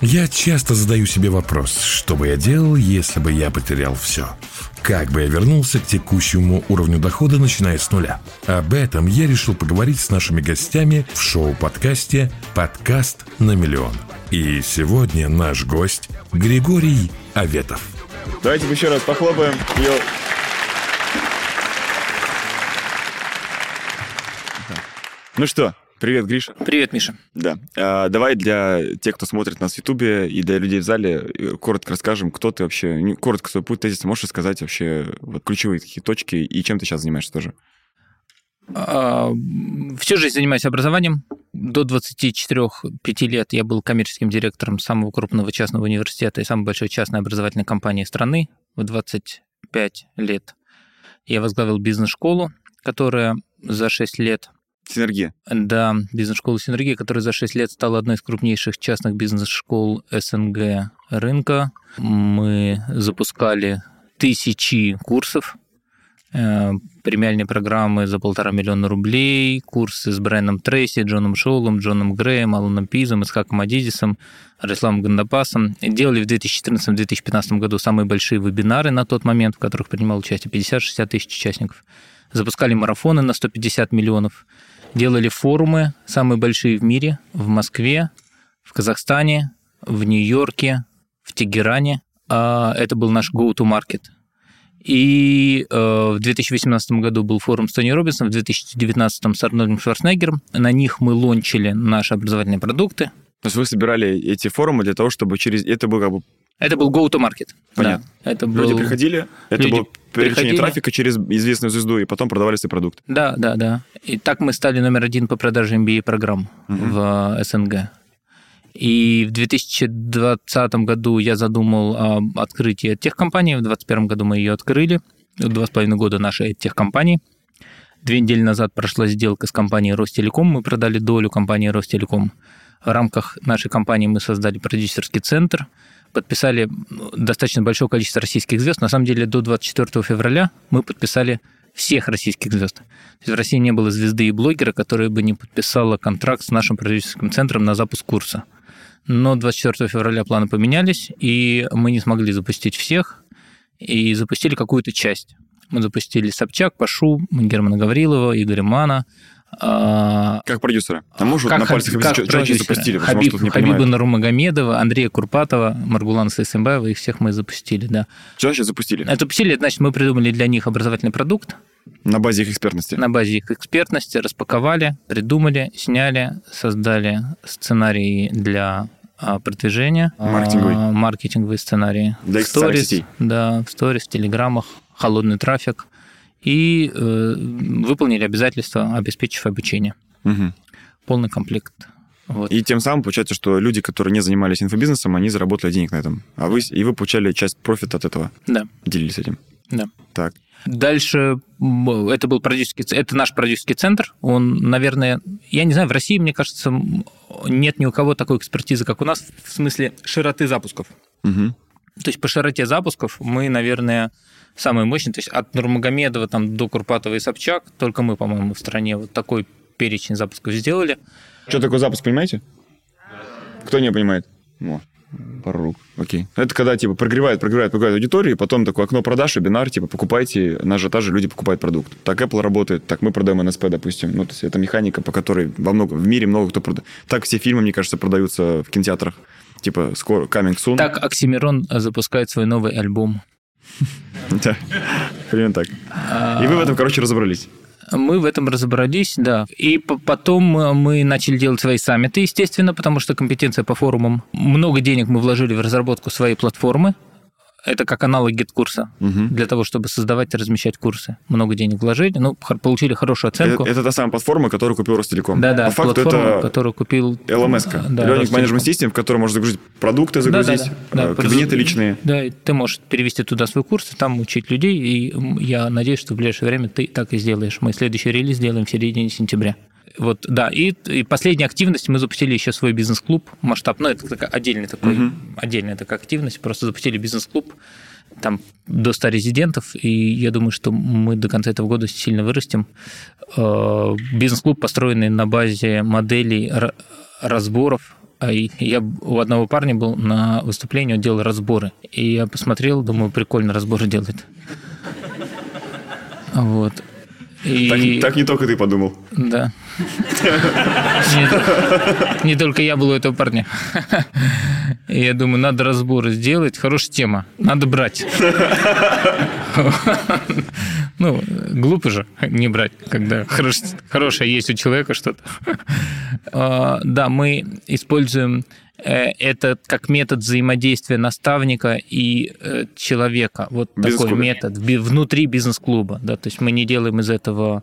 Я часто задаю себе вопрос, что бы я делал, если бы я потерял все. Как бы я вернулся к текущему уровню дохода, начиная с нуля? Об этом я решил поговорить с нашими гостями в шоу-подкасте «Подкаст на миллион». И сегодня наш гость Григорий Аветов. Давайте еще раз похлопаем. Йо. Ну что, привет, Гриша. Привет, Миша. Да. А, давай для тех, кто смотрит нас в Ютубе и для людей в зале, э, коротко расскажем, кто ты вообще, коротко свой путь тезис, можешь рассказать вообще вот, ключевые такие точки и чем ты сейчас занимаешься тоже? А, Всю жизнь занимаюсь образованием. До 24-5 лет я был коммерческим директором самого крупного частного университета и самой большой частной образовательной компании страны. В 25 лет я возглавил бизнес-школу, которая за 6 лет Синергия. Да, бизнес-школа «Синергия», которая за 6 лет стала одной из крупнейших частных бизнес-школ СНГ рынка. Мы запускали тысячи курсов, э, премиальные программы за полтора миллиона рублей, курсы с Брайаном Трейси, Джоном Шоулом, Джоном Греем, Аланом Пизом, Исхаком Адидисом, Арисламом Гандапасом. Делали в 2014-2015 году самые большие вебинары на тот момент, в которых принимало участие 50-60 тысяч участников. Запускали марафоны на 150 миллионов. Делали форумы, самые большие в мире, в Москве, в Казахстане, в Нью-Йорке, в Тегеране. А, Это был наш go-to-market. И э, в 2018 году был форум с Тони Робинсом, в 2019 с Арнольдом Шварценеггером. На них мы лончили наши образовательные продукты. То есть вы собирали эти форумы для того, чтобы через... Это был как бы... Это был go-to-market. Понятно. Да, это Люди был... приходили, это Люди было привлечение трафика через известную звезду, и потом продавали свой продукт. Да, да, да. И так мы стали номер один по продаже MBA-программ в э, СНГ. И в 2020 году я задумал об открытии техкомпании. В 2021 году мы ее открыли. Два с половиной года нашей техкомпании. Две недели назад прошла сделка с компанией Ростелеком. Мы продали долю компании Ростелеком. В рамках нашей компании мы создали продюсерский центр, подписали достаточно большое количество российских звезд. На самом деле до 24 февраля мы подписали всех российских звезд. То есть в России не было звезды и блогера, которая бы не подписала контракт с нашим продюсерским центром на запуск курса. Но 24 февраля планы поменялись, и мы не смогли запустить всех, и запустили какую-то часть. Мы запустили Собчак, Пашу, Германа Гаврилова, Игоря Мана, а, Как продюсера. А можешь вот как на пальцах как значит продюсеры. запустили? Потому Хабиб, может, не Хабиба понимают. Нурмагомедова, Андрея Курпатова, Маргулана Сайсымбаева, их всех мы запустили, да. Значит запустили? А Запустили, это значит, мы придумали для них образовательный продукт, На базе их экспертности. на базе их экспертности распаковали, придумали, сняли, создали сценарии для а, продвижения. Маркетинговый. а, Маркетинговые сценарии. Для В сторис. Да, в сторис, в телеграммах, холодный трафик. И э, выполнили обязательства, обеспечив обучение. Мгм. Полный комплект. Вот. И тем самым получается, что люди, которые не занимались инфобизнесом, они заработали денег на этом. А вы, и вы получали часть профита от этого. Да, Делились этим. да. Так. Дальше это был продюсерский, это наш продюсерский центр. Он, наверное, я не знаю, в России, мне кажется, нет ни у кого такой экспертизы, как у нас, в смысле широты запусков. Мгм. То есть по широте запусков мы, наверное, самые мощные. То есть от Нурмагомедова там, до Курпатова и Собчак, только мы, по-моему, в стране вот такой перечень запусков сделали. Что такое запуск, понимаете? Кто не понимает? О, пару рук. Окей. Это когда, типа, прогревает, прогревает, прогревает аудиторию, и потом такое окно продаж, вебинар, типа, покупайте, на ажиотаже люди покупают продукт. Так Apple работает, так мы продаем NSP, допустим. Ну, то есть это механика, по которой во много, в мире много кто продает. Так все фильмы, мне кажется, продаются в кинотеатрах. Типа, скоро, coming soon. Так Oxxxymiron запускает свой новый альбом. Да. Примерно так. И вы в этом, короче, разобрались. Мы в этом разобрались, да. И по- потом э, мы начали делать свои саммиты, естественно, потому что компетенция по форумам. Много денег мы вложили в разработку своей платформы. Это как аналог GetCourse а Мгм. для того, чтобы создавать и размещать курсы. Много денег вложили, ну, получили хорошую оценку. Это, это та самая платформа, которую купил Ростелеком. По факту платформу, это которую купил... LMS-ка. Да, Learning. Management System, в которой можно загрузить продукты, загрузить, Да-да-да. э, Да, кабинеты произ- личные. Да, и ты можешь перевести туда свой курс, и там учить людей, и я надеюсь, что в ближайшее время ты так и сделаешь. Мы следующий релиз сделаем в середине сентября. Вот, да, и, и последняя активность, мы запустили еще свой бизнес-клуб, масштаб, ну, это такая отдельный такой, отдельная такая активность, просто запустили бизнес-клуб, там до 100 резидентов, и я думаю, что мы до конца этого года сильно вырастем. Э, Бизнес-клуб, построенный на базе моделей разборов. А Я у одного парня был на выступлении, он делал разборы. И я посмотрел, думаю, прикольно разборы делает. Вот. И... Так, так не только ты подумал. Да. Не, только я был у этого парня. Я думаю, надо разборы сделать. Хорошая тема. Надо брать. Ну, глупо же не брать, когда хорош, хорошее есть у человека что-то. А, да, мы используем э, это как метод взаимодействия наставника и э, человека. Вот такой метод внутри бизнес-клуба. Да, то есть мы не делаем из этого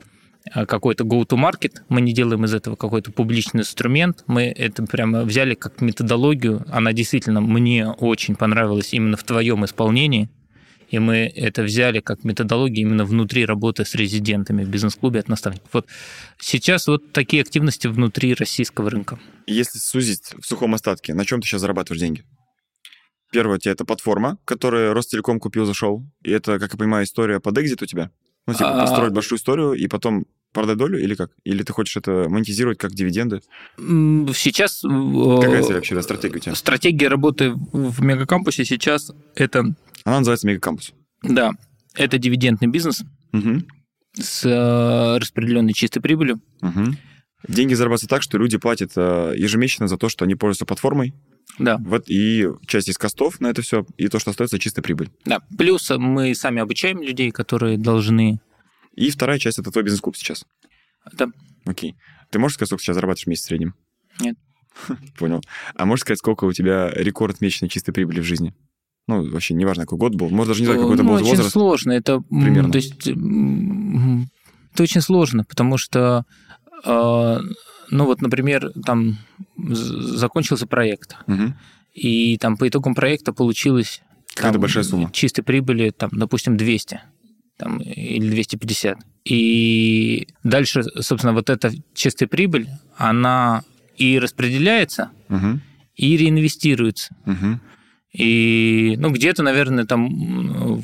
какой-то go-to-market, мы не делаем из этого какой-то публичный инструмент, мы это прямо взяли как методологию, она действительно мне очень понравилась именно в твоем исполнении, и мы это взяли как методологию именно внутри работы с резидентами в бизнес-клубе от наставников. Вот сейчас вот такие активности внутри российского рынка. Если сузить в сухом остатке, на чем ты сейчас зарабатываешь деньги? Первое, у тебя это платформа, которую Ростелеком купил, зашел. И это, как я понимаю, история под экзит у тебя? Ну, типа, а... построить большую историю и потом продать долю или как? Или ты хочешь это монетизировать как дивиденды? Сейчас... Какая цель вообще, да, стратегия у тебя? Стратегия работы в мегакампусе сейчас это... Она называется мегакампус. Да, это дивидендный бизнес угу. с э, распределенной чистой прибылью. Угу. Деньги зарабатываются так, что люди платят э, ежемесячно за то, что они пользуются платформой. Да. Вот и часть из костов на это все, и то, что остается, чистая прибыль. Да. Плюс мы сами обучаем людей, которые должны и вторая часть – это твой бизнес-клуб сейчас. Да. Окей. Ты можешь сказать, сколько сейчас зарабатываешь в месяц в среднем? Нет. Понял. А можешь сказать, сколько у тебя рекорд месячной чистой прибыли в жизни? Ну, вообще, неважно, какой год был. Может, даже не знаю, какой это ну, был очень возраст. Очень сложно. Это, Примерно. То есть, это очень сложно, потому что, а, ну вот, например, там закончился проект, угу. и там по итогам проекта получилось... Какая-то большая сумма. Чистой прибыли, там, допустим, 200 там, или 250. И дальше, собственно, вот эта чистая прибыль, она и распределяется, угу. и реинвестируется. Угу. И, ну, где-то, наверное, там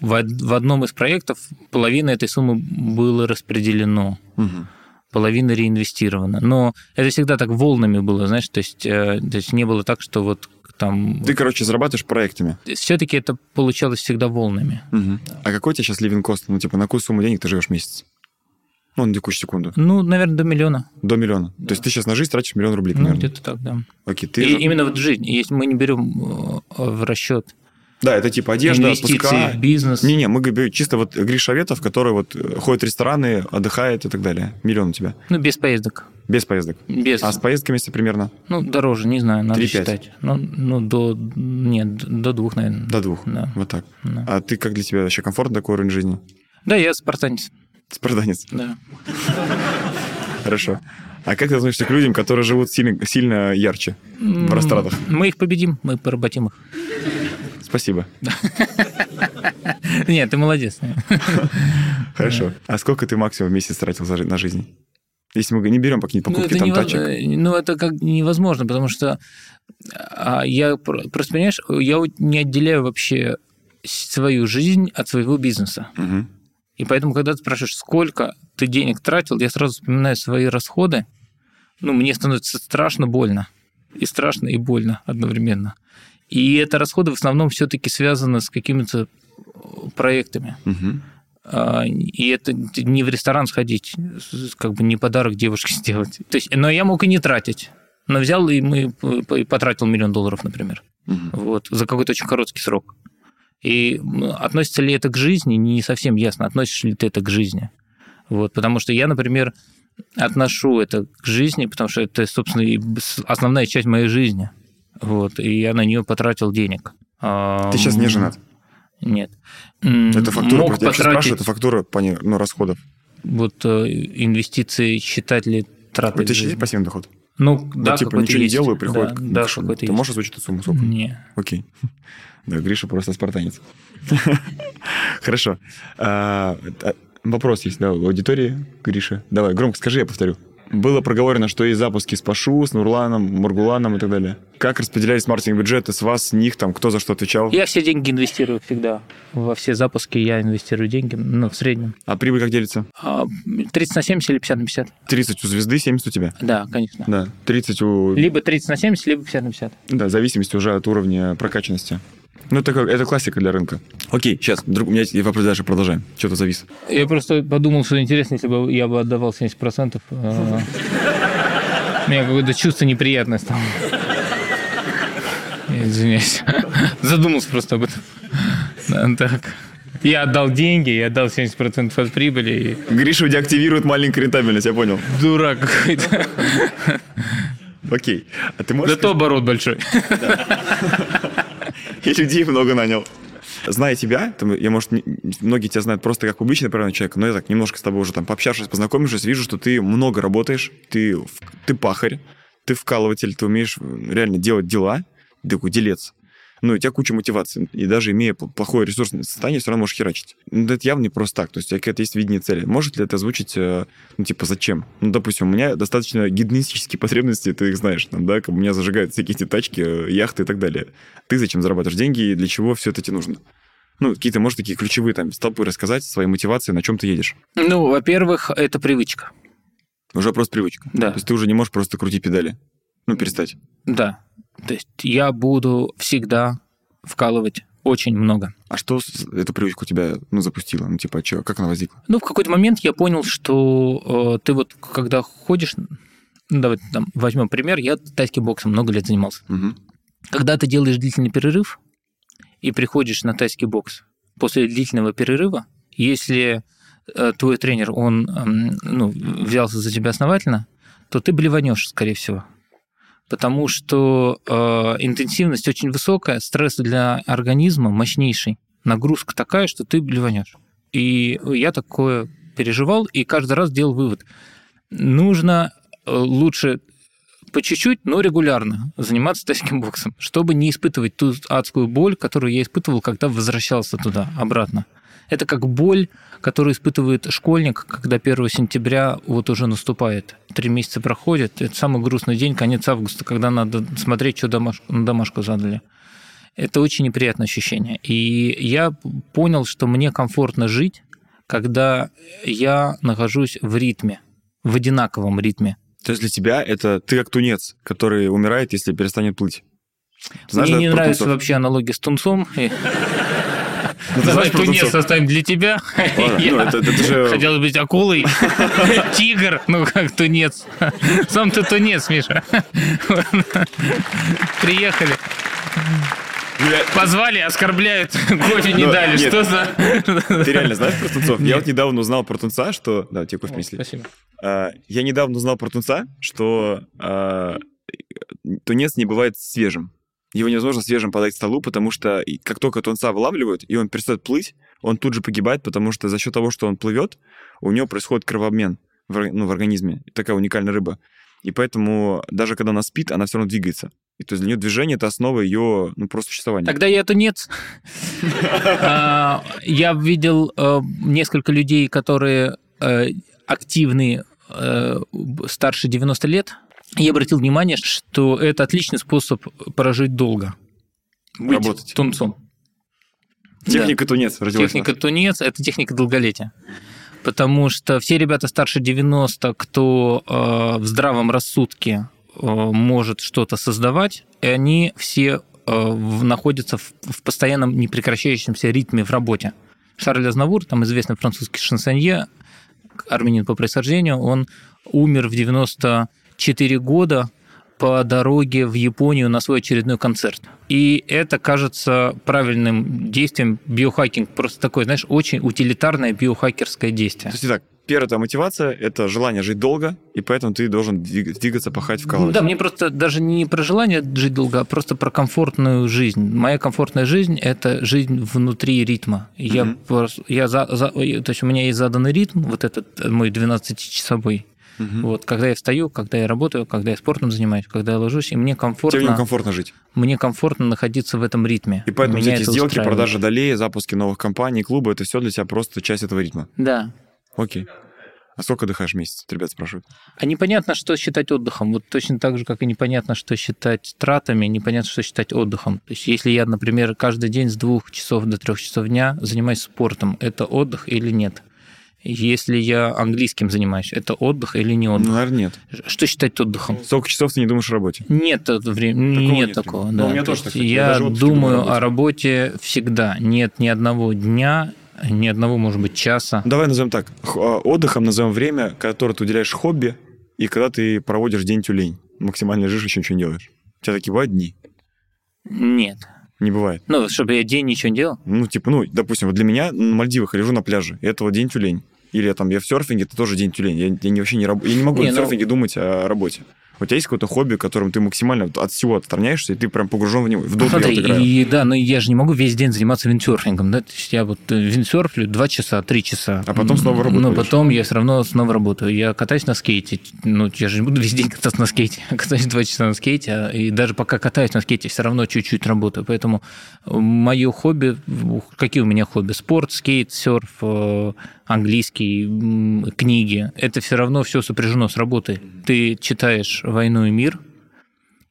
в, в одном из проектов половина этой суммы было распределено. Угу половина реинвестирована. Но это всегда так волнами было, знаешь, то есть, э, то есть не было так, что вот там... Ты, короче, зарабатываешь проектами. Все-таки это получалось всегда волнами. Угу. А какой у тебя сейчас living cost? Ну, типа, на какую сумму денег ты живешь в месяц? Ну, на текущую секунду. Ну, наверное, до миллиона. До миллиона. Да. То есть ты сейчас на жизнь тратишь миллион рублей? Ну, где-то так, да. Окей, ты... И именно вот жизнь. Если мы не берем э, в расчет да, это типа одежда, отпуска. бизнес. Не-не, мы говорим чисто вот Гриша Ветов, который вот ходит в рестораны, отдыхает и так далее. Миллион у тебя. Ну, без поездок. Без поездок? Без. А с поездками если примерно? Ну, дороже, не знаю, надо 3-5. считать. Ну, ну, до... Нет, до двух, наверное. До двух? Да. Вот так. Да. А ты как для тебя вообще комфортно такой уровень жизни? Да, я спартанец. Спартанец? Да. Хорошо. А как ты относишься к людям, которые живут сильно, сильно ярче в растратах? Мы их победим, мы поработим их. Спасибо. Нет, ты молодец. Хорошо. А сколько ты максимум в месяц тратил на жизнь? Если мы не берем какие-то покупки ну, там тачек. Ну, это как невозможно, потому что а, я просто, понимаешь, я не отделяю вообще свою жизнь от своего бизнеса. Угу. И поэтому, когда ты спрашиваешь, сколько ты денег тратил, я сразу вспоминаю свои расходы. Ну, мне становится страшно больно. И страшно, и больно одновременно. И это расходы в основном все-таки связаны с какими-то проектами. Угу. И это не в ресторан сходить, как бы не подарок девушке сделать. То есть, но я мог и не тратить. Но взял и мы потратил миллион долларов, например. Угу. Вот, за какой-то очень короткий срок. И относится ли это к жизни, не совсем ясно, относишь ли ты это к жизни. Вот, потому что я, например, отношу это к жизни, потому что это, собственно, основная часть моей жизни. Вот, и я на нее потратил денег. Ты сейчас не женат? Нет. Это фактура, Мог я потратить... спрашиваю, это фактура по ну, расходов. Вот э, инвестиции считать ли траты? Тебя есть пассивный доход? Ну, ну да, типа ничего есть. не делаю, приходит да, к да, какой-то Ты есть. можешь озвучить эту сумму? Сколько? Не. Окей. Да, Гриша просто спартанец. Хорошо. А, а, вопрос есть, да, у аудитории, Гриша. Давай, громко скажи, я повторю. Было проговорено, что есть запуски с Пашу, с Нурланом, Маргуланом и так далее. Как распределялись маркетинг-бюджеты с вас, с них, там, кто за что отвечал? Я все деньги инвестирую всегда. Во все запуски я инвестирую деньги, ну, в среднем. А прибыль как делится? А, 30 на 70 или 50 на 50? 30 у звезды, 70 у тебя? Да, конечно. Да, 30 у... Либо 30 на 70, либо 50 на 50. Да, в зависимости уже от уровня прокачанности. Ну, это, это классика для рынка. Окей, сейчас, друг, у меня есть вопрос дальше, продолжаем. Что-то завис. Я просто подумал, что интересно, если бы я бы отдавал 70%. э, У меня какое-то чувство неприятное стало. Я Извиняюсь. Задумался просто об этом. Да, Так. Я отдал деньги, я отдал 70% от прибыли. И... Гриша деактивирует маленькую рентабельность, я понял. Дурак какой-то. Окей. А ты можешь... Зато оборот большой. И людей много нанял. Зная тебя, я, может, многие тебя знают просто как публичный правильный человек, но я так немножко с тобой уже там пообщавшись, познакомившись, вижу, что ты много работаешь, ты, ты пахарь, ты вкалыватель, ты умеешь реально делать дела, ты такой делец. Ну, у тебя куча мотивации, и даже имея пл- плохое ресурсное состояние, все равно можешь херачить. Ну, это явно не просто так, то есть у тебя какая-то есть видение цели. Может ли это озвучить, э, ну, типа, зачем? Ну, допустим, у меня достаточно гедонистические потребности, ты их знаешь, там, да, как у меня зажигают всякие эти тачки, э, яхты и так далее. Ты зачем зарабатываешь деньги и для чего все это тебе нужно? Ну, какие-то, может, такие ключевые там столпы рассказать, свои мотивации, на чем ты едешь. Ну, во-первых, это привычка. Уже просто привычка. Да. То есть ты уже не можешь просто крутить педали. Ну, перестать. Да. То есть я буду всегда вкалывать очень много. А что эту привычку у тебя, ну, запустило? Ну, типа, чё, как она возникла? Ну, в какой-то момент я понял, что э, ты вот когда ходишь, ну, давай там возьмем пример, я тайским боксом много лет занимался. Мгм. Когда ты делаешь длительный перерыв и приходишь на тайский бокс после длительного перерыва, если э, твой тренер, он эм, ну, взялся за тебя основательно, то ты блеванешь, скорее всего. Потому что э, интенсивность очень высокая, стресс для организма мощнейший, нагрузка такая, что ты блеванешь. И я такое переживал, и каждый раз делал вывод. Нужно э, лучше по чуть-чуть, но регулярно заниматься тайским боксом, чтобы не испытывать ту адскую боль, которую я испытывал, когда возвращался туда, обратно. Это как боль, которую испытывает школьник, когда 1 сентября вот уже наступает. Три месяца проходит, это самый грустный день, конец августа, когда надо смотреть, что домаш... на домашку задали. Это очень неприятное ощущение. И я понял, что мне комфортно жить, когда я нахожусь в ритме, в одинаковом ритме. То есть для тебя это ты как тунец, который умирает, если перестанет плыть. Знаешь, Мне не нравится вообще аналогия с тунцом. Давай тунец оставим для тебя. Ну, это- это же- Хотел быть акулой. Тигр, ну как тунец. Сам ты тунец, Миша. Приехали. Позвали, оскорбляют, кофе не Ну, дали. Что за... Ты реально знаешь про тунцов? Я вот недавно узнал про тунца, что... Да, тебе кофе принесли. Спасибо. А, Я недавно узнал про тунца, что а, тунец не бывает свежим. Его невозможно свежим подать к столу, потому что как только тунца вылавливают, и он перестает плыть, он тут же погибает, потому что за счет того, что он плывет, у него происходит кровообмен в, ну, в организме. Такая уникальная рыба. И поэтому даже когда она спит, она все равно двигается. И то есть для нее движение — это основа ее ну, просто существования. Тогда я тунец. А, Я видел э, несколько людей, которые э, активны э, старше 90 лет. И обратил внимание, что это отличный способ прожить долго. Быть Работать. тунцом. Техника тунец Да. родилась. Техника тунец – это техника долголетия. Потому что все ребята старше 90, кто э, в здравом рассудке э, может что-то создавать, и они все э, находятся в, в постоянном непрекращающемся ритме в работе. Шарль Азнавур, там известный французский шансонье, армянин по происхождению, он умер в 94 года по дороге в Японию на свой очередной концерт. И это кажется правильным действием биохакинг. Просто такое, знаешь, очень утилитарное биохакерское действие. То есть, итак, первая твоя мотивация — это желание жить долго, и поэтому ты должен двиг- двигаться, пахать, вкалывать. Да, мне просто даже не про желание жить долго, а просто про комфортную жизнь. Моя комфортная жизнь – это жизнь внутри ритма. Я, Мгм. просто- я за, за- то есть у меня есть заданный ритм, вот этот э, мой 12-часовой. Мгм. Вот, когда я встаю, когда я работаю, когда я спортом занимаюсь, когда я ложусь, и мне комфортно, Тебе некомфортно жить. мне комфортно находиться в этом ритме. И поэтому Меня эти сделки, устраивает. продажа долей, запуски новых компаний, клуба, это все для тебя просто часть этого ритма. Да. Окей. А сколько отдыхаешь в месяц? Ребят спрашивают. А непонятно, что считать отдыхом. Вот точно так же, как и непонятно, что считать тратами, непонятно, что считать отдыхом. То есть если я, например, каждый день с двух часов до трех часов дня занимаюсь спортом, это отдых или нет? Если я английским занимаюсь, это отдых или не Ну, отдых? наверное, нет. Что считать отдыхом? Сколько часов ты не думаешь о работе? Нет времени, Такого нет, нет такого. Да. Ну, у меня То тоже так. Я я думаю думаю о работе всегда. Нет ни одного дня, ни одного, может быть, часа. Давай назовем так. А, Отдыхом назовем время, которое ты уделяешь хобби, и когда ты проводишь день тюлень. Максимально лежишь, еще ничего не делаешь. У тебя такие бывают дни? Нет. Не бывает. Ну, чтобы я день ничего не делал. Ну, типа, ну, допустим, вот для меня на Мальдивах я лежу на пляже, и это вот день тюлень. Или там, я в серфинге, это тоже день тюлень. Я, я не, вообще не, раб- я не могу Не, в ну- серфинге думать о работе. У тебя есть какое-то хобби, которым ты максимально от всего отстраняешься, и ты прям погружен в него. В доту Смотри, вот и, да, но я же не могу весь день заниматься виндсерфингом, да, то есть я вот э, виндсерфлю 2 часа, 3 часа. А потом снова работаешь. Ну, потом я все равно снова работаю. Я катаюсь на скейте, ну, я же не буду весь день кататься на скейте, я катаюсь 2 часа на скейте, а- и даже пока катаюсь на скейте, все равно чуть-чуть работаю, поэтому мое хобби, какие у меня хобби? Спорт, скейт, серф, э, английский, книги, это все равно все сопряжено с работой. Ты читаешь «Войну и мир»,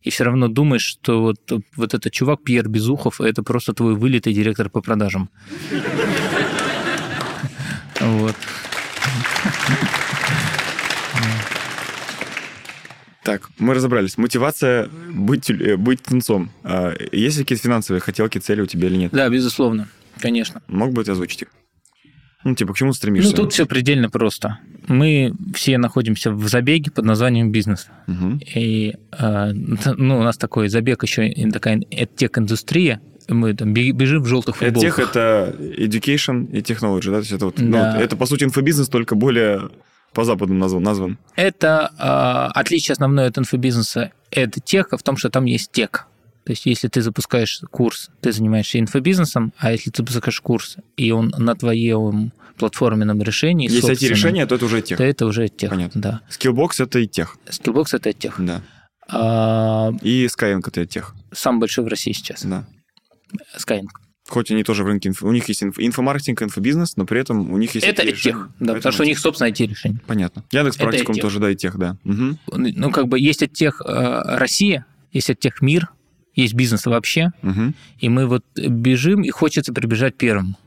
и все равно думаешь, что вот, вот этот чувак Пьер Безухов это просто твой вылитый директор по продажам. Вот. Так, мы разобрались. Мотивация быть, э, быть тунцом. А, есть ли какие-то финансовые хотелки, цели у тебя или нет? Да, безусловно, конечно. Мог бы ты озвучить их? Ну, типа, к чему стремишься? Ну, тут все предельно просто. Мы все находимся в забеге под названием бизнес. Мгм. И э, ну, у нас такой забег еще и такая тех-индустрия. Мы там бе- бежим в желтых Это тех футболках. это education и technology, да? То есть это вот, ну, Да. вот это, по сути, инфобизнес, только более по-западному назван. назван. Это э, отличие основное от инфобизнеса. Это тех в том, что там есть тек. То есть, если ты запускаешь курс, ты занимаешься инфобизнесом, а если ты запускаешь курс, и он на твоем платформенном решении, Если эти решения, то это уже тех. то это уже тех. Понятно. Да. Skillbox это и тех, Skillbox это тех. да. А, И Skyeng это и тех, самый большой в России сейчас. да. Skyeng. Хоть они тоже в рынке, у них есть инф- инфомаркетинг, инфобизнес, но при этом у них есть Это и решения. тех. Да, потому что у них, собственно, IT-решение. Понятно. Яндекс практикум тоже, да, и тех, да. Мгм. Ну, как бы есть от тех Россия, есть от тех мир, есть бизнес вообще, Мгм. и мы вот бежим, и хочется прибежать первым.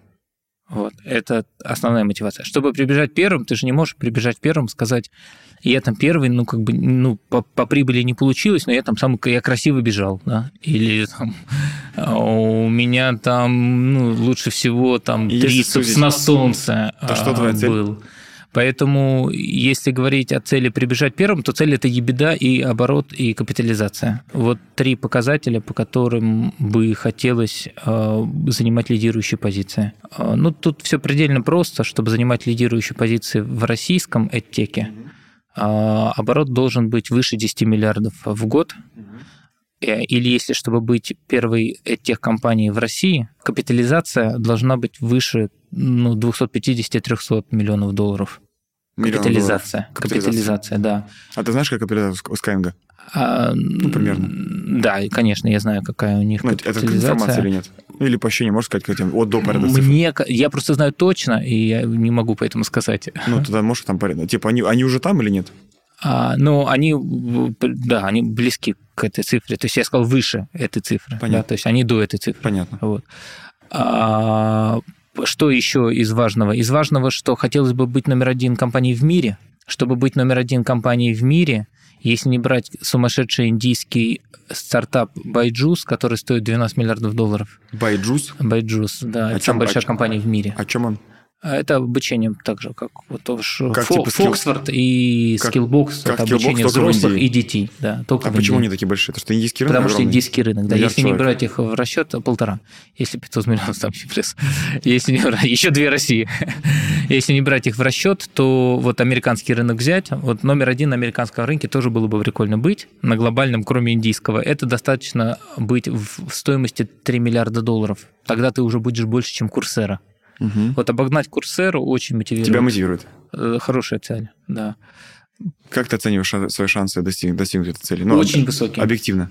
Вот, это основная мотивация. Чтобы прибежать первым, ты же не можешь прибежать первым, сказать, я там первый, ну, как бы, ну, по, по прибыли не получилось, но я там самый, я красиво бежал, да, или там, а, у меня там, ну, лучше всего там Если трицепс судить, на солнце то что а, твоя цель? был. Поэтому, если говорить о цели прибежать первым, то цель это ебеда и оборот и капитализация. Вот три показателя, по которым бы хотелось э, занимать лидирующие позиции. Э, ну, тут все предельно просто. Чтобы занимать лидирующие позиции в российском эдтеке, э, оборот должен быть выше 10 миллиардов в год. Или если чтобы быть первой тех компанией в России, капитализация должна быть выше ну, 250-300 миллионов долларов. Миллион Капитализация. Капитализация. Капитализация, да. А ты знаешь, как капитализация у Skyeng? А, Ну, примерно. Да, конечно, я знаю, какая у них Ну, это капитализация. информация или нет? Ну, Или по ощущениям, можешь сказать, как от до порядка? Мне, я просто знаю точно, и я не могу поэтому сказать. Ну, тогда можешь там порядок. Типа, они, они уже там или нет? А, но они, да, они близки к этой цифре. То есть я сказал выше этой цифры. Понятно. Да, то есть они до этой цифры. Понятно. Вот. А, что еще из важного? Из важного, что хотелось бы быть номер один компанией в мире. Чтобы быть номер один компанией в мире, если не брать сумасшедший индийский стартап Byju's, который стоит 12 миллиардов долларов. Byju's. Byju's, да, О это чем- самая большая о чем- компания в мире. О чем он? А Это обучение так же, как вот Как Фо- типа скилл- Фоксфорд и как- Skillbox. как это обучение взрослых и детей. Да, только А почему они такие большие? Потому что индийский рынок Потому что индийский рынок, да. Если не брать их в расчет, то полтора. Если 500 миллионов там плюс. Если не брать, еще две России. Если не брать их в расчет, то вот американский рынок взять, вот номер один на американском рынке тоже было бы прикольно быть, на глобальном, кроме индийского. Это достаточно быть в стоимости 3 миллиарда долларов. Тогда ты уже будешь больше, чем Курсера. Мгм. Вот обогнать Курсеру очень мотивирует. Тебя мотивирует. Э, Хорошая цель, да. Как ты оцениваешь свои шансы достиг- достигнуть этой цели? Ну, Очень об- высокие. Объективно.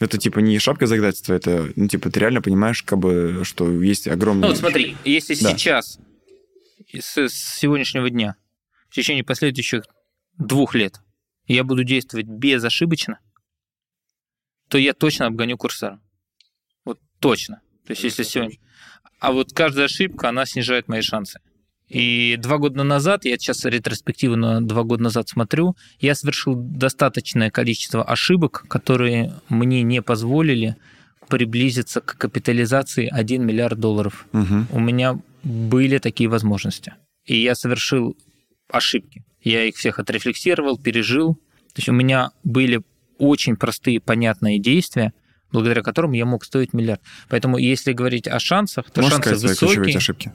Это типа не шапка загадательства, это, ну, типа, ты реально понимаешь, как бы, что есть огромный... Ну вот смотри, если Да. сейчас, с, с сегодняшнего дня, в течение последующих двух лет я буду действовать безошибочно, то я точно обгоню курсора. Вот точно. То есть если сегодня... А вот каждая ошибка, она снижает мои шансы. И два года назад, я сейчас ретроспективно два года назад смотрю, я совершил достаточное количество ошибок, которые мне не позволили приблизиться к капитализации 1 миллиард долларов. Мгм. У меня были такие возможности. И я совершил ошибки. Я их всех отрефлексировал, пережил. То есть у меня были очень простые, понятные действия, благодаря которым я мог стоить миллиард. Поэтому если говорить о шансах, то Можешь шансы сказать высокие. ошибки?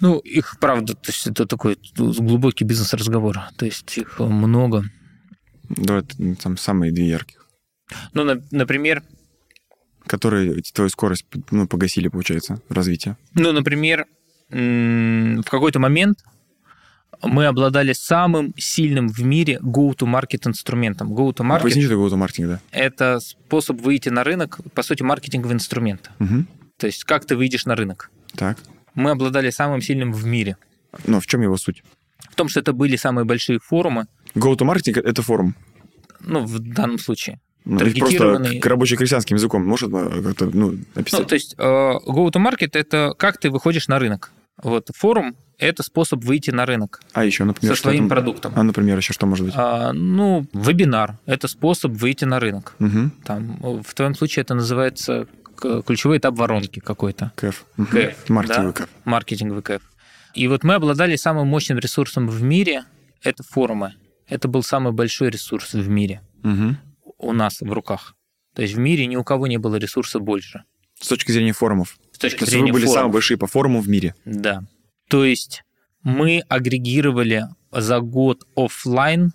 Ну, их, правда, то есть это такой глубокий бизнес-разговор. То есть их много. Давай т- там самые две ярких. Ну, на- например, Которые твою скорость ну, погасили, получается, развитие. ну, например, в какой-то момент мы обладали самым сильным в мире go-to-market инструментом. Go-to-market Поясни, что маркетинг, да? – это способ выйти на рынок, по сути, маркетинговый инструмент. Мгм. То есть как ты выйдешь на рынок. Так. Мы обладали самым сильным в мире. Но в чем его суть? В том, что это были самые большие форумы, Go-to-marketing — это форум. ну, в данном случае. Ну, просто к рабоче-крестьянским языком может э, как-то ну, Ну, описать? то есть э, go-to-market – это как ты выходишь на рынок. Вот форум – это способ выйти на рынок а еще, например, со своим там- продуктом. А, например, еще что может быть? А, ну, вебинар – это способ выйти на рынок. Мгм. Там, в твоем случае это называется ключевой этап воронки какой-то. КЭФ. Мгм. КЭФ, Маркетинговый да? КЭФ. маркетинговый КЭФ. И вот мы обладали самым мощным ресурсом в мире – это форумы. Это был самый большой ресурс в мире Мгм. у нас в руках. То есть в мире ни у кого не было ресурса больше. С точки зрения форумов. С точки То зрения вы были форумов. самые большие по форуму в мире. Да. То есть мы агрегировали за год оффлайн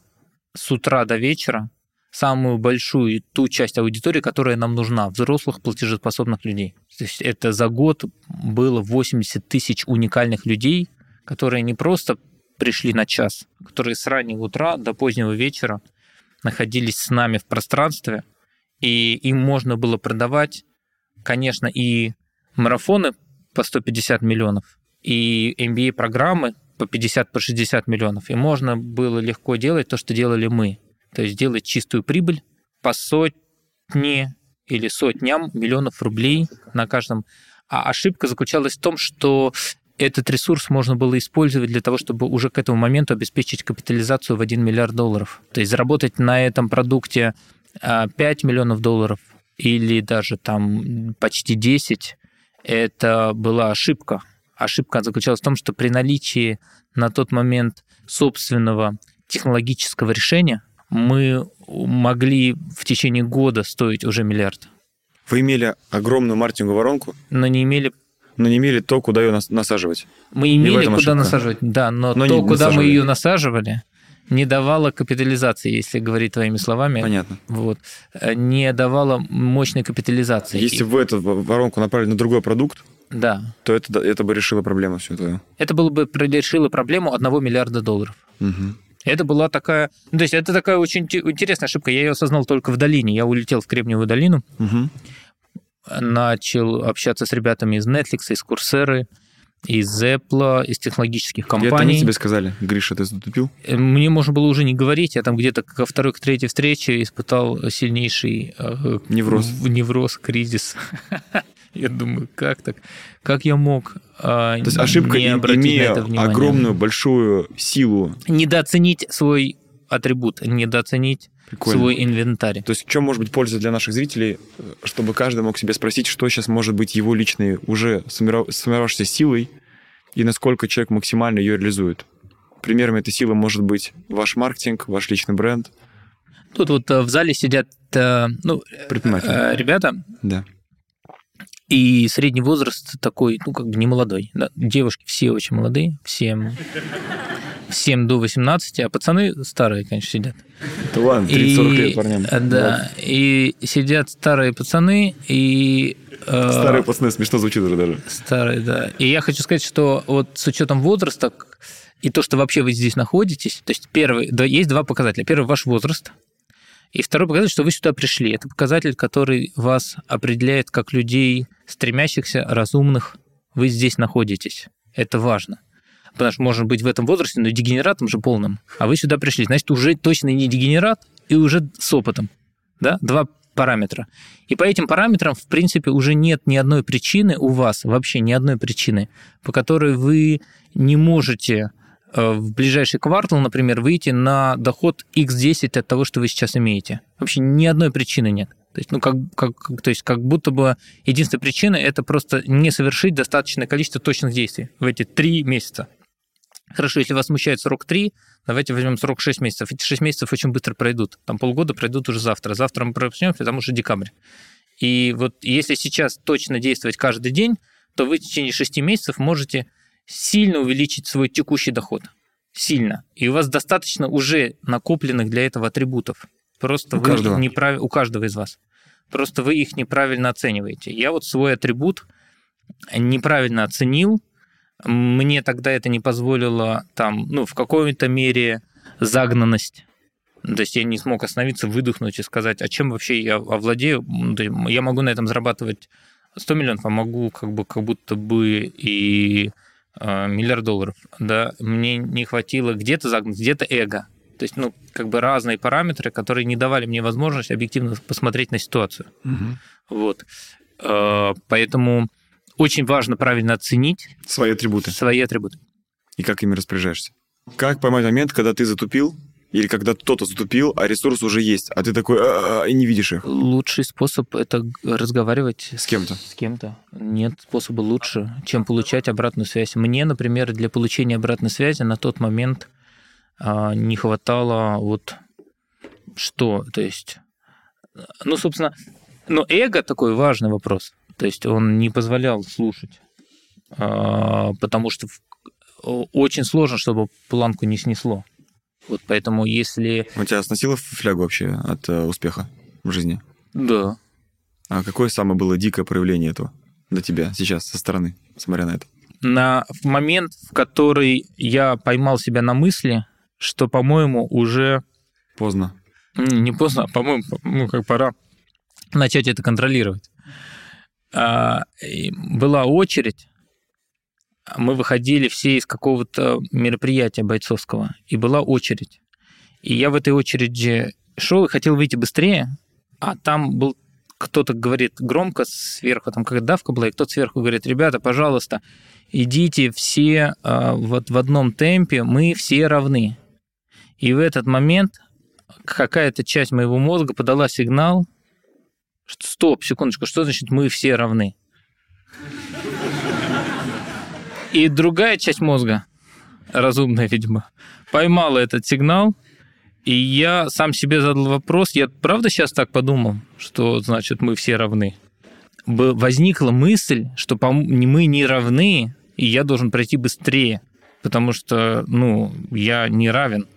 с утра до вечера самую большую ту часть аудитории, которая нам нужна, взрослых платежеспособных людей. То есть это за год было 80 тысяч уникальных людей, которые не просто пришли на час, которые с раннего утра до позднего вечера находились с нами в пространстве, и им можно было продавать, конечно, и марафоны по 150 миллионов, и MBA-программы по 50, по 60 миллионов. И можно было легко делать то, что делали мы. То есть делать чистую прибыль по сотне или сотням миллионов рублей на каждом. А ошибка заключалась в том, что этот ресурс можно было использовать для того, чтобы уже к этому моменту обеспечить капитализацию в 1 миллиард долларов. То есть заработать на этом продукте а, 5 миллионов долларов или даже там почти 10, это была ошибка. Ошибка заключалась в том, что при наличии на тот момент собственного технологического решения мы могли в течение года стоить уже миллиард, Вы имели огромную маркетинговую воронку, но не имели но не имели то, куда ее нас- насаживать. мы имели куда ошибка. насаживать, да, но, Но то, не куда мы насаживали. ее насаживали, не давало капитализации, если говорить твоими словами. Понятно. Вот, э, не давало мощной капитализации. Если бы вы эту воронку направили на другой продукт, Да. то это, это бы решило проблему всю твою. Это было бы решило проблему 1 миллиарда долларов. Мгм. Это была такая... ну, То есть это такая очень те- интересная ошибка. Я ее осознал только в долине. Я улетел в Кремниевую долину, Мгм. начал общаться с ребятами из Netflix, из Курсеры, из Apple, из технологических И это они компаний. тебе сказали, Гриша, ты затупил? Э, Мне можно было уже не говорить, я там где-то ко второй, к третьей встрече испытал сильнейший э, Невроз. в- невроз, кризис. Я думаю, как так? Как я мог а, То есть ошибка, не обратить имея на это внимание? огромную, большую силу, Недооценить свой атрибут, недооценить прикольно. свой инвентарь. То есть в чем может быть польза для наших зрителей, э, чтобы каждый мог себе спросить, что сейчас может быть его личной уже сформиров- сформировавшейся силой и насколько человек максимально ее реализует. Примером этой силы может быть ваш маркетинг, ваш личный бренд, Тут вот э, в зале сидят э, ну, ребята, Да. и средний возраст такой, ну, как бы не молодой. Да? Девушки все очень молодые, всем, всем до 18, а пацаны старые, конечно, сидят. Да ладно, 30-40 лет парням. э, Да, и сидят старые пацаны, и... э, Старые пацаны, смешно звучит уже даже. Старые, да. И я хочу сказать, что вот с учетом возраста и то, что вообще вы здесь находитесь, то есть первый, да, есть два показателя. Первый – ваш возраст, и второй показатель, что вы сюда пришли. Это показатель, который вас определяет как людей, стремящихся, разумных. Вы здесь находитесь. Это важно. Потому что можно быть в этом возрасте, но дегенератом же полным. А вы сюда пришли, значит, уже точно не дегенерат и уже с опытом. Да? Два параметра. И по этим параметрам, в принципе, уже нет ни одной причины у вас, вообще ни одной причины, по которой вы не можете э, в ближайший квартал, например, выйти на доход x10 от того, что вы сейчас имеете. Вообще ни одной причины нет. То есть, ну, как, как, то есть, как будто бы единственная причина – это просто не совершить достаточное количество точных действий в эти три месяца. Хорошо, если вас смущает срок 3, давайте возьмем срок 6 месяцев. Эти 6 месяцев очень быстро пройдут. Там полгода пройдут уже завтра. Завтра мы начнем, потому что декабрь. И вот если сейчас точно действовать каждый день, то вы в течение 6 месяцев можете сильно увеличить свой текущий доход. Сильно. И у вас достаточно уже накопленных для этого атрибутов. Просто у вы каждого. неправ... у каждого из вас. Просто вы их неправильно оцениваете. Я вот свой атрибут неправильно оценил, мне тогда это не позволило там, ну, в какой-то мере загнанность. То есть я не смог остановиться, выдохнуть и сказать, а чем вообще я овладею? Я могу на этом зарабатывать 100 миллионов, а могу как бы как будто бы и э, миллиард долларов. Да, мне не хватило где-то загнуть, где-то эго. То есть, ну, как бы разные параметры, которые не давали мне возможность объективно посмотреть на ситуацию. Мгм. Вот. Э, Поэтому очень важно правильно оценить Свои атрибуты. свои атрибуты. И как ими распоряжаешься. Как поймать момент, когда ты затупил, или когда кто-то затупил, а ресурс уже есть, а ты такой и не видишь их Лучший способ это разговаривать с кем-то. с кем-то. Нет способа лучше, чем получать обратную связь. Мне, например, для получения обратной связи на тот момент а, не хватало вот что, то есть, ну, собственно, но эго такой важный вопрос. То есть он не позволял слушать, а, потому что очень сложно, чтобы планку не снесло. Вот поэтому если... У тебя сносило флягу вообще от э, успеха в жизни? Да, А какое самое было дикое проявление этого для тебя сейчас со стороны, смотря на это? на в момент, в который я поймал себя на мысли, что, по-моему, уже Поздно. не поздно, а, по-моему, ну, как пора начать это контролировать. А, была очередь, мы выходили все из какого-то мероприятия бойцовского, и была очередь. И я в этой очереди шел и хотел выйти быстрее, а там был кто-то говорит громко сверху, там какая давка была, и кто-то сверху говорит, ребята, пожалуйста, идите все а, вот в одном темпе, мы все равны. И в этот момент какая-то часть моего мозга подала сигнал, стоп, секундочку, что значит мы все равны? И другая часть мозга, разумная, видимо, поймала этот сигнал, и я сам себе задал вопрос, я правда сейчас так подумал, что значит мы все равны? Возникла мысль, что мы не равны, и я должен пройти быстрее, потому что, ну, я не равен.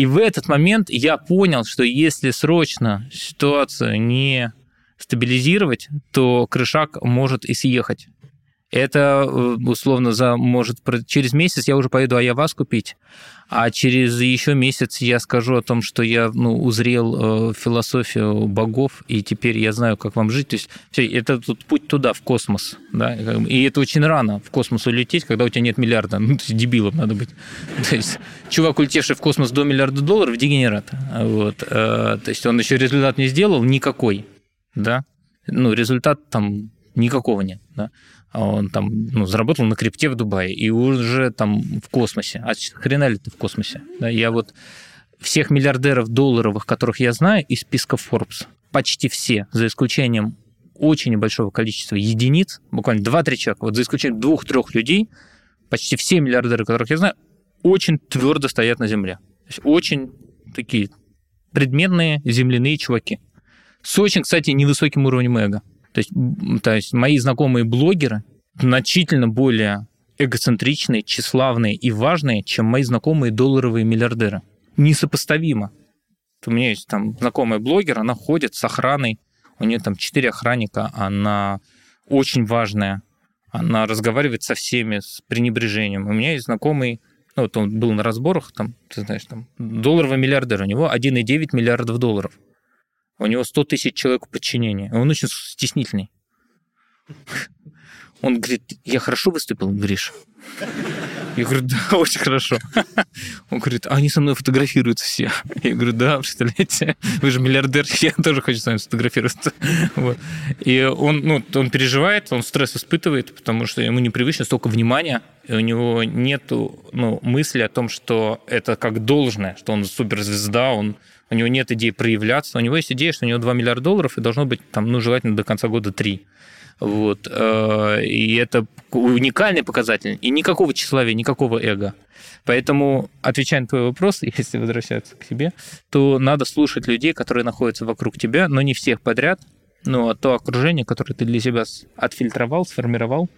И в этот момент я понял, что если срочно ситуацию не стабилизировать, то крышак может и съехать. Это э, условно за может через месяц я уже поеду Аявас купить, а через еще месяц я скажу о том, что я ну, узрел э, философию богов, и теперь я знаю, как вам жить. То есть все, это тут путь туда, в космос. Да? И это очень рано в космос улететь, когда у тебя нет миллиарда. Ну, есть дебилом надо быть. То есть чувак, улетевший в космос до миллиарда долларов, дегенерат. Вот. Э, То есть он еще результат не сделал никакой. Да? Ну, результат там никакого нет. Да? А он там ну, заработал на крипте в Дубае и уже там в космосе. А хрена ли ты в космосе? Да, я вот всех миллиардеров долларовых, которых я знаю, из списка Forbes, почти все, за исключением очень небольшого количества единиц, буквально 2-3 человека, вот за исключением двух-трех людей, почти все миллиардеры, которых я знаю, очень твердо стоят на земле. Очень такие предметные земляные чуваки. С очень, кстати, невысоким уровнем эго. То есть, то есть мои знакомые блогеры значительно более эгоцентричные, тщеславные и важные, чем мои знакомые долларовые миллиардеры. Несопоставимо. У меня есть там знакомая блогер, она ходит с охраной, у нее там четыре охранника, она очень важная, она разговаривает со всеми с пренебрежением. У меня есть знакомый, ну вот он был на разборах, там, ты знаешь, там, долларовый миллиардер, у него 1,9 миллиардов долларов. У него 100 тысяч человек и Он очень стеснительный. Он говорит, я хорошо выступил, Гриш? Я говорю, да, очень хорошо. Он говорит, а они со мной фотографируются все. Я говорю, да, представляете, вы же миллиардер, я тоже хочу с вами сфотографироваться. Вот. И он, ну, он переживает, он стресс испытывает, потому что ему непривычно столько внимания, и у него нет ну, мысли о том, что это как должное, что он суперзвезда, он, у него нет идеи проявляться. У него есть идея, что у него 2 миллиарда долларов, и должно быть, там, ну, желательно до конца года 3. Вот. Э, и это уникальный показатель. И никакого тщеславия, никакого эго. Поэтому, отвечая на твой вопрос, если возвращаться к себе, то надо слушать людей, которые находятся вокруг тебя, но не всех подряд, но а то окружение, которое ты для себя отфильтровал, сформировал.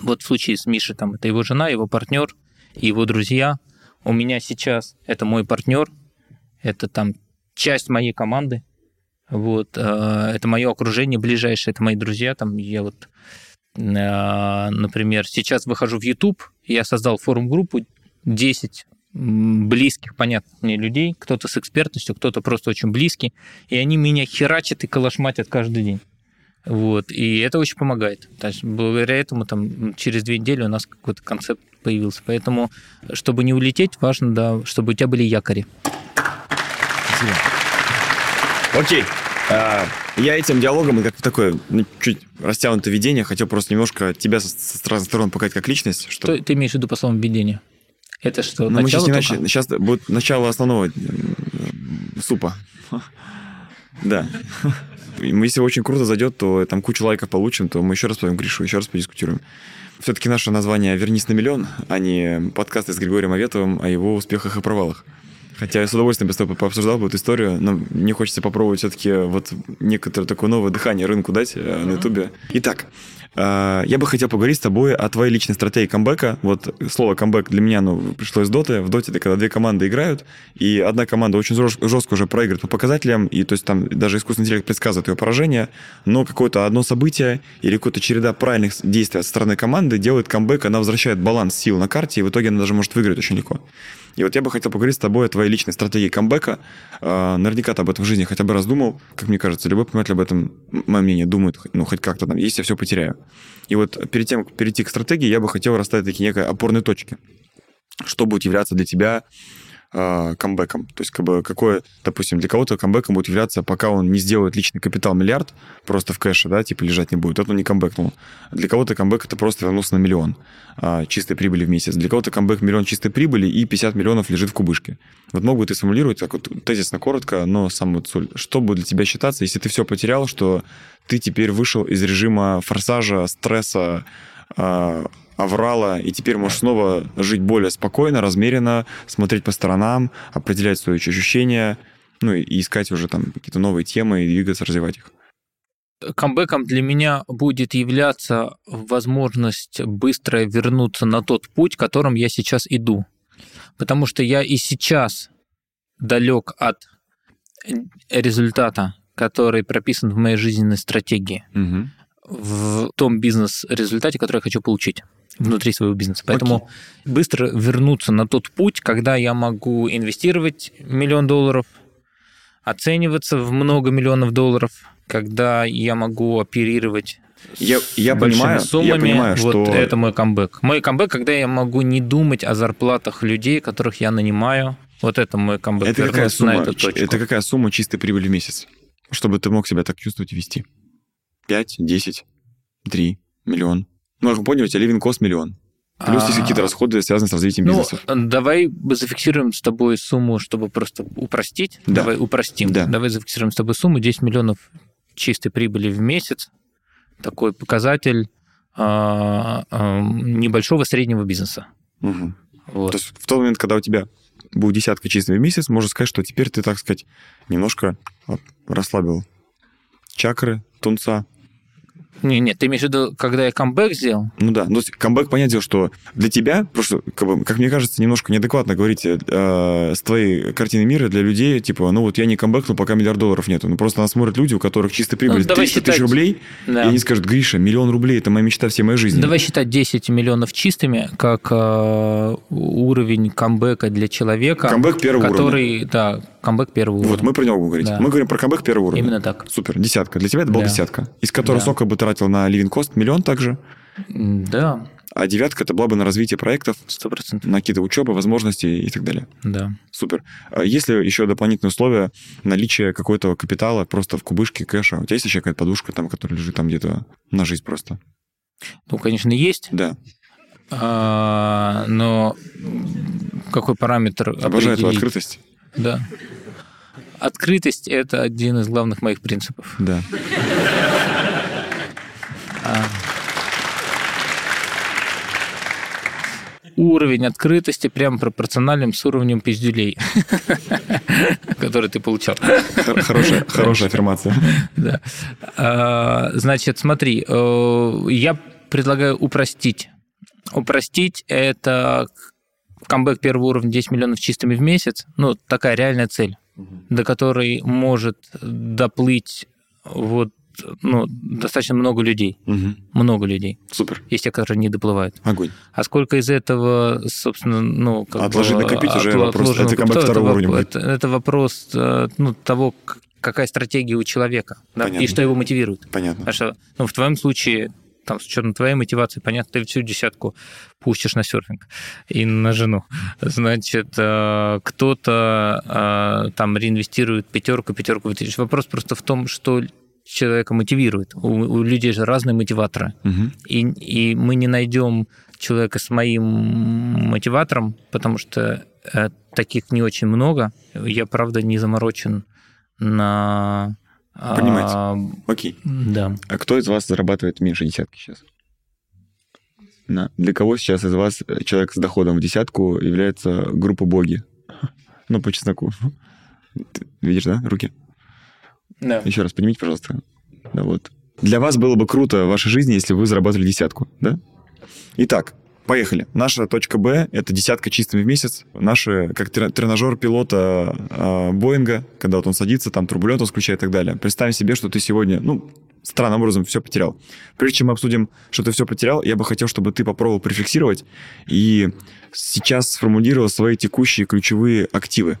Вот в случае с Мишей, там, это его жена, его партнер, его друзья. У меня сейчас это мой партнер, это там часть моей команды, вот, э, это мое окружение ближайшее, это мои друзья. Там я вот, э, например, сейчас выхожу в YouTube, я создал форум-группу 10 близких, понятно мне людей, кто-то с экспертностью, кто-то просто очень близкий, и они меня херачат и калашматят каждый день. Вот, и это очень помогает. То есть благодаря этому там через две недели у нас какой-то концепт появился. Поэтому, чтобы не улететь, важно, да, чтобы у тебя были якори. Спасибо. Окей. А, я этим диалогом, как такое ну, чуть растянутое видение, хотел просто немножко тебя со, со разных сторон показать как личность. Что... Ты имеешь в виду по словам видения? Это что, ну, начало мы сейчас, не нач... сейчас будет начало основного супа. Да. Если очень круто зайдет, то там кучу лайков получим, то мы еще раз пойдем Гришу, еще раз подискутируем. Все-таки наше название «Вернись на миллион», а не подкасты с Григорием Аветовым о его успехах и провалах. Хотя я с удовольствием бы с тобой пообсуждал бы эту историю, но мне хочется попробовать все-таки вот некоторое такое новое дыхание рынку дать mm-hmm. на Ютубе. Итак, э, я бы хотел поговорить с тобой о твоей личной стратегии камбэка. Вот слово камбэк для меня ну, пришло из доты. В доте это когда две команды играют, и одна команда очень жестко уже проигрывает по показателям, и то есть там даже искусственный интеллект предсказывает ее поражение, но какое-то одно событие или какая-то череда правильных действий со стороны команды делает камбэк, она возвращает баланс сил на карте, и в итоге она даже может выиграть очень легко. И вот я бы хотел поговорить с тобой о твоей личной стратегии камбэка. А, наверняка ты об этом в жизни хотя бы раз думал. Как мне кажется, любой пониматель об этом, мое мнение, думает, ну, хоть как-то там, если я все потеряю. И вот перед тем, как перейти к стратегии, я бы хотел расставить такие некие опорные точки. Что будет являться для тебя э, камбэком. То есть, как бы, какое, допустим, для кого-то камбэком будет являться, пока он не сделает личный капитал миллиард, просто в кэше, да, типа лежать не будет, это он не камбэкнул. Для кого-то камбэк это просто вернулся на миллион э, чистой прибыли в месяц. Для кого-то камбэк миллион чистой прибыли и 50 миллионов лежит в кубышке. Вот мог бы ты сформулировать так вот тезисно коротко, но сам вот соль. Что будет для тебя считаться, если ты все потерял, что ты теперь вышел из режима форсажа, стресса, э, оврала, и теперь можешь снова жить более спокойно, размеренно, смотреть по сторонам, определять свои ощущения, ну и искать уже там какие-то новые темы и двигаться, развивать их. Камбэком для меня будет являться возможность быстро вернуться на тот путь, которым я сейчас иду. Потому что я и сейчас далек от результата, который прописан в моей жизненной стратегии, угу. в том бизнес-результате, который я хочу получить внутри своего бизнеса. Поэтому Окей. быстро вернуться на тот путь, когда я могу инвестировать миллион долларов, оцениваться в много миллионов долларов, когда я могу оперировать я, я понимаю, суммами, я понимаю, вот что... это мой камбэк. Мой камбэк, когда я могу не думать о зарплатах людей, которых я нанимаю. Вот это мой камбэк. Это какая сумма? Это какая сумма чистой прибыли в месяц, чтобы ты мог себя так чувствовать и вести? 5, 10, 3, миллион? Ну, как поняли, у тебя ливинг кост миллион. Плюс есть какие-то а. расходы, связанные с развитием ну, бизнеса. Давай зафиксируем с тобой сумму, чтобы просто упростить. Да. Давай упростим. Да. Давай зафиксируем с тобой сумму 10 миллионов чистой прибыли в месяц. Такой показатель а, а, небольшого среднего бизнеса. Угу. Вот. То есть в тот момент, когда у тебя будет десятка чистых в месяц, можно сказать, что теперь ты, так сказать, немножко расслабил чакры, тунца, не, нет, ты имеешь в виду, когда я камбэк сделал? Ну да, ну, камбэк, понятно, что для тебя, просто, как, бы, как мне кажется, немножко неадекватно говорить э, с твоей картины мира для людей, типа, ну вот я не камбэкнул, пока миллиард долларов нету. Ну просто нас смотрят люди, у которых чистая прибыль ну, 300 считать... тысяч рублей, да. и они скажут, Гриша, миллион рублей – это моя мечта всей моей жизни. Давай считать 10 миллионов чистыми, как э, уровень камбэка для человека. Камбэк первого который, уровня. Да, камбэк первого уровня. Вот, мы про него говорить. Да. Мы говорим про камбэк первого уровня. Именно так. Супер, десятка. Для тебя это была да. десятка, из которой да. сколько бы тратил на living cost? Миллион также? Да. А девятка это была бы на развитие проектов, Сто процентов. на какие-то учебы, возможности и так далее. Да. Супер. А Есть ли еще дополнительные условия наличия какого-то капитала просто в кубышке кэша? У тебя есть еще какая-то подушка, там, которая лежит там где-то на жизнь просто? Ну, конечно, есть, Да. а, но какой параметр Обожаю твою определить? открытость. Да. Открытость – это один из главных моих принципов. Да. Уровень открытости прямо пропорционален с уровнем пиздюлей, который ты получал. Хор- Хорошая, хорошая аффирмация. Да. А, Значит, смотри, э, я предлагаю упростить. Упростить – это камбэк первого уровня 10 миллионов чистыми в месяц. Ну, такая реальная цель, до которой может доплыть вот, ну, достаточно много людей. Мгм. Много людей. Супер. Есть те, которые не доплывают. Огонь. А сколько из этого, собственно, ну... Как Отложить, бы, накопить уже вопрос. Это капитала, второго уровня. Это, это вопрос э, ну, того, какая стратегия у человека, да, Понятно. и что его мотивирует. Понятно. Потому что, ну, в твоем случае, там, с учетом твоей мотивации, понятно, ты всю десятку пустишь на серфинг и на жену. Значит, э, кто-то э, там реинвестирует пятерку, пятерку вытащишь. Вопрос просто в том, что человека мотивирует. У, у людей же разные мотиваторы. Мгм. И, и мы не найдем человека с моим мотиватором, потому что э, таких не очень много. Я, правда, не заморочен на... а, Понимаете. Окей. да. А кто из вас зарабатывает меньше десятки сейчас? На. Для кого сейчас из вас человек с доходом в десятку является группа боги? Ну, по чесноку. Ты видишь, да, руки? Да. Еще раз поднимите, пожалуйста. Да, вот. Для вас было бы круто в вашей жизни, если бы вы зарабатывали десятку, да? Итак, поехали. Наша точка Б – это десятка чистыми в месяц. Наши, как трена- тренажер пилота э, Боинга, когда вот он садится, там турбулентность включает и так далее. Представь себе, что ты сегодня, ну, странным образом все потерял. Прежде чем мы обсудим, что ты все потерял, я бы хотел, чтобы ты попробовал префиксировать и сейчас сформулировал свои текущие ключевые активы.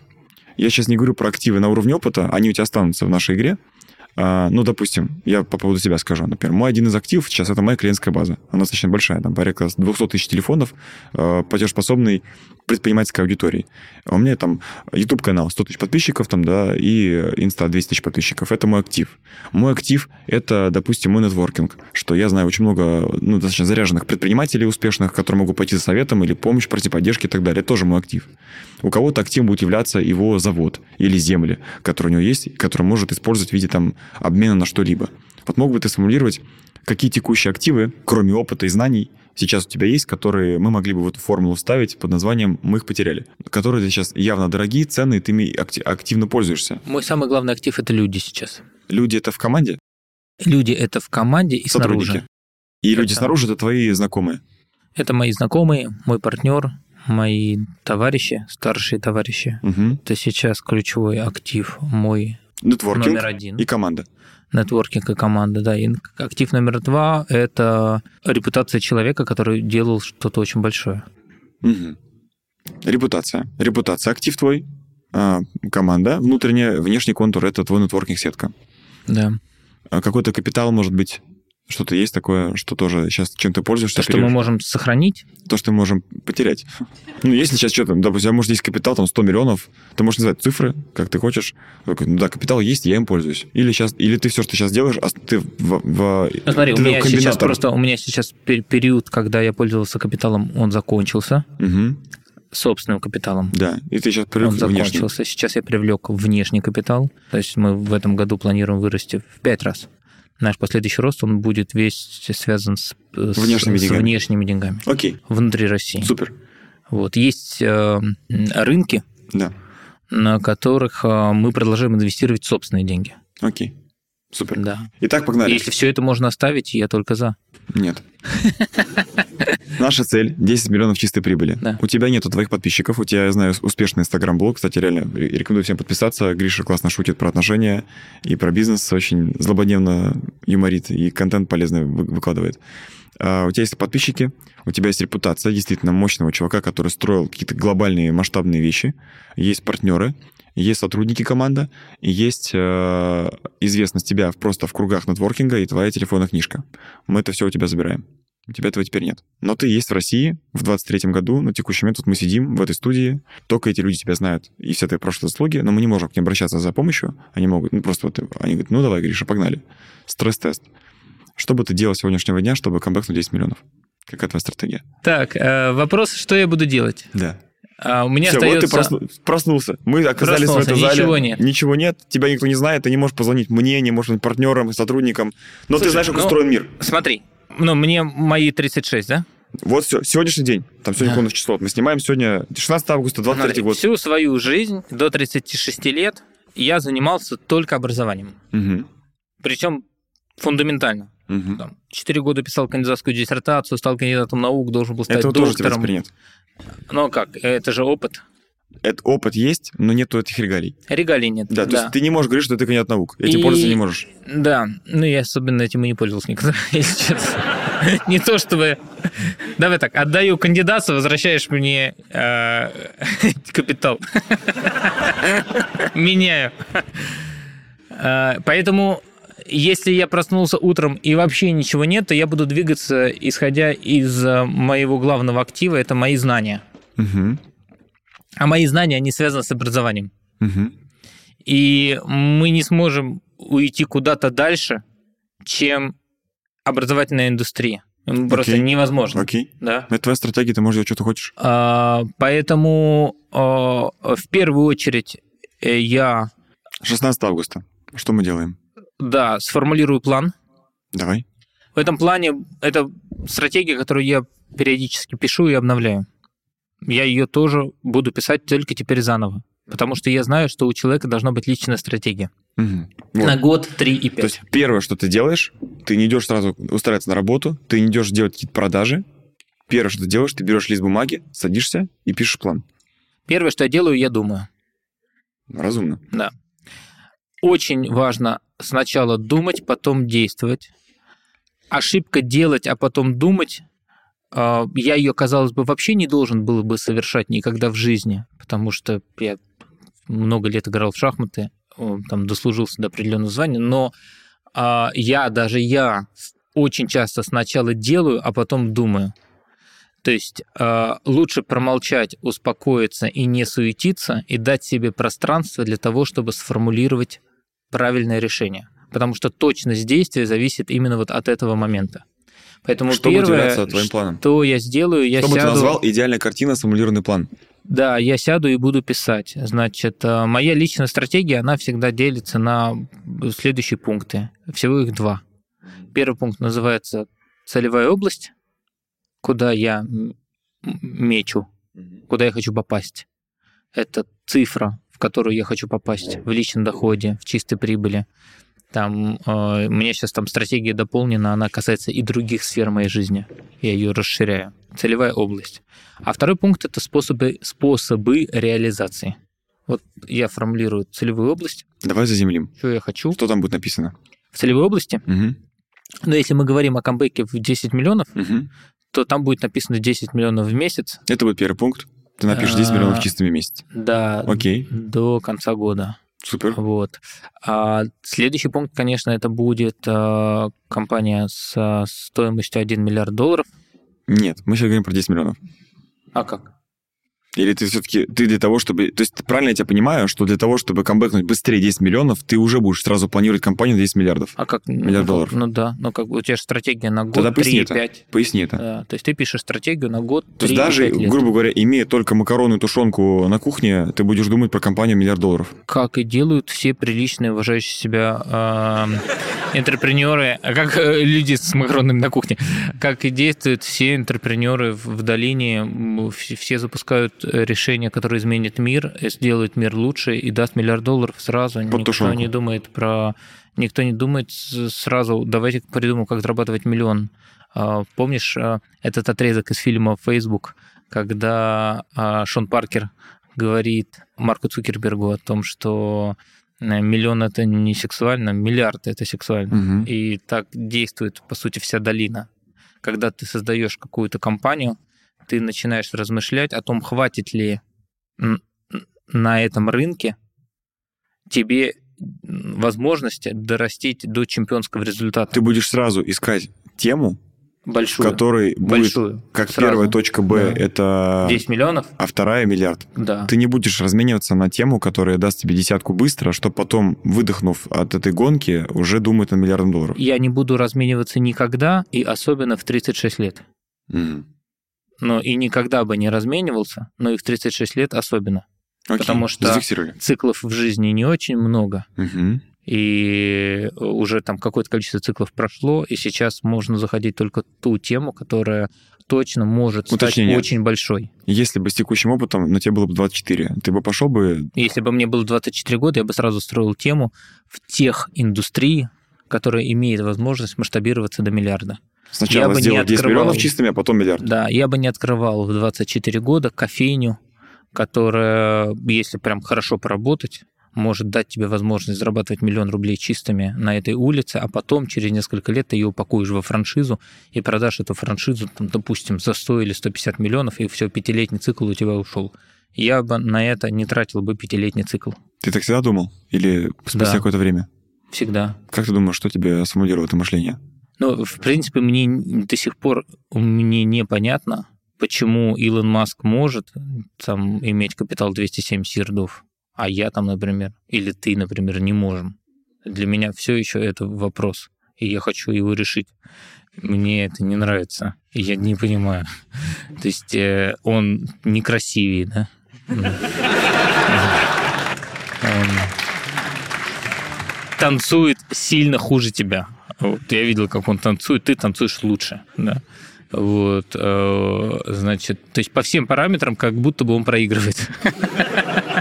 Я сейчас не говорю про активы на уровне опыта, они у тебя останутся в нашей игре. А, ну, допустим, я по поводу себя скажу. Например, мой один из активов сейчас это моя клиентская база. Она достаточно большая, там порядка 200 тысяч телефонов, э, платежеспособной предпринимательской аудитории. А у меня там YouTube-канал 100 тысяч подписчиков, там, да, и Инста 200 тысяч подписчиков. Это мой актив. Мой актив — это, допустим, мой нетворкинг, что я знаю очень много, ну, достаточно заряженных предпринимателей успешных, которые могу пойти за советом или помощь, поддержки и так далее. Это тоже мой актив. У кого-то активом будет являться его завод или земли, которые у него есть, которые может использовать в виде там обмена на что-либо. Вот мог бы ты сформулировать, какие текущие активы, кроме опыта и знаний, сейчас у тебя есть, которые мы могли бы в эту формулу вставить под названием «мы их потеряли», которые сейчас явно дорогие, ценные, ты ими акти- активно пользуешься. Мой самый главный актив – это люди сейчас. Люди это в команде, Люди – это в команде и сотрудники. снаружи. И люди Это- снаружи это твои знакомые. Это мои знакомые, мой партнер, мои товарищи, старшие товарищи. Угу. Это сейчас ключевой актив мой Нетворкинг номер один. и команда. Нетворкинг и команда, да. И актив номер два – это репутация человека, который делал что-то очень большое. Мгм. Репутация. Репутация. Актив твой, а, команда, внутренняя, внешний контур – это твой нетворкинг-сетка. Да. А Какой-то капитал, может быть, что-то есть такое, что тоже сейчас чем ты пользуешься? То, что мы оперируешь? можем сохранить, То, что мы можем потерять. Ну, если сейчас что-то, допустим, у тебя, может, есть капитал, там, 100 миллионов, ты можешь назвать цифры, как ты хочешь. Ну да, капитал есть, я им пользуюсь. Или, сейчас, или ты все, что сейчас делаешь, а ты в... в Ну, смотри, у меня сейчас просто у меня сейчас пер- период, когда я пользовался капиталом, он закончился, Мгм. собственным капиталом. Да, и ты сейчас привык Он закончился. Сейчас я привлек внешний капитал. То есть мы в этом году планируем вырасти в пять раз. Наш последующий рост, он будет весь связан с, с- Внешними с деньгами. внешними деньгами Окей, внутри России. супер. Вот. Есть э, рынки, Да, на которых э, мы продолжаем инвестировать собственные деньги. окей, супер. Да. Итак, погнали. Если все это можно оставить, я только за. Нет. Наша цель 10 миллионов чистой прибыли. Да. У тебя нету твоих подписчиков, у тебя, я знаю, успешный инстаграм-блог. Кстати, реально ре- рекомендую всем подписаться. Гриша классно шутит про отношения и про бизнес, очень злободневно юморит и контент полезный вы- выкладывает. А, у тебя есть подписчики, у тебя есть репутация действительно мощного чувака, который строил какие-то глобальные масштабные вещи. Есть партнеры, есть сотрудники команда, и есть э, известность тебя просто в кругах нетворкинга и твоя телефонная книжка. Мы это все у тебя забираем. У тебя этого теперь нет. Но ты есть в России в 23-м году, на текущий момент вот мы сидим в этой студии, только эти люди тебя знают и все твои прошлые заслуги, но мы не можем к ним обращаться за помощью, они могут, ну просто вот, они говорят, ну давай, Гриша, погнали. Стресс-тест. Что бы ты делал сегодняшнего дня, чтобы камбэкнуть 10 миллионов? Какая твоя стратегия? Так, э, вопрос, что я буду делать? Да. А, у меня Все, остается... вот ты просну- проснулся. Мы оказались в Проснулся, этом зале. ничего нет. Ничего нет. Тебя никто не знает. Ты не можешь позвонить мне, не можешь партнерам, сотрудникам. Но ты Слушай, знаешь, как ну- устроен мир. Смотри, ну, мне мои 36, да? Вот все. Сегодняшний день. Там сегодня Да. какое число. Мы снимаем сегодня 16 августа, 23 Смотри, год. всю свою жизнь до 36 лет я занимался только образованием. Мгм. Причем фундаментально. Мгм. Там, Четыре года писал кандидатскую диссертацию, стал кандидатом наук, должен был стать Это тоже доктором. принят. Ну как, это же опыт. Это опыт есть, но нету этих регалий. Регалий нет. Да, то есть ты не можешь говорить, что ты кандидат наук. Этим И- пользоваться не можешь. Да, ну я особенно этим и не пользовался никогда, если честно. Не то чтобы... Давай так, отдаю кандидатство, возвращаешь мне э, капитал. Меняю. Э, Поэтому, если я проснулся утром и вообще ничего нет, то я буду двигаться, исходя из э, моего главного актива, это мои знания. Мгм. А мои знания, они связаны с образованием. Мгм. И мы не сможем уйти куда-то дальше, чем образовательная индустрия. М, Просто Окей. невозможно. Окей. Да? Это твоя стратегия, ты можешь делать, что ты хочешь. А, поэтому а, в первую очередь э, я 16 августа. Что мы делаем? Да, сформулирую план. Давай. В этом плане это стратегия, которую я периодически пишу и обновляю. Я ее тоже буду писать только теперь заново. Потому что я знаю, что у человека должна быть личная стратегия. Мгм. Вот. На год, три и То пять. есть первое, что ты делаешь, ты не идешь сразу устраиваться на работу, ты не идешь делать какие-то продажи. Первое, что ты делаешь, ты берешь лист бумаги, садишься и пишешь план. Первое, что я делаю, я думаю. Разумно. Да. Очень важно сначала думать, потом действовать. Ошибка делать, а потом думать, э, я ее, казалось бы, вообще не должен был бы совершать никогда в жизни, потому что я много лет играл в шахматы, там дослужился до определенного звания, но а, я, даже я, очень часто сначала делаю, а потом думаю. То есть э, лучше промолчать, успокоиться и не суетиться, и дать себе пространство для того, чтобы сформулировать правильное решение. Потому что точность действия зависит именно вот от этого момента. Поэтому Что первое, твоим планом? что я сделаю, я Что бы ты сяду... назвал идеальная картина, сформулированный план? Да, я сяду и буду писать. Значит, э, моя личная стратегия, она всегда делится на следующие пункты. Всего их два. Первый пункт называется целевая область, куда я мечу, куда я хочу попасть. Это цифра, которую я хочу попасть в личном доходе, в чистой прибыли. Там э, меня сейчас там стратегия дополнена, она касается и других сфер моей жизни. Я ее расширяю. Целевая область. А второй пункт это способы, способы реализации. Вот я формулирую целевую область, Давай заземлим. что я хочу Что там будет написано? в целевой области. Мгм. Но если мы говорим о камбэке в 10 миллионов, Мгм. то там будет написано 10 миллионов в месяц Это будет первый пункт. Ты напишешь 10 миллионов чистыми в месяц. до, Окей, до конца года. супер. Вот. А следующий пункт, конечно, это будет а, компания с а, стоимостью 1 миллиард долларов. Нет, мы сейчас говорим про 10 миллионов. А как? Или ты все-таки, ты для того, чтобы... То есть правильно я тебя понимаю, что для того, чтобы камбэкнуть быстрее 10 миллионов, ты уже будешь сразу планировать компанию на 10 миллиардов. А как? Миллиард ну, долларов. Ну да, ну как бы у тебя же стратегия на год, Тогда поясни 3 это. 5. Поясни это. Да, то есть ты пишешь стратегию на год, То 3 есть даже, 5 лет. грубо говоря, имея только макароны и тушенку на кухне, ты будешь думать про компанию миллиард долларов. как и делают все приличные, уважающие себя э, интерпренеры, а как э, люди с макаронами на кухне, как и действуют все интерпренеры в, долине, все, запускают э, решения, которые изменят мир, э, сделают мир лучше и даст миллиард долларов сразу. Никто тушенку. не думает про... Никто не думает сразу, давайте придумаем, как зарабатывать миллион. А, Помнишь а, этот отрезок из фильма «Facebook», когда а, Шон Паркер говорит Марку Цукербергу о том, что э, миллион это не сексуально, миллиард это сексуально. Мгм. И так действует, по сути, вся долина. Когда ты создаешь какую-то компанию, ты начинаешь размышлять о том, хватит ли на этом рынке тебе возможности дорастить до чемпионского результата. Ты будешь сразу искать тему, Большую. который Большую. будет как Сразу. первая точка Б, Да. это... 10 миллионов? А вторая миллиард. Да. Ты не будешь размениваться на тему, которая даст тебе десятку быстро, чтобы потом, выдохнув от этой гонки, уже думать над миллиардом долларов. Я не буду размениваться никогда, и особенно в 36 лет. Мгм. Но и никогда бы не разменивался, но и в 36 лет особенно. Окей, Потому что-. Циклов в жизни не очень много, Мгм. И уже там какое-то количество циклов прошло, и сейчас можно заходить только ту тему, которая точно может стать Уточнение. очень большой. Если бы с текущим опытом на тебе было бы 24, ты бы пошел бы... Если бы мне было 24 года, я бы сразу строил тему в тех индустрии, которая имеет возможность масштабироваться до миллиарда. Сначала бы не сделать 10 открывал. миллионов чистыми, а потом миллиард. Да, я бы не открывал в 24 года кофейню, которая, если прям хорошо поработать, может дать тебе возможность зарабатывать миллион рублей чистыми на этой улице, а потом через несколько лет ты ее упакуешь во франшизу и продашь эту франшизу, там, допустим, за 100 или 150 миллионов, и все, пятилетний цикл у тебя ушел. Я бы на это не тратил бы пятилетний цикл. Ты так всегда думал? Или спустя Да. какое-то время? Всегда. Как ты думаешь, что тебе сформулировало это мышление? Ну, в принципе, мне до сих пор мне непонятно, почему Илон Маск может там иметь капитал 270 ярдов, а я там, например, или ты, например, не можем. Для меня все еще это вопрос, и я хочу его решить. Мне это не нравится, я не понимаю. То есть э, он некрасивее, да? Он танцует сильно хуже тебя. Вот, я видел, как он танцует, ты танцуешь лучше, да. Вот, э, значит, то есть по всем параметрам как будто бы он проигрывает.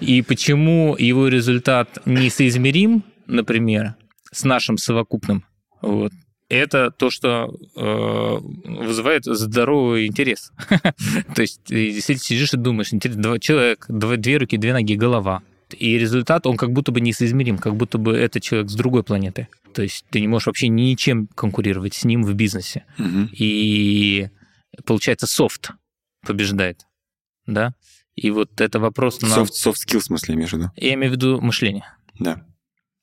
И почему его результат несоизмерим, например, с нашим совокупным, вот, это то, что э, вызывает здоровый интерес. То есть ты действительно сидишь и думаешь, два человека, два, две руки, две ноги, голова. И результат, он как будто бы несоизмерим, как будто бы это человек с другой планеты. То есть ты не можешь вообще ничем конкурировать с ним в бизнесе. И получается софт побеждает, да? И вот это вопрос на... Soft, soft skill, в смысле, имеешь в виду? Я имею в виду мышление. Да.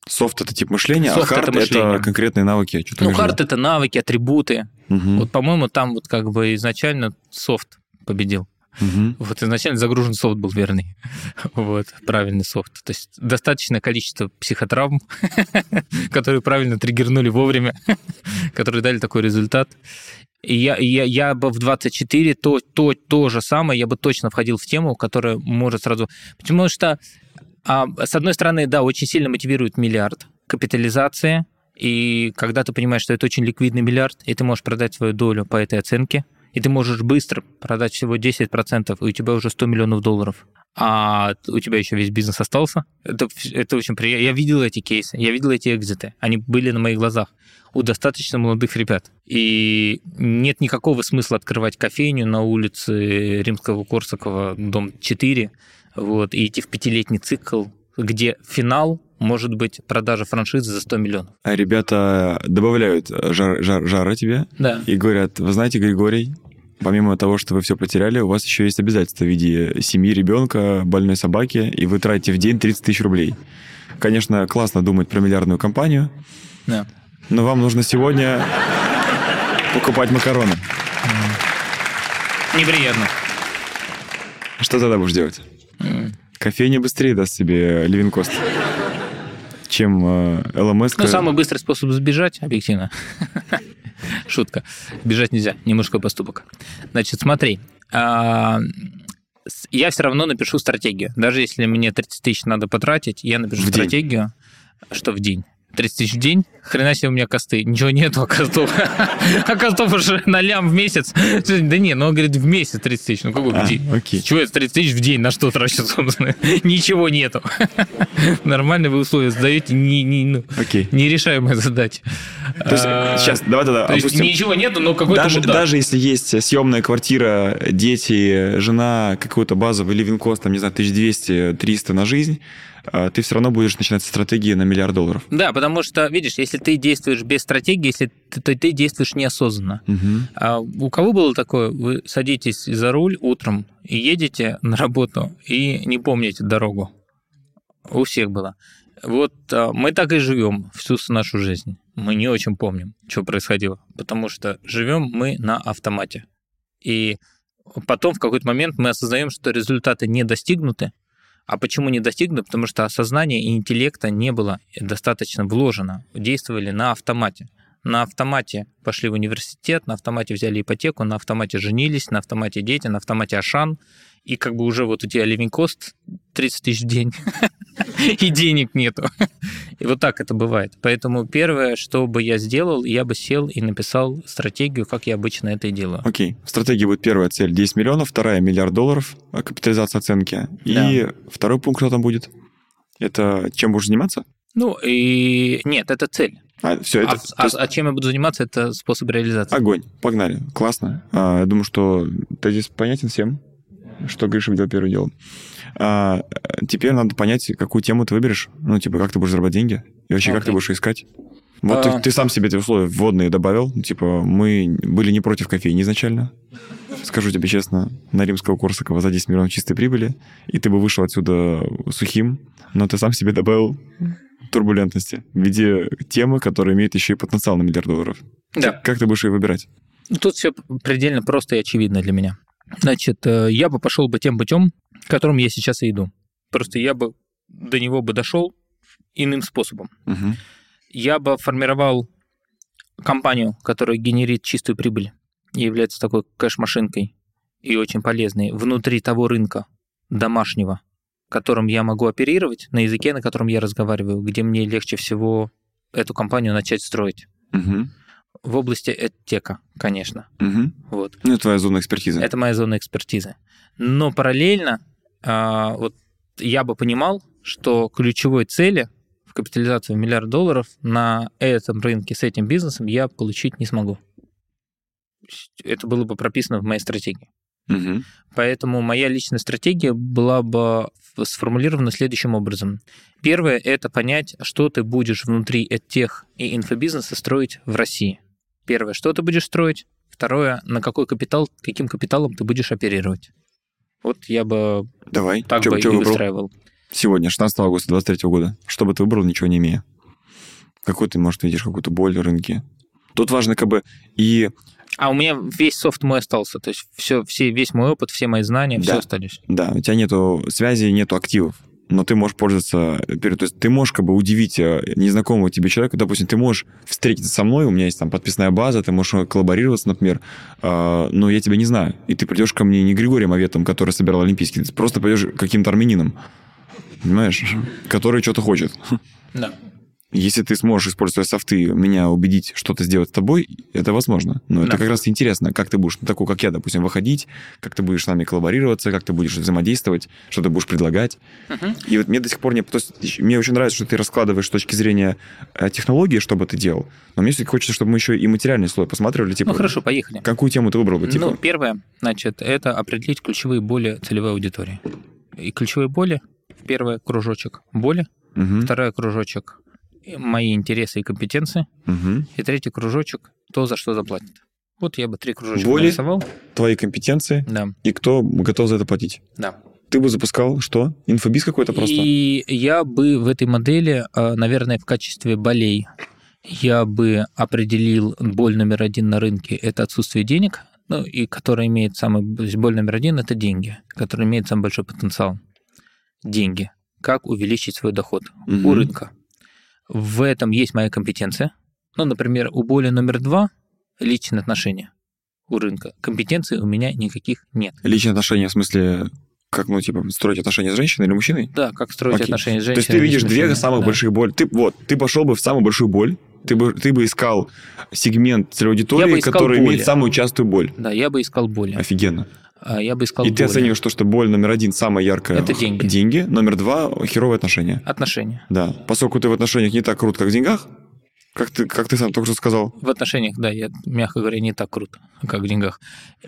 Софт — это тип мышления, а Soft — хард это — это конкретные навыки. Что-то Ну, хард — это навыки, атрибуты. Мгм. Вот, по-моему, там вот как бы изначально софт победил. Мгм. Вот изначально загружен софт был верный. Вот, правильный софт. То есть достаточное количество психотравм, которые правильно триггернули вовремя, которые дали такой результат. И я, я, я бы в 24 то, то, то же самое, я бы точно входил в тему, которая может сразу... Потому что, а, с одной стороны, да, очень сильно мотивирует миллиард, капитализация, и когда ты понимаешь, что это очень ликвидный миллиард, и ты можешь продать свою долю по этой оценке, и ты можешь быстро продать всего 10%, и у тебя уже 100 миллионов долларов, а у тебя еще весь бизнес остался. Это, это очень приятно. Я видел эти кейсы, я видел эти экзиты. Они были на моих глазах у достаточно молодых ребят. И нет никакого смысла открывать кофейню на улице Римского Корсакова, дом 4, вот, и идти в пятилетний цикл, где финал может быть продажа франшизы за 100 миллионов. А ребята добавляют жар, жар- жара тебе Да. и говорят, вы знаете, Григорий, помимо того, что вы все потеряли, у вас еще есть обязательства в виде семьи, ребенка, больной собаки, и вы тратите в день 30 тысяч рублей. Конечно, классно думать про миллиардную компанию, да. но вам нужно сегодня покупать макароны. Неприятно. Что тогда будешь делать? Кофейня быстрее даст себе Левинкост, чем э, ЛМС. Ну, самый быстрый способ сбежать, объективно. Шутка. Бежать нельзя, не мужской поступок. Значит, смотри. а, Я все равно напишу стратегию. Даже если мне 30 тысяч надо потратить, я напишу В день. стратегию, что в день. 30 тысяч в день, хрена себе у меня косты. Ничего нету, а костов. А костов уже на лям в месяц. Да не, ну он говорит, в месяц 30 тысяч. Ну какой в А, день? Чего это 30 тысяч в день? На что трачу, собственно? Ничего нету. Нормальные вы условия сдаете, не, не, ну, нерешаемая задача. То есть, А, сейчас, давай тогда То есть опустим. ничего нету, но какой-то Даже, даже если есть съемная квартира, дети, жена, какой-то базовый living там, не знаю, 1200-300 на жизнь, а, ты все равно будешь начинать со стратегии на миллиард долларов. Да, потому что, видишь, если ты действуешь без стратегии, если ты, то ты действуешь неосознанно. Мгм. А у кого было такое? Вы садитесь за руль утром и едете на работу и не помните дорогу. У всех было. Вот а, мы так и живем всю нашу жизнь. Мы не очень помним, что происходило, потому что живем мы на автомате. И потом в какой-то момент мы осознаем, что результаты не достигнуты. А почему не достигнуты? Потому что осознание и интеллекта не было достаточно вложено, действовали на автомате. На автомате пошли в университет, на автомате взяли ипотеку, на автомате женились, на автомате дети, на автомате Ашан, и как бы уже вот у тебя living cost 30 тысяч в день, и денег нету. И вот так это бывает. Поэтому первое, что бы я сделал, я бы сел и написал стратегию, как я обычно это и делаю. Окей. В стратегии будет первая цель 10 миллионов, вторая миллиард долларов, а, капитализация оценки. И второй пункт, что там будет? Это чем будешь заниматься? Ну, и нет, это цель. А, все, это А, то а- есть а чем я буду заниматься, это способ реализации. огонь. Погнали. Классно. А, я думаю, что здесь понятен всем, что Гриша делал первым делом. А, теперь надо понять, какую тему ты выберешь. Ну, типа, как ты будешь зарабатывать деньги и вообще, как ты будешь искать. Вот А. ты, ты сам себе эти условия вводные добавил. Типа, мы были не против кофейни изначально. Скажу тебе честно, на римского Корсакова за 10 миллионов чистой прибыли, и ты бы вышел отсюда сухим, но ты сам себе добавил турбулентности в виде темы, которая имеет еще и потенциал на миллиард долларов. Да. Как ты будешь ее выбирать? Ну, Тут все предельно просто и очевидно для меня. Значит, э, я бы пошел бы тем путем, которым я сейчас и иду. Просто я бы до него бы дошел иным способом. Мгм. Я бы формировал компанию, которая генерит чистую прибыль и является такой кэш-машинкой и очень полезной внутри того рынка домашнего, которым я могу оперировать, на языке, на котором я разговариваю, где мне легче всего эту компанию начать строить. Мгм. В области эдтека, конечно. Мгм. Вот. Ну, это твоя зона экспертизы. Это моя зона экспертизы. Но параллельно а, вот я бы понимал, что ключевой цели в капитализацию в миллиард долларов на этом рынке с этим бизнесом я получить не смогу. Это было бы прописано в моей стратегии. Мгм. Поэтому моя личная стратегия была бы сформулирована следующим образом. Первое – это понять, что ты будешь внутри тех и инфобизнеса строить в России. Первое, что ты будешь строить. Второе, на какой капитал, каким капиталом ты будешь оперировать. Вот я бы Давай. так Чё- бы и чё выбрал? выстраивал. Сегодня, 16 августа 23 года. Что бы ты выбрал, ничего не имея? Какой ты, может, видишь какую-то боль в рынке? Тут важно как бы и... А у меня весь софт мой остался. То есть все, все, весь мой опыт, все мои знания, Да. все остались. Да, у тебя нету связи, нету активов. Но ты можешь пользоваться... То есть ты можешь как бы удивить э, незнакомого тебе человека. Допустим, ты можешь встретиться со мной, у меня есть там подписная база, ты можешь коллаборироваться, например, э, но я тебя не знаю. И ты придешь ко мне не Григорием Аветом, который собирал Олимпийский, ты просто пойдешь каким-то армянином. Понимаешь? Который что-то хочет. Да. Если ты сможешь, используя софты, меня убедить что-то сделать с тобой, это возможно. Но это Да. как раз интересно, как ты будешь, на такой, как я, допустим, выходить, как ты будешь с нами коллаборироваться, как ты будешь взаимодействовать, что ты будешь предлагать. Мгм. И вот мне до сих пор не... то есть мне очень нравится, что ты раскладываешь с точки зрения э, технологии, что бы ты делал. Но мне все-таки хочется, чтобы мы еще и материальный слой посматривали. Типа, Ну хорошо, поехали. Какую тему ты выбрал бы? Типа, Ну, первое, значит, это определить ключевые боли целевой аудитории. И ключевые боли, первое, кружочек боли, мгм, второй кружочек – мои интересы и компетенции, мгм. и третий кружочек – то, за что заплатят. Вот я бы три кружочка Боли? нарисовал. Твои компетенции Да, и кто готов за это платить. да. Ты бы запускал что? Инфобиз какой-то просто? И я бы в этой модели, э, наверное, в качестве болей, я бы определил боль номер один на рынке – это отсутствие денег, ну, и которая имеет самый... Боль номер один – это деньги, которая имеет самый большой потенциал. Деньги. Как увеличить свой доход у Мгм. рынка. В этом есть моя компетенция. Ну, например, у боли номер два – личные отношения у рынка. Компетенций у меня никаких нет. Личные отношения, в смысле, как, ну, типа, строить отношения с женщиной или мужчиной? Да, как строить Окей. отношения с То есть женщиной. ты видишь две самых Да. больших боли. Ты, вот, ты пошел бы в самую большую боль, ты бы, ты бы искал сегмент целевой аудитории, бы который боли. имеет самую частую боль. Да, я бы искал боли. Офигенно. А Я бы искал И ты боли. оцениваешь то, что боль номер один самая яркая. Это деньги. Деньги. Номер два – херовые отношения. Отношения. Да. Поскольку ты в отношениях не так крут, как в деньгах, как ты, как ты сам только что сказал. В отношениях, да, я, мягко говоря, не так круто, как в деньгах.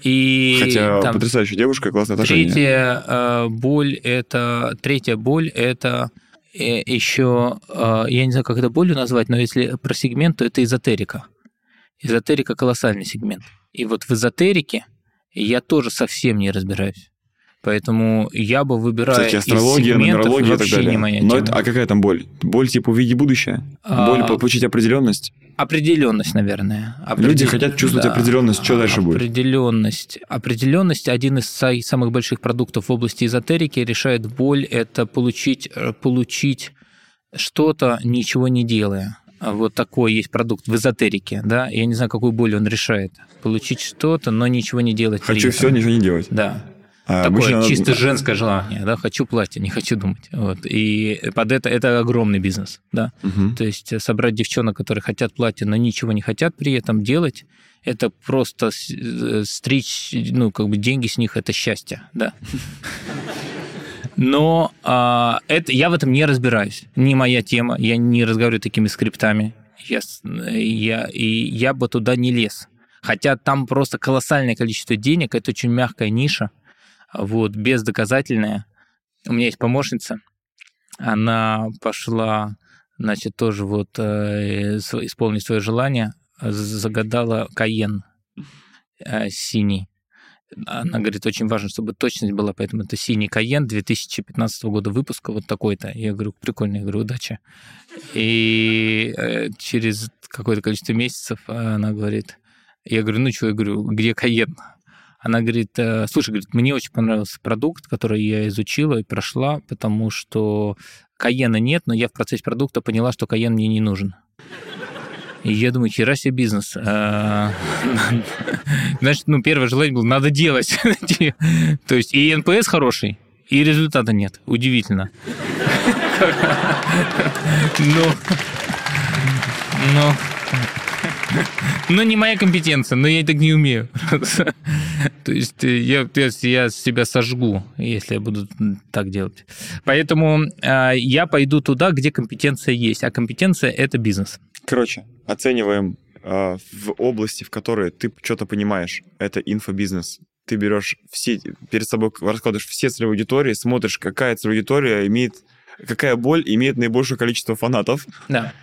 И Хотя там потрясающая девушка, классные отношения. третья э, боль это третья боль это э, еще э, я не знаю, как это болью назвать, но если про сегмент, то это эзотерика. Эзотерика колоссальный сегмент. И вот в эзотерике я тоже совсем не разбираюсь. Поэтому я бы выбираю Кстати, астрология, нумерология и так далее. Не моя Но тема. это, а какая там боль? Боль типа увидеть будущее? А, Боль получить определенность? Определенность, наверное. Люди хотят чувствовать определенность. Что дальше будет? Определенность. Определенность один из са- самых больших продуктов в области эзотерики решает боль. Это получить, э, получить что-то, ничего не делая. А Вот такой есть продукт в эзотерике, да. Я не знаю, какую боль он решает. Получить что-то, но ничего не делать. Хочу все, ничего не делать. Да. А Такое обычно чисто женское желание, да, хочу платье, не хочу думать. Вот. И под это это огромный бизнес, да. Мгм. То есть собрать девчонок, которые хотят платье, но ничего не хотят при этом делать, это просто э, стричь, ну, как бы деньги с них это счастье, да. Но а, это, я в этом не разбираюсь. Не моя тема. Я не разговариваю такими скриптами. Я, я, и я бы туда не лез. Хотя там просто колоссальное количество денег. Это очень мягкая ниша. Вот, бездоказательная. У меня есть помощница. Она пошла, значит, тоже вот э, исполнить свое желание. Загадала Каен э, синий. Она говорит, очень важно, чтобы точность была, поэтому это синий Каен 2015 года выпуска, вот такой-то. Я говорю, прикольно, я говорю, удачи. И э, через какое-то количество месяцев она говорит, я говорю, ну что, я говорю, где Каен? Она говорит, э, слушай, говорит, мне очень понравился продукт, который я изучила и прошла, потому что Каена нет, но я в процессе продукта поняла, что Каен мне не нужен. И я думаю, хера себе бизнес. А, Значит, ну, первое желание было, надо делать. То есть и NPS хороший, и результата нет. Удивительно. Ну, ну, ну, не моя компетенция, но я так не умею. То есть я, я, я себя сожгу, если я буду так делать. Поэтому э, я пойду туда, где компетенция есть. А компетенция – это бизнес. Короче, оцениваем э, в области, в которой ты что-то понимаешь. Это инфобизнес. Ты берешь все, перед собой раскладываешь все целевые аудитории, смотришь, какая целевая аудитория имеет, какая боль имеет наибольшее количество фанатов. Да,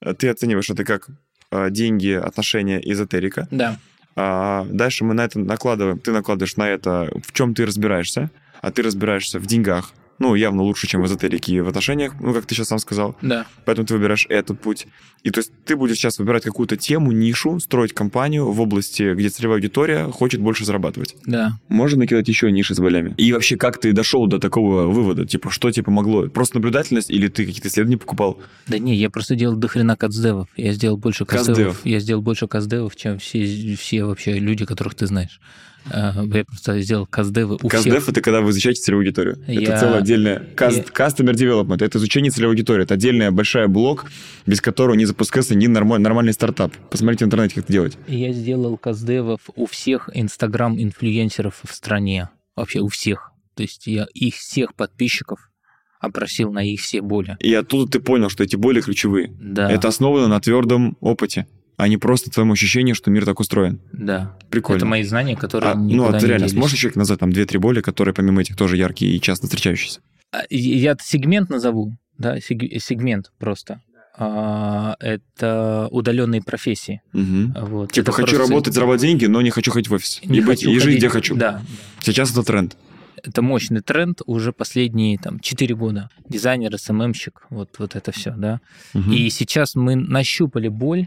Э, Ты оцениваешь это как э, деньги, отношения, эзотерика. да. А дальше мы на это накладываем, ты накладываешь на это, в чем ты разбираешься, а ты разбираешься в деньгах. Ну, явно лучше, чем в эзотерике и в отношениях, ну, как ты сейчас сам сказал. Да. Поэтому ты выбираешь этот путь. И то есть ты будешь сейчас выбирать какую-то тему, нишу, строить компанию в области, где целевая аудитория хочет больше зарабатывать. Да. Можно накидать еще ниши с болями. И вообще, как ты дошел до такого вывода? Типа, что тебе помогло? Просто наблюдательность или ты какие-то исследования покупал? Да не, я просто делал дохрена каздевов. Я сделал больше. Каздевов. Я сделал больше каздевов, чем все, все вообще люди, которых ты знаешь. А, Я просто сделал каздевы у всех. Каздев — это когда вы изучаете целевую аудиторию. Я- Это целая отдельная... Каз- я- Customer development — это изучение целевой аудитории. Это отдельная большая блок, без которого не запускается ни нормаль- нормальный стартап. Посмотрите в интернете, как это делать. Я сделал каздевов у всех инстаграм-инфлюенсеров в стране. Вообще у всех. То есть я их всех подписчиков опросил на их все боли. И оттуда ты понял, что эти боли ключевые. Да, Это основано на твердом опыте, а не просто твоем ощущении, что мир так устроен. да. Прикольно. Это мои знания, которые А, ну, а ты реально делись. сможешь еще назвать там две-три боли, которые помимо этих тоже яркие и часто встречающиеся? А, Я сегмент назову, да, сег- сегмент просто. А, Это удаленные профессии. Мгм. Вот. Типа Это хочу просто- работать, зарабатывать деньги, но не хочу ходить в офис. Не и, быть, и жить, где хочу. Да, Сейчас это тренд. это мощный тренд уже последние там 4 года. Дизайнер, СММщик, вот, вот это все, да. Мгм. И сейчас мы нащупали боль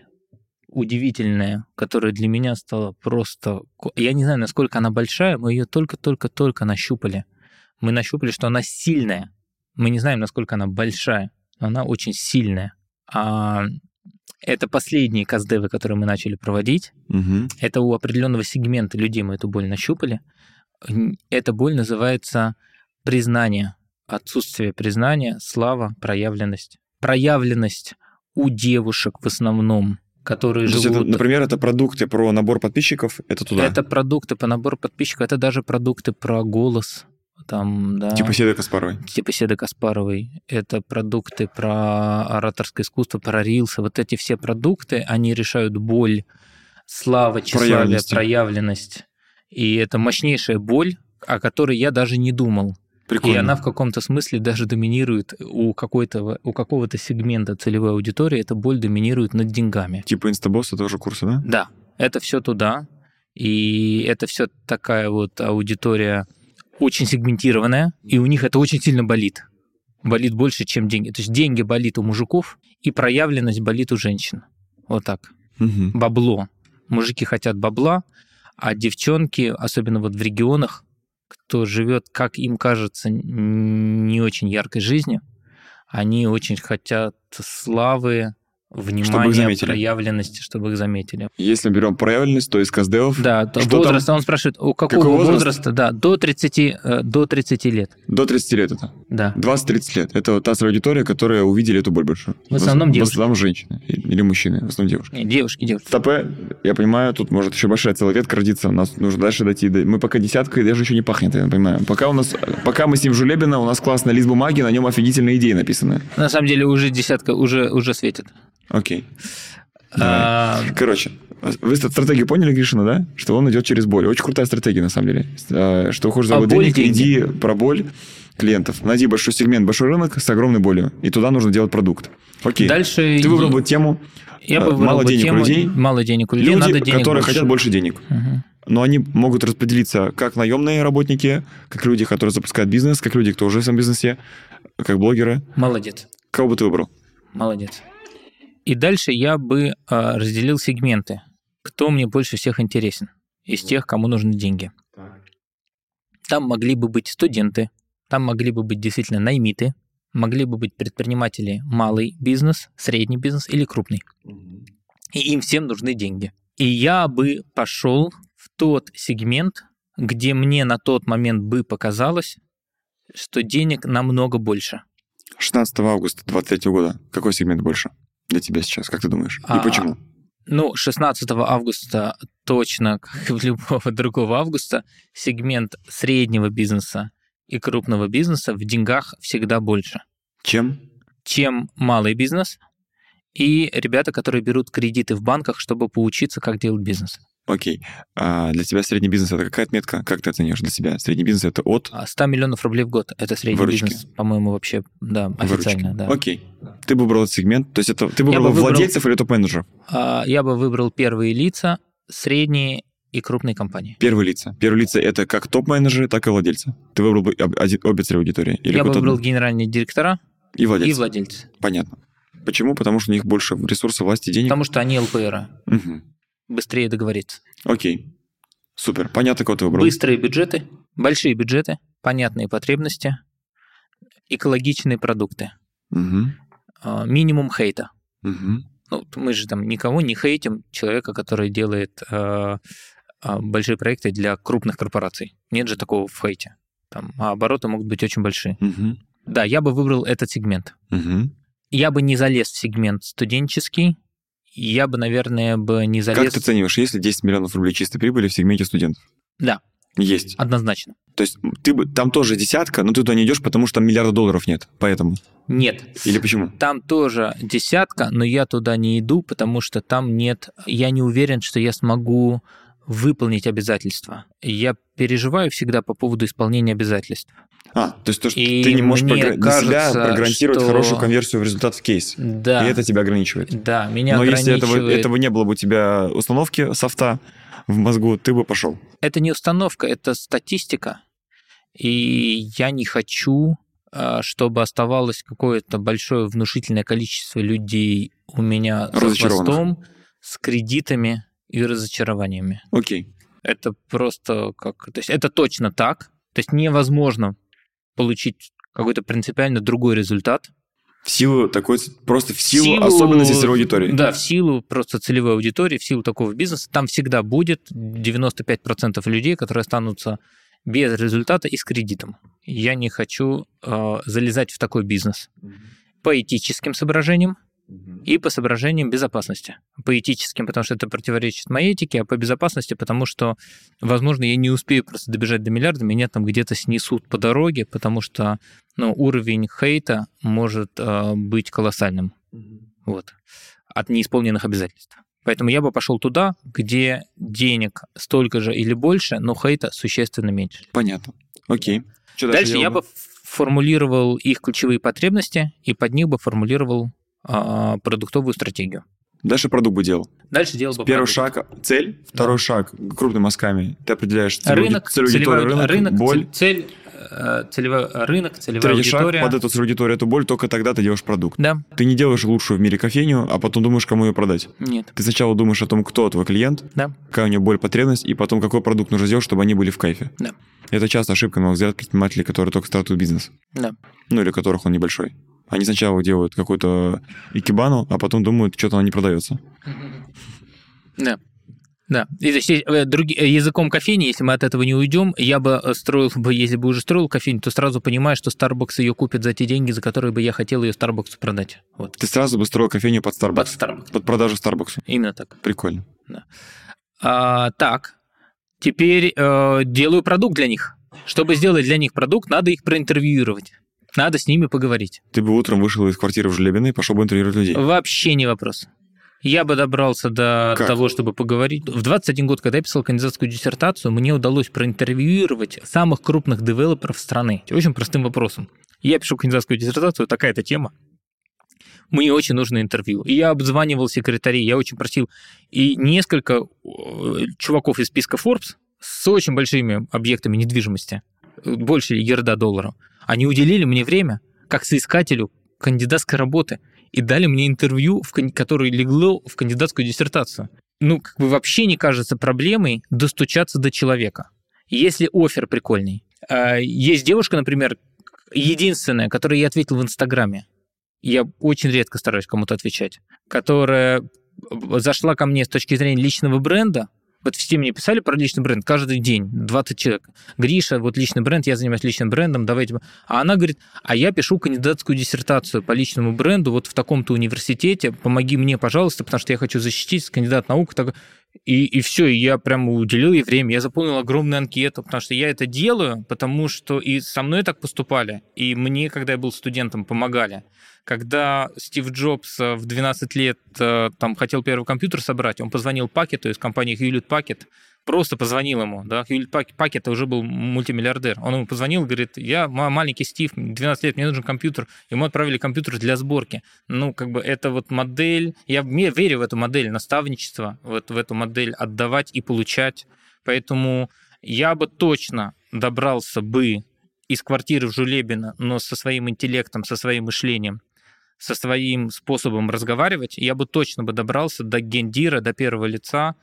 удивительная, которая для меня стала просто... Я не знаю, насколько она большая, мы ее только-только-только нащупали. Мы нащупали, что она сильная. Мы не знаем, насколько она большая, но она очень сильная. А это последние каздевы, которые мы начали проводить. Мгм. Это у определенного сегмента людей мы эту боль нащупали. Эта боль называется признание. Отсутствие признания, слава, проявленность. Проявленность у девушек в основном, которые То есть это, живут... например, это продукты про набор подписчиков, это туда. Это продукты по набору подписчиков, это даже продукты про голос, там, да, Типа Седа Каспаровой. типа Седы Каспаровой. Это продукты про ораторское искусство, про рилсы. Вот эти все продукты, они решают боль, слава, тщеславие, проявленность. И это мощнейшая боль, о которой я даже не думал. Прикольно. И она в каком-то смысле даже доминирует у, какой-то, у какого-то сегмента целевой аудитории, эта боль доминирует над деньгами. Типа Инстабосс, это уже курсы, да? Да, это все туда. И это все такая вот аудитория очень сегментированная, и у них это очень сильно болит. Болит больше, чем деньги. То есть деньги болит у мужиков, и проявленность болит у женщин. Вот так. Мгм. Бабло. Мужики хотят бабла, а девчонки, особенно вот в регионах, кто живет, как им кажется, не очень яркой жизнью, они очень хотят славы, внимания, заметили. проявленности, чтобы их заметили. Если берем проявленность, то из Каздевов Да, то Что возраст, он спрашивает, у какого Какой возраст? возраста? Да, до 30, э, до 30 лет. до 30 лет это. Да. 20-30 лет. Это вот та аудитория, которая увидели эту боль большую. В основном В девушки. основном женщины. Или мужчины. В основном девушки. Не, девушки, девушки. В ТП, я понимаю, тут может еще большая целая ветка родиться. У нас нужно дальше дойти. до- Мы пока десятка, и даже еще не пахнет, я понимаю. Пока у нас, пока мы с ним Жулебина, у нас классный лист бумаги, на нем офигительные идеи написаны. На самом деле уже десятка, уже, уже светит. Окей. А, Короче, вы ст- стратегию поняли, Гришина, да? Что он идет через боль. Очень крутая стратегия, на самом деле. А, Что хочешь А заработать боль денег, деньги. иди про боль клиентов. Найди большой сегмент, большой рынок с огромной болью. И туда нужно делать продукт. Окей. Дальше Ты выбрал бы тему я бы выбрал мало денег у тему людей. Мало денег у людей, Люди, надо денег которые больше. хотят больше денег. Мгм. Но они могут распределиться как наемные работники, как люди, которые запускают бизнес, как люди, кто уже в своем бизнесе, как блогеры. Молодец, Кого бы ты выбрал? молодец. И дальше я бы а, разделил сегменты. Кто мне больше всех интересен из тех, кому нужны деньги. Там могли бы быть студенты, там могли бы быть действительно наймиты, могли бы быть предприниматели малый бизнес, средний бизнес или крупный. И им всем нужны деньги. И я бы пошел в тот сегмент, где мне на тот момент бы показалось, что денег намного больше. 16 августа 23 года. Какой сегмент больше для тебя сейчас? Как ты думаешь? И А, почему? Ну, 16 августа точно, как и в любого другого августа, сегмент среднего бизнеса и крупного бизнеса в деньгах всегда больше, Чем? чем малый бизнес и ребята, которые берут кредиты в банках, чтобы поучиться, как делать бизнес. Окей. А для тебя средний бизнес это какая отметка? Как ты оценишь для себя? Средний бизнес это от А 100 миллионов рублей в год – это средний Выручки. бизнес, по-моему, вообще, да, официально, выручки. да. Окей. Ты бы выбрал этот сегмент. То есть это ты бы Я выбрал бы выбрал- владельцев или топ-менеджеров? А, Я бы выбрал первые лица, средние и крупные компании. Первые лица. Первые лица это как топ-менеджеры, так и владельцы. Ты выбрал бы обе целевые аудитории? Или Я бы выбрал одну? генеральные директора и владельцы. и владельцы, Понятно. Почему? Потому что у них больше ресурсов, власти, денег. потому что они ЛПР, Мгм. Быстрее договориться. Окей. Супер. Понятно, кого ты выбрал. Быстрые бюджеты, большие бюджеты, понятные потребности, экологичные продукты, а, минимум хейта. Мгм. Ну, мы же там никого не хейтим, человека, который делает а, большие проекты для крупных корпораций. Нет же такого в хейте. Там, а обороты могут быть очень большие. Мгм. Да, я бы выбрал этот сегмент. Мгм. Я бы не залез в сегмент студенческий, я бы, наверное, бы не Как залез... ты оцениваешь, есть ли 10 миллионов рублей чистой прибыли в сегменте студентов? Да, Есть. однозначно. То есть ты бы там тоже десятка, но ты туда не идешь, потому что там миллиарда долларов нет. Поэтому. Нет, Или почему? Там тоже десятка, но я туда не иду, потому что там нет... Я не уверен, что я смогу выполнить обязательства. Я переживаю всегда по поводу исполнения обязательств. А, то есть то, что И ты не можешь програ- для себя кажется, прогарантировать что- хорошую конверсию в результат в кейс. Да, И это тебя ограничивает. да, меня но если этого, ограничивает... этого не было бы у тебя установки софта в мозгу, ты бы пошел. Это не установка, это статистика. И я не хочу, а, чтобы оставалось какое-то большое внушительное количество людей у меня за Разочарованных. хвостом с кредитами и разочарованиями. Окей. Это просто как... То есть это точно так. То есть невозможно получить какой-то принципиально другой результат. В силу такой, просто в силу, силу- особенностей целевой аудитории. Да, в силу просто целевой аудитории, в силу такого бизнеса, там всегда будет 95% людей, которые останутся без результата и с кредитом. Я не хочу э, залезать в такой бизнес по этическим соображениям и по соображениям безопасности. По этическим, потому что это противоречит моей этике, а по безопасности, потому что, возможно, я не успею просто добежать до миллиарда, меня там где-то снесут по дороге, потому что ну, уровень хейта может э, быть колоссальным вот, от неисполненных обязательств. Поэтому я бы пошел туда, где денег столько же или больше, но хейта существенно меньше. Понятно. Окей. Что Дальше делал я бы формулировал их ключевые потребности и под них бы формулировал а, продуктовую стратегию. Дальше продукт бы делал. Дальше делал бы Первый продукт. шаг – цель. Второй шаг – крупными мазками. Ты определяешь целевую, Рынок, целевая, аудиторию, рынок, рынок, боль. цель, э, целевой рынок, целевая Третий шаг аудитория. – под эту целевую аудиторию, эту боль, только тогда ты делаешь продукт. Да, Ты не делаешь лучшую в мире кофейню, а потом думаешь, кому ее продать. нет, Ты сначала думаешь о том, кто твой клиент, да, какая у него боль, потребность, и потом какой продукт нужно сделать, чтобы они были в кайфе. да, Это часто ошибка, на мой взгляд, предпринимателей, которые только стартуют бизнес. да. Ну, или которых он небольшой. Они сначала делают какую-то икебану, а потом думают, что-то она не продается. Да. Да. И, то есть, э, други- э, языком кофейни, если мы от этого не уйдем, я бы э, строил бы, если бы уже строил кофейню, то сразу понимаю, что Starbucks ее купит за те деньги, за которые бы я хотел ее Starbucks продать. Вот. Ты сразу бы строил кофейню под Starbucks. Под Starbucks. Под продажу Starbucks. Именно так. Прикольно. А, так, теперь э, делаю продукт для них. Чтобы сделать для них продукт, надо их проинтервьюировать. Надо с ними поговорить. Ты бы утром вышел из квартиры в Жлебино и пошел бы интервьюировать людей. Вообще не вопрос. Я бы добрался до Как? того, чтобы поговорить. В 21 год, когда я писал кандидатскую диссертацию, мне удалось проинтервьюировать самых крупных девелоперов страны. Очень простым вопросом. Я пишу кандидатскую диссертацию, такая-то тема. Мне очень нужно интервью. И я обзванивал секретарей, я очень просил. И несколько э, чуваков из списка Forbes с очень большими объектами недвижимости, больше ерда долларов, они уделили мне время как соискателю кандидатской работы и дали мне интервью, в, которое легло в кандидатскую диссертацию. Ну, как бы вообще не кажется проблемой достучаться до человека. Если офер прикольный. А, Есть девушка, например, единственная, которой я ответил в Инстаграме. Я очень редко стараюсь кому-то отвечать. Которая зашла ко мне с точки зрения личного бренда. Вот все мне писали про личный бренд каждый день, 20 человек. Гриша, вот личный бренд, я занимаюсь личным брендом, давайте. А она говорит, а я пишу кандидатскую диссертацию по личному бренду вот в таком-то университете, помоги мне, пожалуйста, потому что я хочу защитить кандидат наук. Так... И, и все, и я прямо уделил ей время, я заполнил огромную анкету, потому что я это делаю, потому что и со мной так поступали, и мне, когда я был студентом, помогали. Когда Стив Джобс э, в 12 лет э, там хотел первый компьютер собрать, он позвонил Пакету из компании Hewlett Packard, просто позвонил ему, да, Pack- Packard уже был мультимиллиардер, он ему позвонил, говорит, я ма- маленький Стив, 12 лет, мне нужен компьютер, ему отправили компьютер для сборки. Ну, как бы это вот модель, я верю в эту модель наставничества, вот в эту модель отдавать и получать, поэтому я бы точно добрался бы из квартиры в Жулебино, но со своим интеллектом, со своим мышлением, со своим способом разговаривать, я бы точно бы добрался до гендира, до первого лица,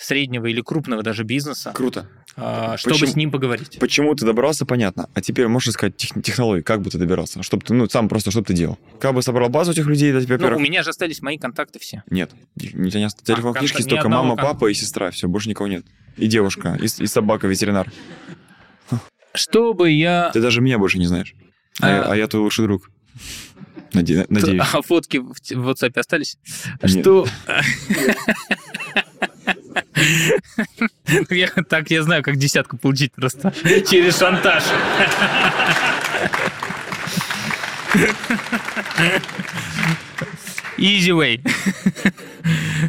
среднего или крупного даже бизнеса, Круто. а, чтобы Почему? с ним поговорить. Почему ты добрался, понятно. А теперь можешь сказать тех- технологии, как бы ты добирался? Чтобы ты, ну, сам просто, что бы ты делал? Как бы собрал базу этих людей, да, тебе, Ну, у меня же остались мои контакты все. Нет. У тебя не ост- телефон А, книжки, контакт- ни только одного мама, кон- папа и сестра. Все, больше никого нет. И девушка, и, и собака, ветеринар. Чтобы я... Ты даже меня больше не знаешь. А, я- А- а я твой лучший друг. Наде- Надеюсь. А фотки в WhatsApp остались? Нет. Что... Я- Так я знаю, как десятку получить просто через шантаж. Easy way.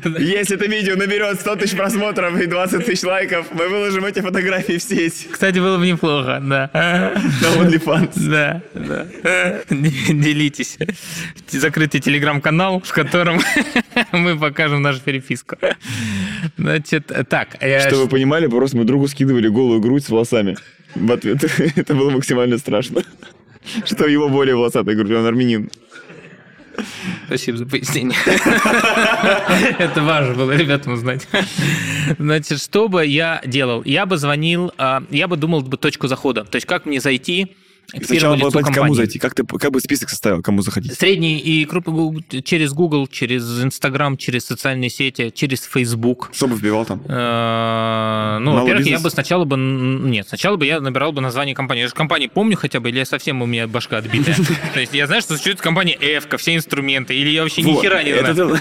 Если это видео наберет 100 тысяч просмотров и 20 тысяч лайков, мы выложим эти фотографии в сеть Кстати, было бы неплохо, да. на OnlyFans. Да, да. Делитесь. Закрытый телеграм-канал, в котором мы покажем нашу переписку. Значит, так. Чтобы вы понимали, просто мы другу скидывали голую грудь с волосами. В ответ это было максимально страшно. Что его более волосатая грудь, он армянин. Спасибо за пояснение. Это важно было ребятам узнать. Значит, что бы я делал? Я бы звонил, а, я бы думал бы точку захода. То есть, как мне зайти Сначала было лицу понять, кому зайти. Как ты как бы список составил, кому заходить? Средний и крупный Google- через Google, через Instagram, через социальные сети, через Facebook. Что бы вбивал там? Э, Ну, Малый во-первых, я бы сначала бы... Нет, сначала бы я набирал бы название компании. Я же компании помню хотя бы, или я совсем у меня башка отбитая. То есть я знаю, что существует компания Эвка, все инструменты, или я вообще ни хера не знаю.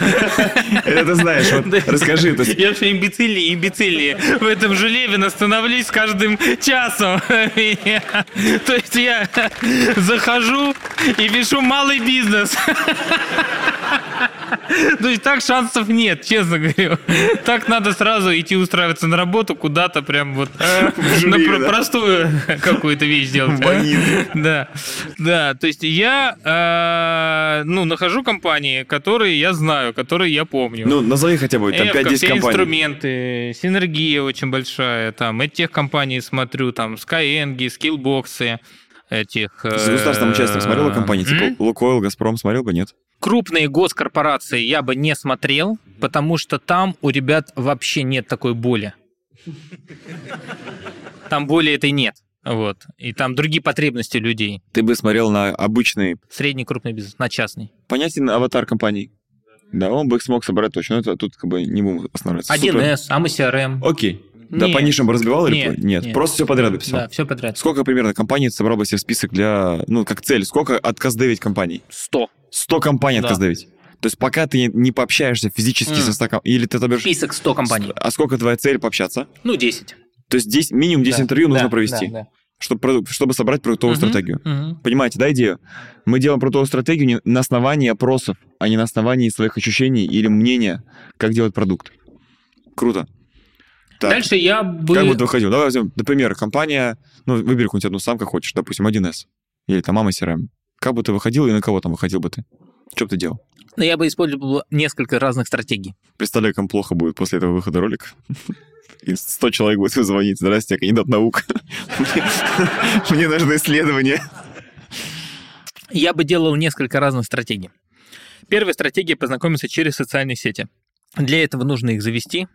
Это ты знаешь. вот. Расскажи. Я вообще имбецилии, имбецилии. В этом Желебино становлюсь с каждым часом. То есть я захожу и пишу малый бизнес. То есть так шансов нет, честно говорю. Так надо сразу идти устраиваться на работу куда-то прям вот на жюри, про- да? простую какую-то вещь делать. Да, да. То есть я э, ну нахожу компании, которые я знаю, которые я помню. Ну, назови хотя бы там Эвка, 5-10 все компаний. инструменты, синергия очень большая, там, этих компаний смотрю, там, Skyeng, Skillbox, этих... С государственным участием смотрела компании? М? Типа Лукойл, Газпром смотрел бы, нет? Крупные госкорпорации я бы не смотрел, потому что там у ребят вообще нет такой боли. Там боли этой нет. Вот. И там другие потребности людей. Ты бы смотрел на обычный, Средний крупный бизнес, на частный. понятен аватар компаний. Да, он бы их смог собрать точно. Но это тут как бы не будем останавливаться. Супер. 1С, AMA CRM. Окей. Да, по нишам бы разбивал или Нет, нет? нет. Просто все подряд бы писал. Да, все подряд. Сколько примерно компаний собрал бы себе в список для, ну, как цель? Сколько отказдевить компаний? 100. 100 компаний Да. отказдевить. То есть пока ты не пообщаешься физически Мгм. со 100 ком- или ты отобьешь... Список 100 компаний. А сколько твоя цель пообщаться? Ну, 10. То есть 10, минимум 10 Да, интервью нужно да, провести, да, да. Чтобы, чтобы собрать продуктовую Мгм, стратегию. мгм. Понимаете, да, идею? Мы делаем продуктовую стратегию не на основании опросов, а не на основании своих ощущений или мнения, как делать продукт. Круто. Так, Дальше я бы... как бы ты выходил? Давай возьмем, например, компания, ну, выбери какую-нибудь одну сам, как хочешь, допустим, 1С. Или там Мама CRM. Как бы ты выходил и на кого там выходил бы ты? Что бы ты делал? Но я бы использовал несколько разных стратегий. Представляю, как плохо будет после этого выхода ролика. И 100 человек будет звонить. Здрасте, я кандидат наук. Мне нужны исследования. Я бы делал несколько разных стратегий. Первая стратегия – познакомиться через социальные сети. Для этого нужно их завести,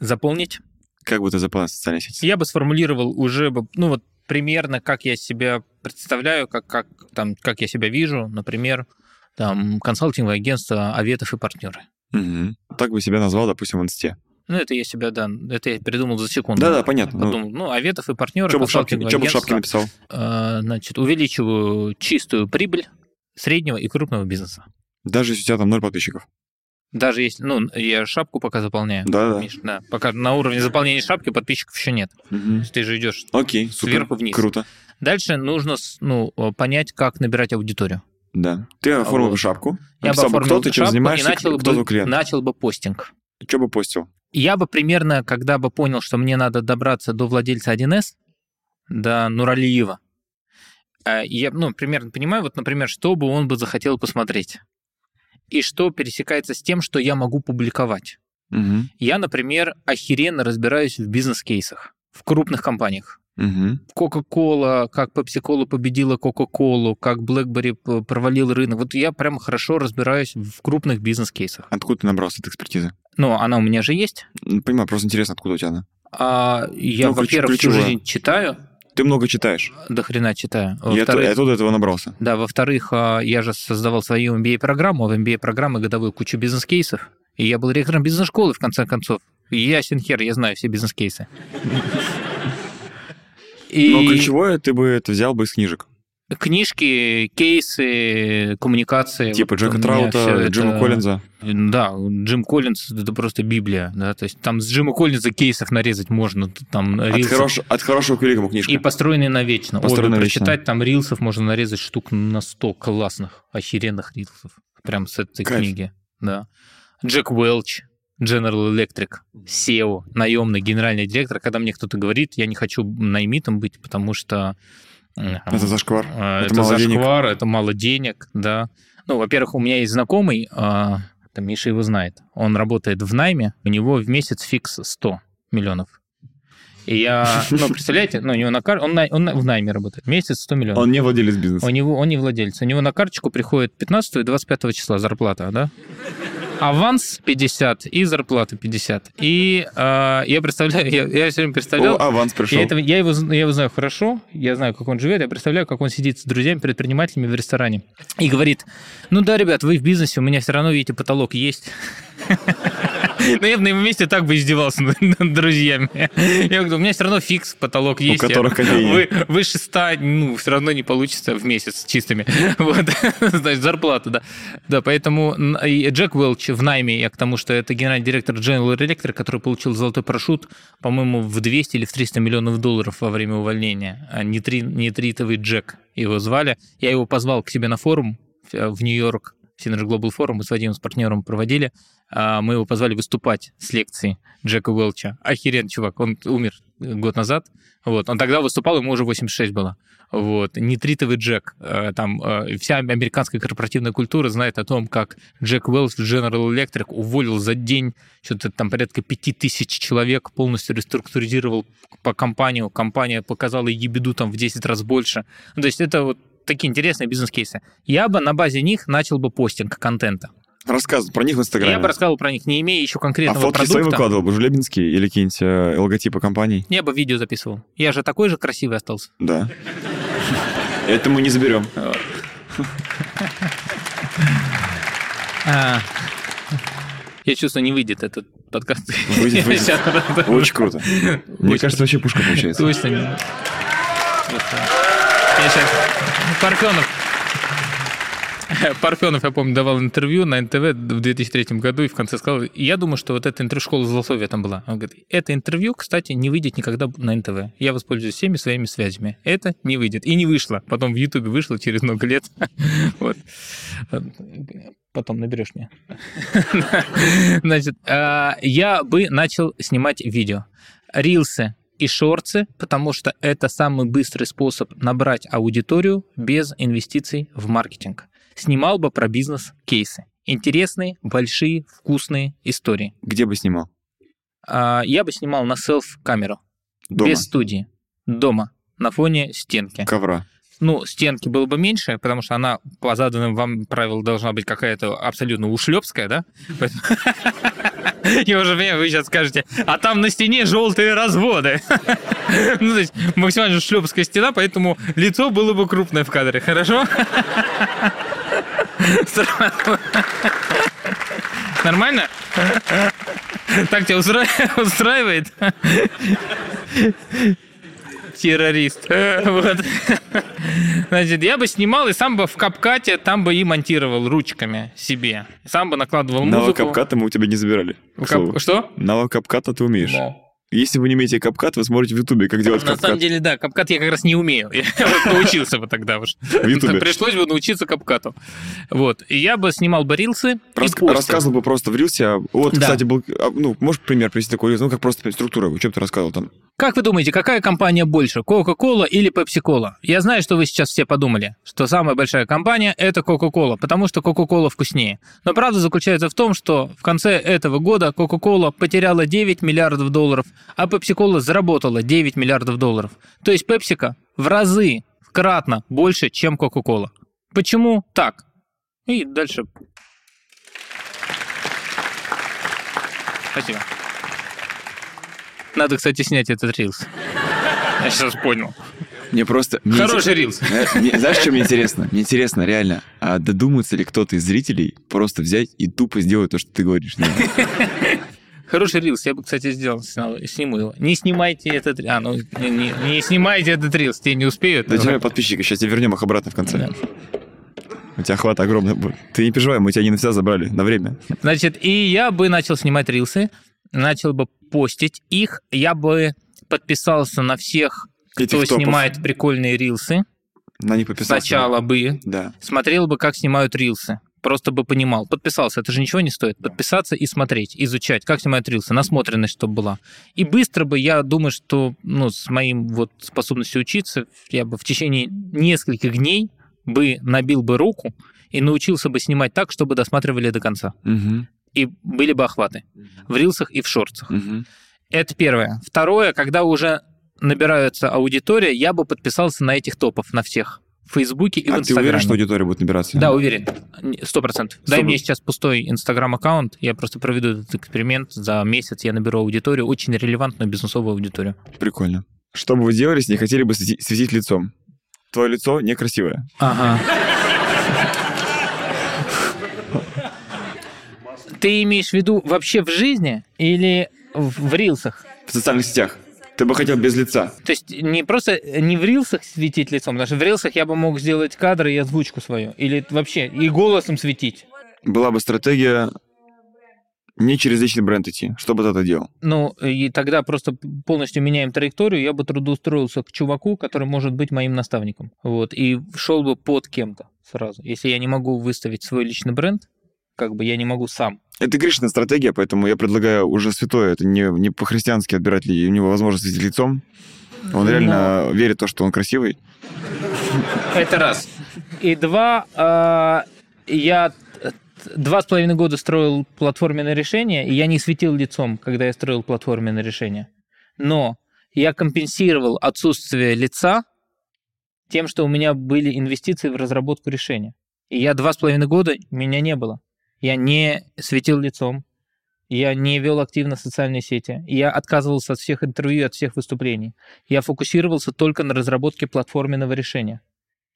заполнить. Как бы ты заполнил социальные сети? Я бы сформулировал уже, ну вот примерно, как я себя представляю, как, как, там, как я себя вижу, например, там, консалтинговое агентство Аветов и партнеры. Мгм. Так бы себя назвал, допустим, в инсте. Ну, это я себя, да, это я придумал за секунду. Да-да, понятно. Ну, Подумал, ну, Аветов и партнеры, Что бы в шапке, чё бы в шапке написал? э, значит, увеличиваю чистую прибыль среднего и крупного бизнеса. Даже если у тебя там ноль подписчиков. Даже если, ну, я шапку пока заполняю. Да-да. Миш, да. Пока на уровне заполнения шапки подписчиков еще нет. Есть Ты же идешь. Окей, супер. Сверху вниз. Круто. Дальше нужно ну, понять, как набирать аудиторию. Да. Ты оформил вот. шапку. Я бы оформил кто ты, чем занимаешься, и начал кто бы, клиент. начал бы постинг. Что бы постил? Я бы примерно, когда бы понял, что мне надо добраться до владельца 1С, до Нуралиева, э, я, ну, примерно понимаю, вот, например, что бы он бы захотел посмотреть. И что пересекается с тем, что я могу публиковать. Мгм. Я, например, охеренно разбираюсь в бизнес-кейсах в крупных компаниях. Мгм. Coca-Cola, как Pepsi-Cola победила Coca-Cola, как BlackBerry провалил рынок. Вот я прям хорошо разбираюсь в крупных бизнес-кейсах. Откуда ты набрался этой экспертизы? Но она у меня же есть. Ну, Понимаю, просто интересно, откуда у тебя она. А я, Ну, во-первых, всю жизнь читаю, Ты много читаешь. до хрена читаю. Оту- Во-вторых, и оттуда этого набрался. да, во-вторых, а, я же создавал свою MBA-программу, в MBA-программы годовую кучу бизнес-кейсов. И я был ректором бизнес-школы, в конце концов. Ясен хер, я знаю все бизнес-кейсы. И Но ключевое ты бы это взял бы из книжек. Книжки, кейсы, коммуникации. Типа Вот Джека Траута, всё это- Джима Коллинза. Да, Джим Коллинз это просто Библия, да, то есть там с Джима Коллинза кейсов нарезать можно, там От, рилсов. хорош- от хорошего к великому книжка. И построенные навечно. Построенные Обе навечно. прочитать, там рилсов можно нарезать штук на 100 классных, охеренных рилсов. Прям с этой Кайф. книги. Да. Джек Уэлч, General Electric, SEO, наемный генеральный директор. Когда мне кто-то говорит, я не хочу наймитом быть, потому что... Это зашквар. э, это Это, мало денег. зашквар, это мало денег, да. Ну, во-первых, у меня есть знакомый, а, там Миша его знает. Он работает в найме, у него в месяц фикс 100 миллионов. И я, ну, представляете, ну, у него на кар... он, на- он на- в найме работает, месяц 100 миллионов. Он не владелец бизнеса. У него, он не владелец. У него на карточку приходит 15 и 25 числа зарплата, да? Аванс 50 и зарплата 50. И э, я представляю, я, я все время представлял, О, аванс пришел. я, этого- я его, я его знаю хорошо, я знаю, как он живет, я представляю, как он сидит с друзьями-предпринимателями в ресторане и говорит, ну да, ребят, вы в бизнесе, у меня все равно, видите, потолок есть. Ну, я бы на его месте так бы издевался над друзьями. Я говорю, у меня все равно фикс, потолок есть. Я- которых. Вы, выше 100, ну, все равно не получится в месяц чистыми. Вот, значит, зарплата, да. Да, поэтому Джек Уэлч в найме, я к тому, что это генеральный директор General Electric, который получил золотой парашют, по-моему, в 200 или в 300 миллионов долларов во время увольнения. А Нитри- Нитритовый Джек его звали. Я его позвал к себе на форум в в Нью-Йорк, Synergy Global Forum, мы с Вадимом, с партнером проводили. А, Мы его позвали выступать с лекции Джека Уэлча. Охеренный чувак, он умер год назад. Вот. Он тогда выступал, ему уже 86 было. Вот. Нитритовый Джек. Э, Там э, вся американская корпоративная культура знает о том, как Джек Уэлч в General Electric уволил за день что-то там порядка 5000 человек, полностью реструктуризировал по компанию. Компания показала ебеду там в 10 раз больше. Ну, То есть это вот такие интересные бизнес-кейсы. Я бы на базе них начал бы постинг контента. Рассказывай про них в Инстаграме. Я бы рассказывал про них, не имея еще а конкретного фотки свои продукта. выкладывал бы, Жулебинский или какие-нибудь э, логотипы компаний? Я бы видео записывал. Я же такой же красивый остался. Да. Это мы не заберем. А, Я чувствую, не выйдет этот подкаст. Выйдет, выйдет. Очень круто. Мне кажется, вообще пушка получается. Точно. Я сейчас... Парфенов. Парфенов, я помню, давал интервью на НТВ в 2003 году и в конце сказал, я думаю, что вот эта интервью школа злословия там была. Он говорит, это интервью, кстати, не выйдет никогда на НТВ. Я воспользуюсь всеми своими связями. Это не выйдет. И не вышло. Потом в Ютубе вышло через много лет. Вот. Потом наберешь мне. Значит, а, я бы начал снимать видео. Рилсы и шорцы, потому что это самый быстрый способ набрать аудиторию без инвестиций в маркетинг. Снимал бы про бизнес-кейсы. Интересные, большие, вкусные истории. Где бы снимал? А, Я бы снимал на селф-камеру, Дома. без студии, дома, на фоне стенки. Ковра. Ну, стенки было бы меньше, потому что она по заданным вам правилам должна быть какая-то абсолютно ушлепская, да? Я уже понимаю, вы сейчас скажете, а там на стене желтые разводы. Ну, то есть максимально шлепская стена, поэтому лицо было бы крупное в кадре, хорошо? Нормально? Так тебя устра- устраивает? Террорист. Вот. Значит, я бы снимал и сам бы в капкате там бы и монтировал ручками себе. Сам бы накладывал Навык музыку. капката мы у тебя не забирали. Кап-. Что? Навык капката ты умеешь. Да. Если вы не умеете капкат, вы смотрите в Ютубе, как делать На самом капкат. деле, да, капкат я как раз не умею. Я вот научился бы тогда уж. Ютубе. Пришлось бы научиться капкату. Вот. И я бы снимал бы рилсы рассказывал бы просто в Рилсе. Вот, Да. кстати, был... а, Ну, можешь пример привести такой Рилс? Ну, как просто структура. Что бы ты рассказывал там? Как вы думаете, какая компания больше, Coca-Cola или Pepsi-Cola? Я знаю, что вы сейчас все подумали, что самая большая компания – это Coca-Cola, потому что Coca-Cola вкуснее. Но правда заключается в том, что в конце этого года Coca-Cola потеряла 9 миллиардов долларов, а Pepsi-Cola заработала 9 миллиардов долларов. То есть Pepsi в разы, кратно больше, чем Coca-Cola. Почему так? И дальше. Спасибо. Надо, кстати, снять этот рилс. Я сейчас понял. Мне просто... мне Хороший рилс. Знаешь, мне- знаешь, что мне интересно? Мне интересно, реально, а додумается ли кто-то из зрителей просто взять и тупо сделать то, что ты говоришь? Нет. Хороший рилс. Я бы, кстати, сделал, снял- сниму его. Не снимайте этот... А, ну, не, не- не снимайте этот рилс, те не успеют. Да тебе подписчики, сейчас тебе вернем их обратно в конце. Да. У тебя охват огромный будет. Ты не переживай, мы тебя не навсегда забрали, на время. Значит, и я бы начал снимать рилсы, начал бы постить их, я бы подписался на всех, кто Этих топов. снимает прикольные рилсы. На них подписался. Сначала бы Да. смотрел бы, как снимают рилсы. Просто бы понимал. Подписался, это же ничего не стоит. Подписаться и смотреть, изучать, как снимают рилсы, насмотренность, чтобы была. И быстро бы, я думаю, что ну, с моим вот способностью учиться, я бы в течение нескольких дней бы набил бы руку и научился бы снимать так, чтобы досматривали до конца. Мгм. И были бы охваты в рилсах и в шортсах. Это первое. Второе, когда уже набирается аудитория, я бы подписался на этих топов, на всех. В Фейсбуке и в А ты Инстаграме. уверен, что аудитория будет набираться? Да, уверен. Сто процентов. Дай мне сейчас пустой инстаграм-аккаунт, я просто проведу этот эксперимент. За месяц я наберу аудиторию, очень релевантную бизнесовую аудиторию. Прикольно. Что бы вы делали, если не хотели бы свети- светить лицом? Твое лицо некрасивое. Ага. Ты имеешь в виду вообще в жизни или в в рилсах? В социальных сетях. Ты бы хотел без лица. То есть не просто не в рилсах светить лицом, потому что в рилсах я бы мог сделать кадры и озвучку свою. Или вообще и голосом светить. Была бы стратегия Не через личный бренд идти. Что бы ты это делал? Ну, и тогда просто полностью меняем траекторию, я бы трудоустроился к чуваку, который может быть моим наставником. Вот, и шел бы под кем-то сразу. Если я не могу выставить свой личный бренд, как бы я не могу сам. Это Гришина стратегия, поэтому я предлагаю уже святое, это не, не по-христиански отбирать ли, у него возможность светить лицом. Он реально верит в то, что он красивый. Это раз. И два, а, я два с половиной года строил платформенное решение, и я не светил лицом, когда я строил платформенное решение. Но я компенсировал отсутствие лица тем, что у меня были инвестиции в разработку решения. И я два с половиной года, меня не было. Я не светил лицом, я не вел активно социальные сети, я отказывался от всех интервью, от всех выступлений. Я фокусировался только на разработке платформенного решения.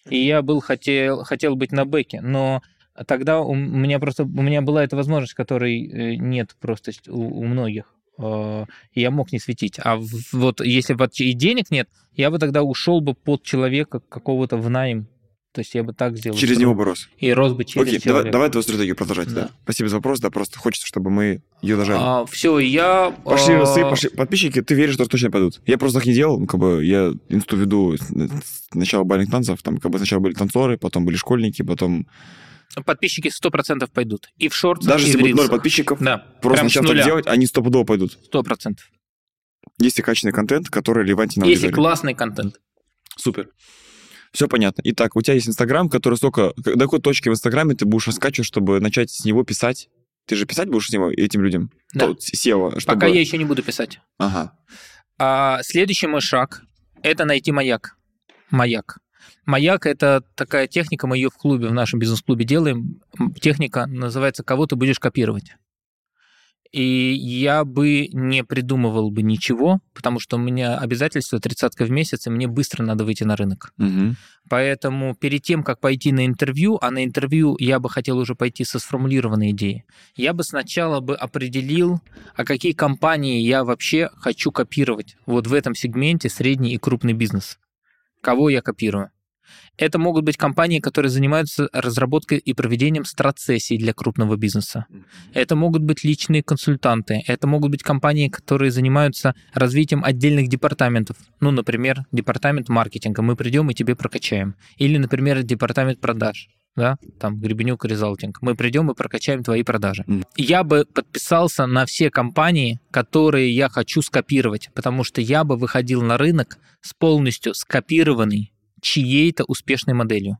И я был хотел, хотел быть на бэке, но тогда у меня просто у меня была эта возможность, которой э, нет просто у, у многих. Э, я мог не светить. А вот если бы и денег нет, я бы тогда ушел бы под человека какого-то в найм. То есть я бы так сделал. Через него бы рос. И рос бы через Окей, человека. давай, давай твою стратегию продолжать, да. Да. Спасибо за вопрос, да, просто хочется, чтобы мы ее дожали. А, все, я... Пошли а, росы, пошли. Подписчики, ты веришь, что точно пойдут? Я просто так не делал, ну, как бы я инсту веду с с начала бальных танцев, там как бы сначала были танцоры, потом были школьники, потом... Подписчики 100% пойдут. И в шортах, Даже если будет ноль подписчиков, Да, просто прям с начав так делать, они стопудово пойдут. 100%. Если качественный контент, который релевантен на Если классный контент. Супер. Все понятно. Итак, у тебя есть Инстаграм, который столько... До какой точки в Инстаграме ты будешь раскачивать, чтобы начать с него писать? Ты же писать будешь с него этим людям? Да. То- SEO, чтобы... Пока я еще не буду писать. Ага. А следующий мой шаг – это найти маяк. Маяк. Маяк – это такая техника, мы ее в клубе, в нашем бизнес-клубе делаем. Техника называется «Кого ты будешь копировать». И я бы не придумывал бы ничего, потому что у меня обязательства тридцатка в месяц, и мне быстро надо выйти на рынок. Мгм. Поэтому перед тем, как пойти на интервью, а на интервью я бы хотел уже пойти со сформулированной идеей, я бы сначала бы определил, а какие компании я вообще хочу копировать вот в этом сегменте средний и крупный бизнес. Кого я копирую? Это могут быть компании, которые занимаются разработкой и проведением страцессий для крупного бизнеса. Это могут быть личные консультанты. Это могут быть компании, которые занимаются развитием отдельных департаментов. Ну, например, департамент маркетинга. Мы придем и тебе прокачаем. Или, например, департамент продаж. Да, там Гребенюк Резалтинг. Мы придем и прокачаем твои продажи. Мгм. Я бы подписался на все компании, которые я хочу скопировать, потому что я бы выходил на рынок с полностью скопированной чьей-то успешной моделью.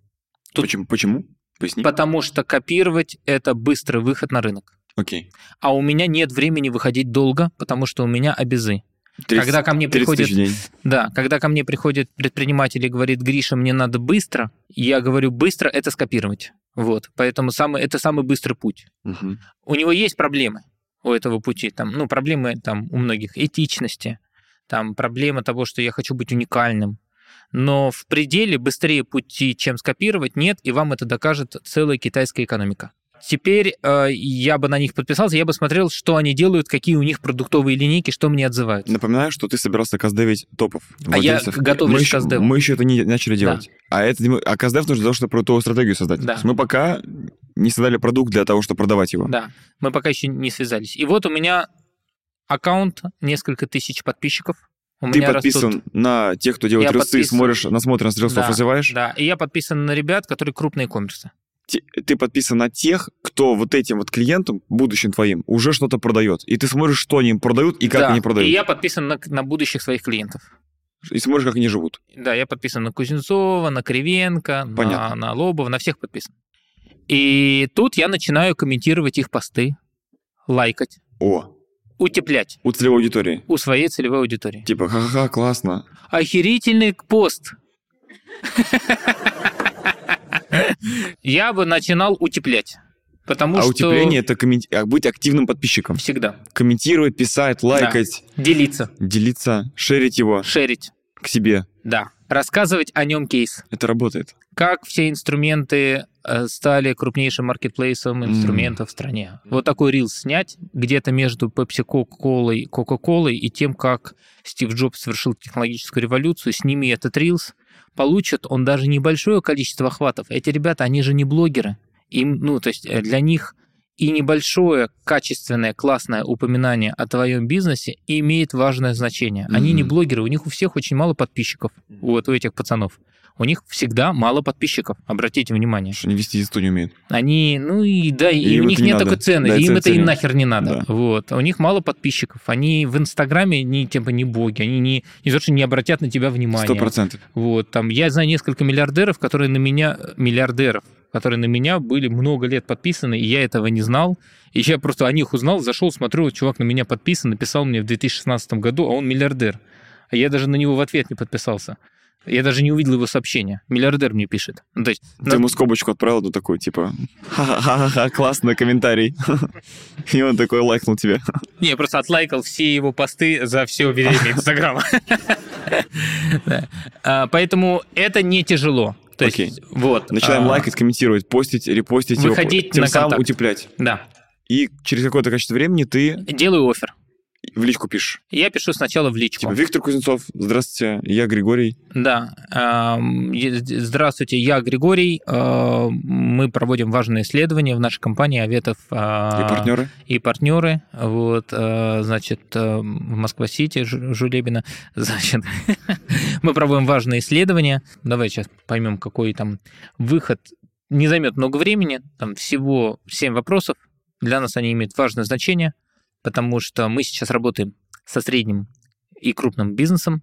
Тут- Почему? Почему? Поясни. Потому что копировать – это быстрый выход на рынок. Окей. А у меня нет времени выходить долго, потому что у меня обезы. 30 когда ко мне 30 приходит, да, когда ко мне приходит предприниматель и говорит, Гриша, мне надо быстро, я говорю, быстро это скопировать. Вот, поэтому самый, это самый быстрый путь. Мгм. У него есть проблемы у этого пути, там, ну, проблемы там у многих этичности, там проблема того, что я хочу быть уникальным. Но в пределе быстрее пути, чем скопировать, нет, и вам это докажет целая китайская экономика. Теперь э, я бы на них подписался, я бы смотрел, что они делают, какие у них продуктовые линейки, что мне отзывают. Напоминаю, что ты собирался каздевить топов. А я готовлюсь мы к еще, каздеву. Мы еще это не начали делать. А, это, а каздев нужно для того, чтобы продуктовую стратегию создать. Да. То есть мы пока не создали продукт для того, чтобы продавать его. Да, мы пока еще не связались. И вот у меня аккаунт, несколько тысяч подписчиков. У Ты меня подписан растут- на тех, кто делает Я рилсы, подписан. смотришь, насмотрен с рилсов, Да, развиваешь. Да, и я подписан на ребят, которые крупные коммерсы. Ты подписан на тех, кто вот этим вот клиентам, будущим твоим, уже что-то продает. И ты смотришь, что они им продают и как Да, они продают. И я подписан на, на будущих своих клиентов. И смотришь, как они живут. Да, я подписан на Кузнецова, на Кривенко, на, на Лобова, на всех подписан. И тут я начинаю комментировать их посты, лайкать, О, утеплять у целевой аудитории. у своей целевой аудитории. Типа, ха-ха, классно. Охерительный пост. Я бы начинал утеплять. Потому а что утепление это коммен- а быть активным подписчиком. всегда Комментировать, писать, лайкать, делиться, делиться, шерить его шерить, к себе. да, рассказывать о нем кейс. Это работает. Как все инструменты э, стали крупнейшим маркетплейсом инструментов в стране. Вот такой рилс снять где-то между Pepsi Coca-Cola, Coca-Cola и тем, как Стив Джобс совершил технологическую революцию, сними этот рилс, получит он даже небольшое количество охватов. Эти ребята, они же не блогеры. Им, ну, то есть э, для них и небольшое качественное классное упоминание о твоем бизнесе имеет важное значение. Они Мгм. не блогеры, у них у всех очень мало подписчиков, вот у этих пацанов. У них всегда мало подписчиков, обратите внимание. Что они вести язык не умеют. Они, ну и да, и, И у них не нет надо. такой ценности, Да, им это и ценят. нахер не надо. Да. Вот. А У них мало подписчиков. Они в Инстаграме не типа не боги, они не, не то, что не обратят на тебя внимания. Сто процентов. Вот, там, я знаю несколько миллиардеров, которые на меня, миллиардеров, которые на меня были много лет подписаны, и я этого не знал. И я просто о них узнал, зашел, смотрю, чувак на меня подписан, написал мне в 2016 году, а он миллиардер. А я даже на него в ответ не подписался. Я даже не увидел его сообщения. Миллиардер мне пишет. Ну, то есть, Ты на- ему скобочку отправил, ну такой, типа, ха-ха-ха, классный комментарий. И он такой лайкнул тебе. Не, я просто отлайкал все его посты за все время Инстаграма. А, Поэтому это не тяжело. То есть, Окей. вот. Начинаем а, лайкать, комментировать, постить, репостить его, Выходить тем на самым контакт. утеплять. Да. И через какое-то количество времени ты Делаю офер. В личку пишешь. Я пишу сначала в личку. Типа, Виктор Кузнецов, здравствуйте, я Григорий. Да. Эм, Здравствуйте, я Григорий. Э, Мы проводим важные исследования в нашей компании Аветов И э, партнеры. и партнеры. Вот, э, значит, в Москва-Сити, Жу- Жулебина. Значит, мы проводим важные исследования. Давай сейчас поймем, какой там выход. Не займет много времени, там всего 7 вопросов. Для нас они имеют важное значение, потому что мы сейчас работаем со средним и крупным бизнесом.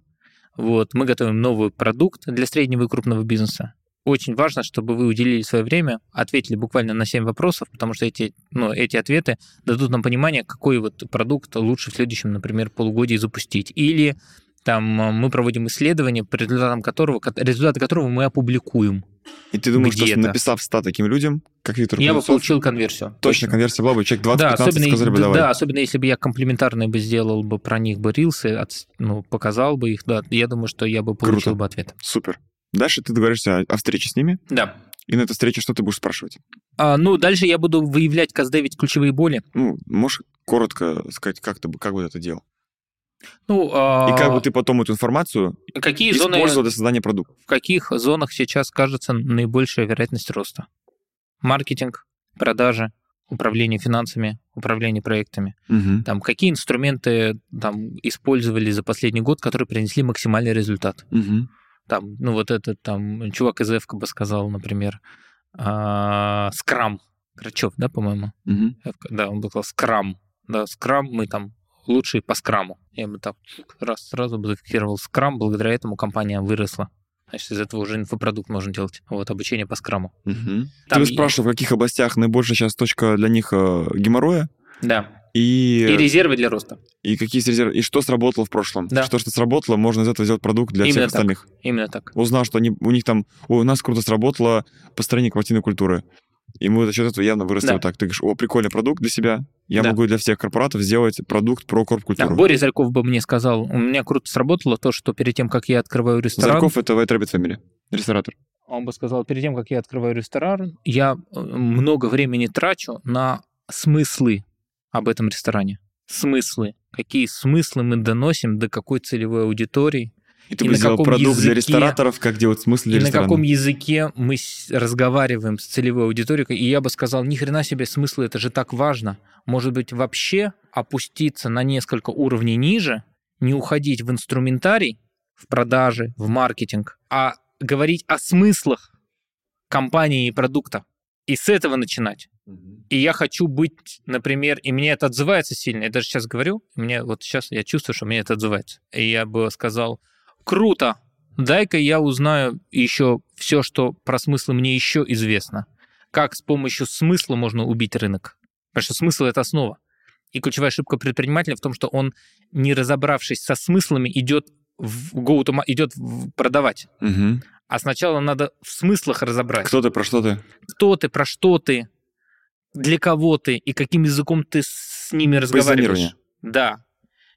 Вот, мы готовим новый продукт для среднего и крупного бизнеса. Очень важно, чтобы вы уделили свое время, ответили буквально на 7 вопросов, потому что эти, ну, эти ответы дадут нам понимание, какой вот продукт лучше в следующем, например, полугодии запустить. Или там э, мы проводим исследование, по результатам которого, ко- результаты которого мы опубликуем. И ты думаешь, что где-то. написав 100 таким людям, как Виктор Я бы получил конверсию. точно конверсия была бы, человек 20-15 Да, особенно, сказали бы, да, давай. да, особенно если бы я комплементарный бы сделал бы про них бы рилсы, от- ну, показал бы их, да, я думаю, что я бы получил Круто. бы ответ. Супер. Дальше ты договоришься о, встрече с ними, Да. и на этой встрече что ты будешь спрашивать? А, ну, дальше я буду выявлять, каздевить ключевые боли. Ну, можешь коротко сказать, как ты как бы это делал? Ну, а, И как бы ты потом эту информацию какие зоны, использовал для создания продукта? в каких зонах сейчас кажется наибольшая вероятность роста? Маркетинг, продажи, управление финансами, управление проектами. Мгм. Там, какие инструменты там, использовали за последний год, которые принесли максимальный результат? Мгм. Там, ну, вот этот там чувак из Эвка бы сказал, например, а, скрам. Крачев, да, по-моему? Эвка, Да, он бы сказал скрам. Да, скрам, мы там лучшие по скраму. Я бы так раз сразу бы зафиксировал скрам, благодаря этому компания выросла. Значит, из этого уже инфопродукт можно делать. Вот, обучение по скраму. Мгм. Там Ты спрашивал, в каких областях наибольшая сейчас точка для них э, геморроя, Да. и, И резервы для роста. и какие резервы, и что сработало в прошлом. Да. Что, что сработало, можно из этого сделать продукт для Именно всех так. остальных. Именно так. Узнал, что они, у них там, «Ой, у нас круто сработало построение корпоративной культуры. Мы за счет этого явно выросли Да. вот так. Ты говоришь, о, прикольный продукт для себя. Я Да. могу для всех корпоратов сделать продукт про Да, корп-культуру. Боря Зарьков бы мне сказал, у меня круто сработало то, что перед тем, как я открываю ресторан... Зарков — это White Rabbit Family, ресторатор. Он бы сказал, перед тем, как я открываю ресторан, я э, много времени трачу на смыслы об этом ресторане. Смыслы. Какие смыслы мы доносим до какой целевой аудитории, И ты И бы на сделал каком продукт для языке- рестораторов, как делать смысл для и на ресторана. каком языке мы с- разговариваем с целевой аудиторией. И я бы сказал, ни хрена себе смыслы, это же так важно. Может быть, вообще опуститься на несколько уровней ниже, не уходить в инструментарий, в продажи, в маркетинг, а говорить о смыслах компании и продукта. И с этого начинать. И я хочу быть, например, и мне это отзывается сильно. Я даже сейчас говорю, мне вот сейчас я чувствую, что мне это отзывается. И я бы сказал, круто, дай-ка я узнаю еще все, что про смыслы мне еще известно. Как с помощью смысла можно убить рынок. Потому что смысл — это основа. И ключевая ошибка предпринимателя в том, что он, не разобравшись со смыслами, идет в go to идет в- продавать. Мгм. А сначала надо в смыслах разобрать Кто ты, про что ты? кто ты, про что ты, для кого ты и каким языком ты с ними разговариваешь. Да.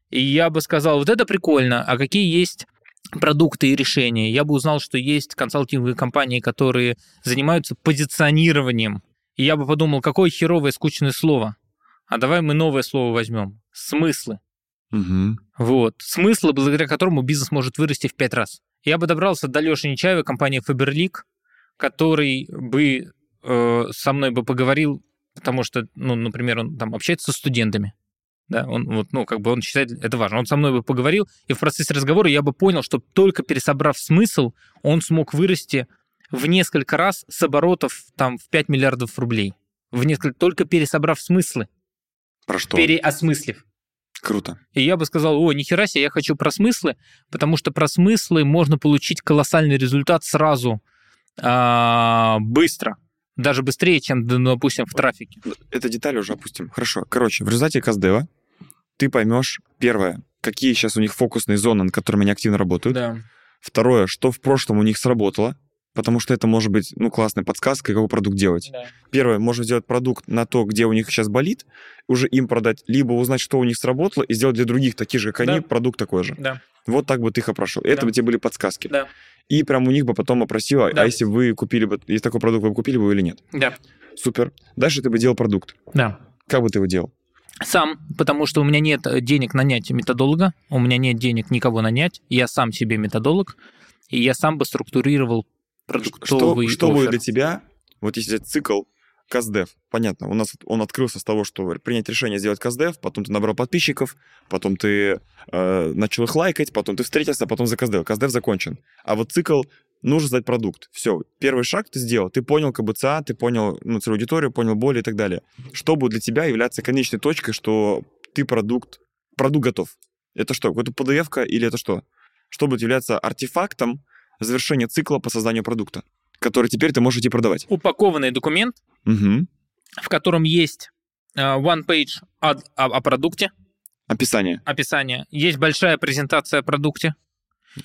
И я бы сказал, вот это прикольно, а какие есть продукты и решения? Я бы узнал, что есть консалтинговые компании, которые занимаются позиционированием. И я бы подумал, какое херовое скучное слово. А давай мы новое слово возьмем. Смыслы. Мгм. Вот. Смысл, благодаря которому бизнес может вырасти в пять раз. Я бы добрался до Леши Нечаева, компания Faberlic, который бы э, со мной бы поговорил потому что, ну, например, он там общается со студентами, да, он вот, ну, как бы он считает это важно. Он со мной бы поговорил, и в процессе разговора я бы понял, что только пересобрав смысл, он смог вырасти в несколько раз с оборотов там в 5 миллиардов рублей. В несколько, только пересобрав смыслы, Про что? переосмыслив. Круто. И я бы сказал, о, нихера себе, я хочу про смыслы, потому что про смыслы можно получить колоссальный результат сразу, а, быстро. Даже быстрее, чем, ну, допустим, в трафике. Это детали уже опустим. Хорошо. Короче, в результате Каздева ты поймешь, первое, какие сейчас у них фокусные зоны, над которыми они активно работают. Да. Второе, что в прошлом у них сработало, потому что это может быть, ну, классной подсказкой, какой продукт делать. да. Первое, можно сделать продукт на то, где у них сейчас болит, уже им продать, либо узнать, что у них сработало, и сделать для других таких же, как они, Да. продукт такой же. Да. Вот так бы ты их опрошел. Это Да. бы тебе были подсказки. Да. И прям у них бы потом опросил, а- Да. а если вы купили бы, если такой продукт вы бы купили бы или нет. Да. Супер. Дальше ты бы делал продукт. Да. Как бы ты его делал? Сам, потому что у меня нет э, денег нанять методолога, у меня нет денег никого нанять, я сам себе методолог, и я сам бы структурировал Что, продуктовый что будет оффер. для тебя, вот если цикл Каздев, понятно, у нас он открылся с того, что принять решение сделать Каздев, потом ты набрал подписчиков, потом ты э, начал их лайкать, потом ты встретился, потом за Каздев. Каздев закончен. А вот цикл нужно создать продукт. Все, первый шаг ты сделал, ты понял КБЦА, ты понял ну, целевую аудиторию, понял боли и так далее. Что будет для тебя являться конечной точкой, что ты продукт, продукт готов? Это что, какая-то PDF-ка или это что? Что будет являться артефактом завершения цикла по созданию продукта, который теперь ты можешь идти продавать? Упакованный документ, Угу. в котором есть э, one page о, о- о продукте, Описание. описание, есть большая презентация о продукте,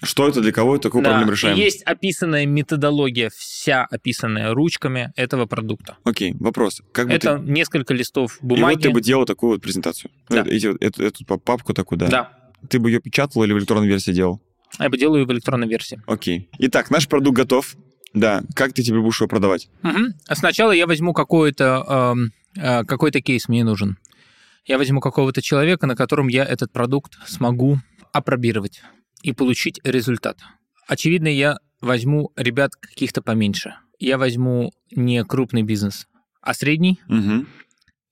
Что это, для кого это, какую Да, проблему и решаем? есть описанная методология, вся описанная ручками этого продукта. Окей, вопрос. Как бы Это ты... несколько листов И бумаги. вот ты бы делал такую вот презентацию. Да. Э- эту, эту па- папку такую, да? Да, Ты бы ее печатал или в электронной версии делал? я бы делаю в электронной версии. Окей. Итак, наш продукт готов. Да. Как ты тебе будешь его продавать? Мгм. А Сначала я возьму какой-то эм, э, какой-то кейс мне нужен. Я возьму какого-то человека, на котором я этот продукт смогу опробировать и получить результат. Очевидно, я возьму ребят каких-то поменьше. Я возьму не крупный бизнес, а средний. Угу.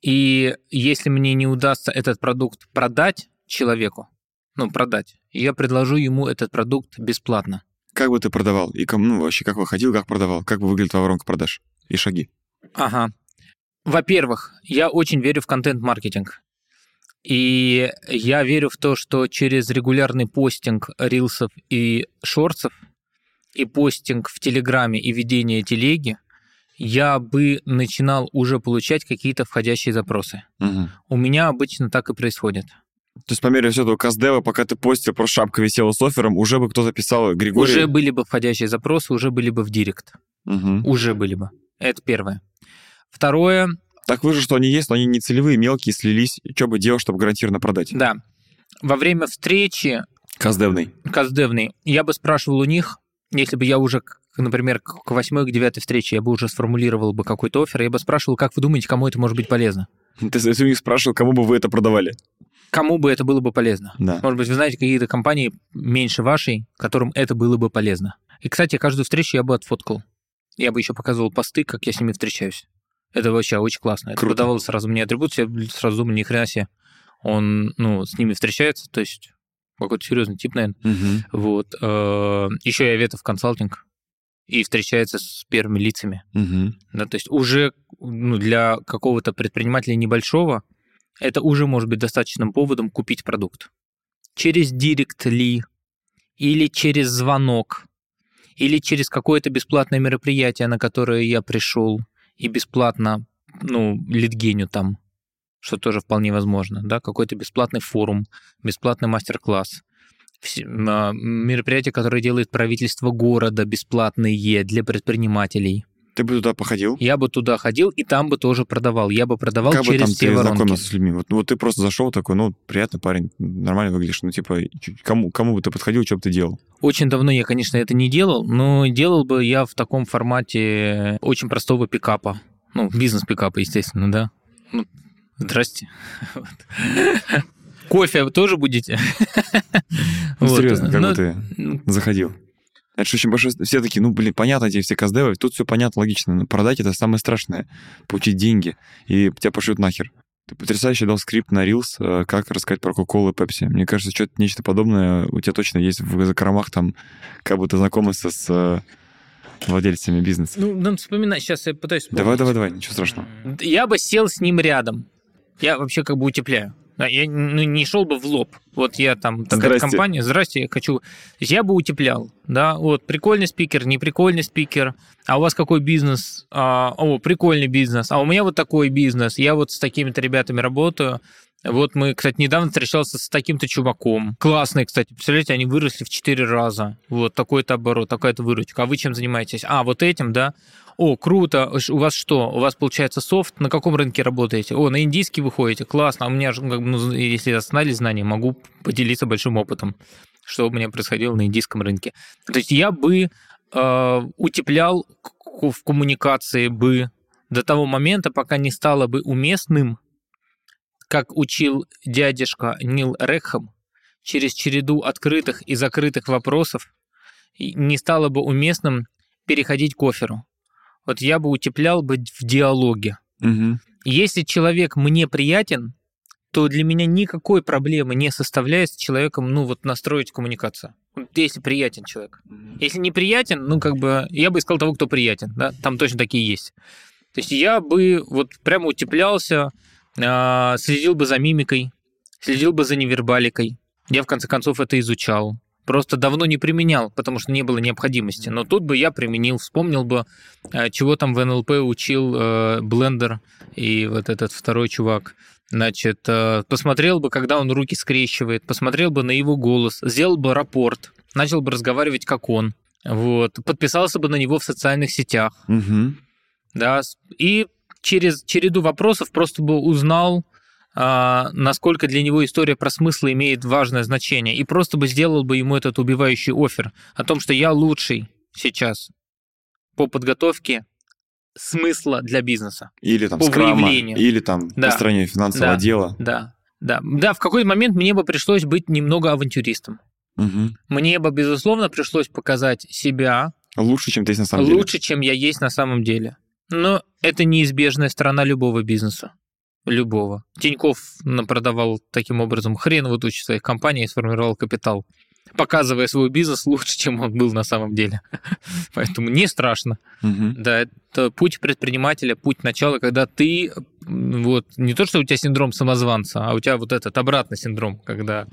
И если мне не удастся этот продукт продать человеку, ну, продать, я предложу ему этот продукт бесплатно. Как бы ты продавал? И кому, ну, вообще, как выходил, как продавал? Как бы выглядела твоя воронка продаж? И шаги. Ага. Во-первых, я очень верю в контент-маркетинг. И я верю в то, что через регулярный постинг рилсов и шортсов, и постинг в Телеграме, и ведение телеги, я бы начинал уже получать какие-то входящие запросы. Мгм. У меня обычно так и происходит. То есть по мере всего этого каздева, пока ты постил, просто шапка висела с оффером, уже бы кто-то писал Григорий. Уже были бы входящие запросы, уже были бы в директ. Мгм. Уже были бы. Это первое. Второе, Так выше, что они есть, но они не целевые, мелкие, слились. Что бы делал, чтобы гарантированно продать? да, во время встречи Каздевный. каздевный, я бы спрашивал у них, если бы я уже, например, к восьмой, к девятой встрече, я бы уже сформулировал бы какой-то офер, я бы спрашивал, как вы думаете, кому это может быть полезно? Ты у них спрашивал, кому бы вы это продавали? Кому бы это было бы полезно? Да. Может быть, вы знаете какие-то компании меньше вашей, которым это было бы полезно. И, кстати, каждую встречу я бы отфоткал. Я бы еще показывал посты, как я с ними встречаюсь. Это вообще очень классно. Это Круто. продавало сразу мне атрибут, я сразу думал, ни хрена себе. Он, ну, с ними встречается, то есть какой-то серьезный тип, наверное. Мгм. Вот. Еще я ветов консалтинг и встречается с первыми лицами. Мгм. Да, то есть уже ну, для какого-то предпринимателя небольшого это уже может быть достаточным поводом купить продукт. Через директ ли, или через звонок, или через какое-то бесплатное мероприятие, на которое я пришел и бесплатно, ну, литгеню там, что тоже вполне возможно, да, какой-то бесплатный форум, бесплатный мастер-класс, а, мероприятия, которые делает правительство города, бесплатные для предпринимателей. Ты бы туда походил? Я бы туда ходил и там бы тоже продавал. Я бы продавал как бы через там все ты воронки. знакомился с людьми? Вот, ну, вот ты просто зашел такой, ну, приятный парень, нормально выглядишь. Ну, типа, кому, кому бы ты подходил, что бы ты делал? Очень давно я, конечно, это не делал, но делал бы я в таком формате очень простого пикапа. Ну, бизнес-пикапа, естественно, да. Ну, здрасте. Кофе тоже будете? Ну, серьезно, как бы ты ну, заходил? Это же очень большое... Все такие, ну, блин, понятно эти все каздевы, тут все понятно, логично. Но продать это самое страшное. Получить деньги, и тебя пошлют нахер. Ты потрясающе дал скрипт на Reels, э, как рассказать про Coca-Cola и Pepsi. Мне кажется, что-то нечто подобное у тебя точно есть в закромах, там, как будто знакомиться с э, владельцами бизнеса. Ну, надо вспоминать, сейчас я пытаюсь вспомнить. Давай, давай, давай, ничего страшного. Я бы сел с ним рядом. Я вообще как бы утепляю. Да, Я ну, не шел бы в лоб. Вот я там такая Здрасте. компания, здрасте, я хочу. Я бы утеплял, да, вот прикольный спикер, неприкольный спикер. А у вас какой бизнес? А, о, прикольный бизнес. А у меня вот такой бизнес. Я вот с такими-то ребятами работаю. Вот мы, кстати, недавно встречался с таким-то чуваком. Классный, кстати. Представляете, они выросли в 4 раза. Вот такой-то оборот, такая-то выручка. А вы чем занимаетесь? А, вот этим, да? О, круто. У вас что? У вас получается софт? На каком рынке работаете? О, на индийский выходите? Классно. А у меня же, ну, если остались знания, могу поделиться большим опытом, что у меня происходило на индийском рынке. То есть я бы э, утеплял в коммуникации бы до того момента, пока не стало бы уместным, как учил дядюшка Нил Рекхам, через череду открытых и закрытых вопросов не стало бы уместным переходить к оферу. Вот я бы утеплял бы в диалоге. Мгм. Если человек мне приятен, то для меня никакой проблемы не составляет с человеком, ну, вот настроить коммуникацию. Если приятен человек. Если неприятен, ну, как бы, я бы искал того, кто приятен, да, там точно такие есть. То есть я бы вот прямо утеплялся, следил бы за мимикой, следил бы за невербаликой. Я, в конце концов, это изучал. Просто давно не применял, потому что не было необходимости. Но тут бы я применил, вспомнил бы, э, чего там в НЛП учил э, Блендер и вот этот второй чувак. Значит, э, посмотрел бы, когда он руки скрещивает, посмотрел бы на его голос, сделал бы рапорт, начал бы разговаривать как он. Вот, подписался бы на него в социальных сетях, Мгм. да, и через череду вопросов просто бы узнал, а, насколько для него история про смысл имеет важное значение, и просто бы сделал бы ему этот убивающий офер о том, что я лучший сейчас по подготовке смысла для бизнеса. Или там По скрама, выявлению. или там Да. построение финансового Да. дела. Да, да. Да, в какой-то момент мне бы пришлось быть немного авантюристом. Мгм. Мне бы, безусловно, пришлось показать себя Лучше, чем ты есть на самом деле. лучше, чем я есть на самом деле. Но это неизбежная сторона любого бизнеса. Любого. Тиньков продавал таким образом хрен в тучи своих компаний и сформировал капитал, показывая свой бизнес лучше, чем он был на самом деле. Поэтому не страшно. Да, это путь предпринимателя, путь начала, когда ты вот не то, что у тебя синдром самозванца, а у тебя вот этот обратный синдром, когда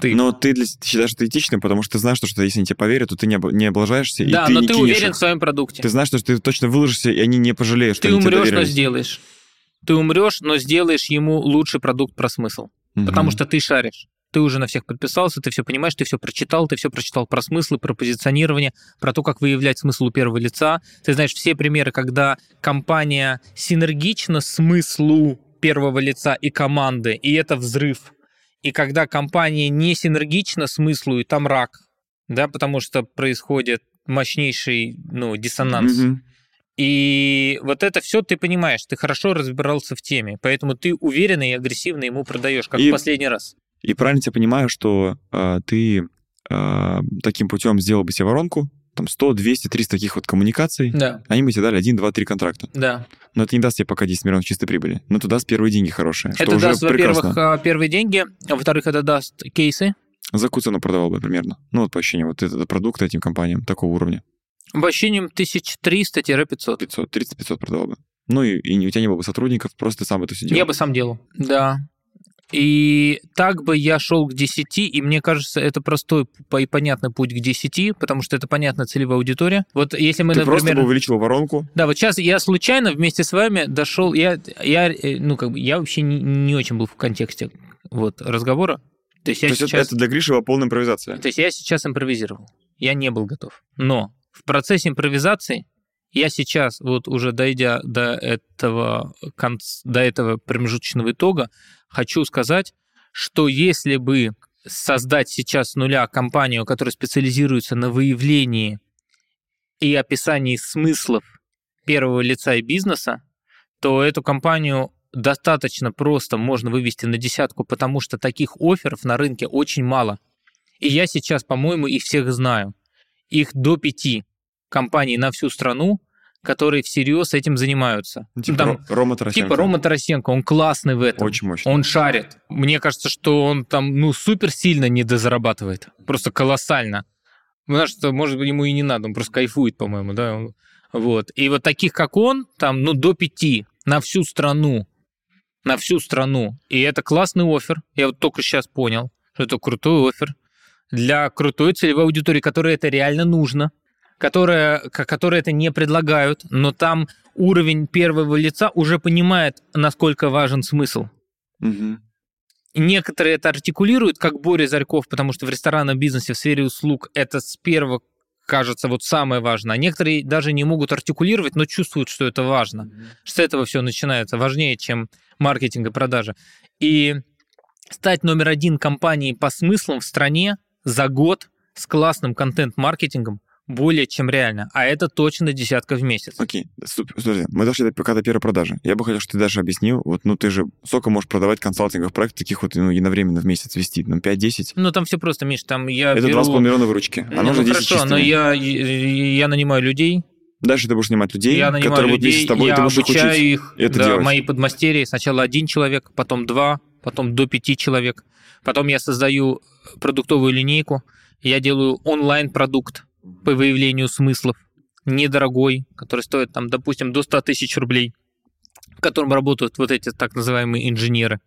ты Но ты, для, ты считаешь, что ты этичным, потому что ты знаешь, что если они тебе поверят, то ты не, не облажаешься, и да, ты но не ты уверен их. в своем продукте. Ты знаешь, что ты точно выложишься, и они не пожалеют, что Ты умрешь, но сделаешь. Ты умрешь, но сделаешь ему лучший продукт про смысл. Мгм. Потому что ты шаришь. Ты уже на всех подписался, ты все понимаешь, ты все прочитал, ты все прочитал про смыслы, про позиционирование, про то, как выявлять смысл у первого лица. Ты знаешь все примеры, когда компания синергична смыслу первого лица и команды, и это взрыв. И когда компания не синергична смыслу, и там рак, да, потому что происходит мощнейший ну, диссонанс. Мгм. И вот это все ты понимаешь, ты хорошо разбирался в теме, поэтому ты уверенно и агрессивно ему продаешь, как И- в последний раз. И правильно тебя понимаю, что э, ты э, таким путем сделал бы себе воронку, там 100, 200, 300 таких вот коммуникаций, Да, они бы тебе дали 1, 2, 3 контракта. да. Но это не даст тебе пока 10 миллионов чистой прибыли. Но это даст первые деньги хорошие, что это уже даст, во-первых, а, первые деньги, а во-вторых, это даст кейсы. За какую цену продавал бы примерно? Ну, вот по ощущениям, вот этот продукт этим компаниям такого уровня. По ощущениям 1300-500. 500, 30-500 продавал бы. Ну, и, и у тебя не было бы сотрудников, просто ты сам это все делал. Я бы сам делал. Да. И так бы я шел к 10, и мне кажется, это простой и понятный путь к 10, потому что это понятная целевая аудитория. Вот если мы, Ты просто например... бы увеличивал воронку, Да, вот сейчас я случайно вместе с вами дошел, я, я, э, ну, как бы, я вообще не, не очень был в контексте вот разговора. То есть я То это- сейчас, это для Гриши была полная импровизация. то есть я сейчас импровизировал. Я не был готов. Но в процессе импровизации я сейчас, вот уже дойдя до этого, конц- до этого промежуточного итога, хочу сказать, что если бы создать сейчас с нуля компанию, которая специализируется на выявлении и описании смыслов первого лица и бизнеса, то эту компанию достаточно просто можно вывести на десятку, потому что таких офферов на рынке очень мало. И я сейчас, по-моему, их всех знаю. их до пяти компаний на всю страну, которые всерьез этим занимаются. Ну, Типа Там Ро- Рома Тарасенко. Типа Рома Тарасенко, он классный в этом. Очень мощно. Он шарит. Мне кажется, что он там, ну, супер сильно недозарабатывает. Просто колоссально. Потому что, может быть, ему и не надо, он просто кайфует, по-моему, да. Вот. И вот таких, как он, там, ну, до пяти на всю страну. На всю страну. И это классный офер. Я вот только сейчас понял, что это крутой офер для крутой целевой аудитории, которой это реально нужно, которая, ко- которые это не предлагают, но там уровень первого лица уже понимает, насколько важен смысл. И Некоторые это артикулируют, как Боря Зарьков, потому что в ресторанном бизнесе, в сфере услуг это с первого кажется вот самое важное. А некоторые даже не могут артикулировать, но чувствуют, что это важно. Что с этого все начинается, важнее, чем маркетинг и продажа. И стать номер один компанией по смыслам в стране за год с классным контент-маркетингом более чем реально. А это точно десятка в месяц. Окей, стоп, подожди, мы дошли до, пока до первой продажи. Я бы хотел, чтобы ты дальше объяснил, вот, ну, ты же сколько можешь продавать консалтинговых проектов, таких вот, ну, единовременно в месяц вести, ну, 5-10? Ну, там все просто, Миш, там я Это беру... 2,5 миллиона выручки, а Ну, нужно 10 хорошо, но чистыми. я, я нанимаю людей, Дальше ты будешь снимать людей, я нанимаю которые будут людей, с тобой, я ты будешь их учить. их, это да, делать. мои подмастерья. Сначала один человек, потом два, потом до пяти человек. Потом я создаю продуктовую линейку, я делаю онлайн-продукт по выявлению смыслов, недорогой, который стоит, там, допустим, до 100 тысяч рублей, в котором работают вот эти так называемые инженеры.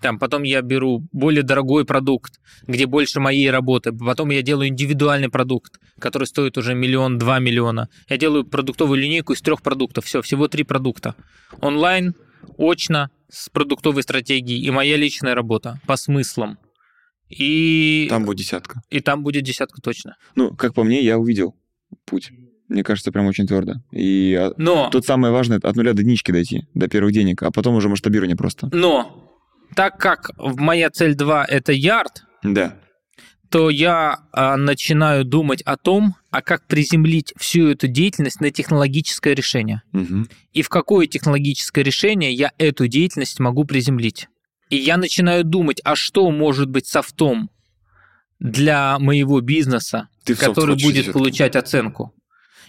Там, потом я беру более дорогой продукт, где больше моей работы. Потом я делаю индивидуальный продукт, который стоит уже миллион, два миллиона. Я делаю продуктовую линейку из трех продуктов. Все, всего три продукта. Онлайн, очно, с продуктовой стратегией и моя личная работа по смыслам. И Там будет десятка. и там будет десятка точно. Ну, как по мне, я увидел путь. Мне кажется, прям очень твердо. И а, Но, тут самое важное от нуля до единички дойти, до первых денег, а потом уже масштабирование просто. но, так как моя цель 2 это ярд, Да. то я а, начинаю думать о том, а как приземлить всю эту деятельность на технологическое решение. Мгм. И в какое технологическое решение я эту деятельность могу приземлить. И я начинаю думать, а что может быть софтом для моего бизнеса, Ты который будет всё-таки. получать оценку.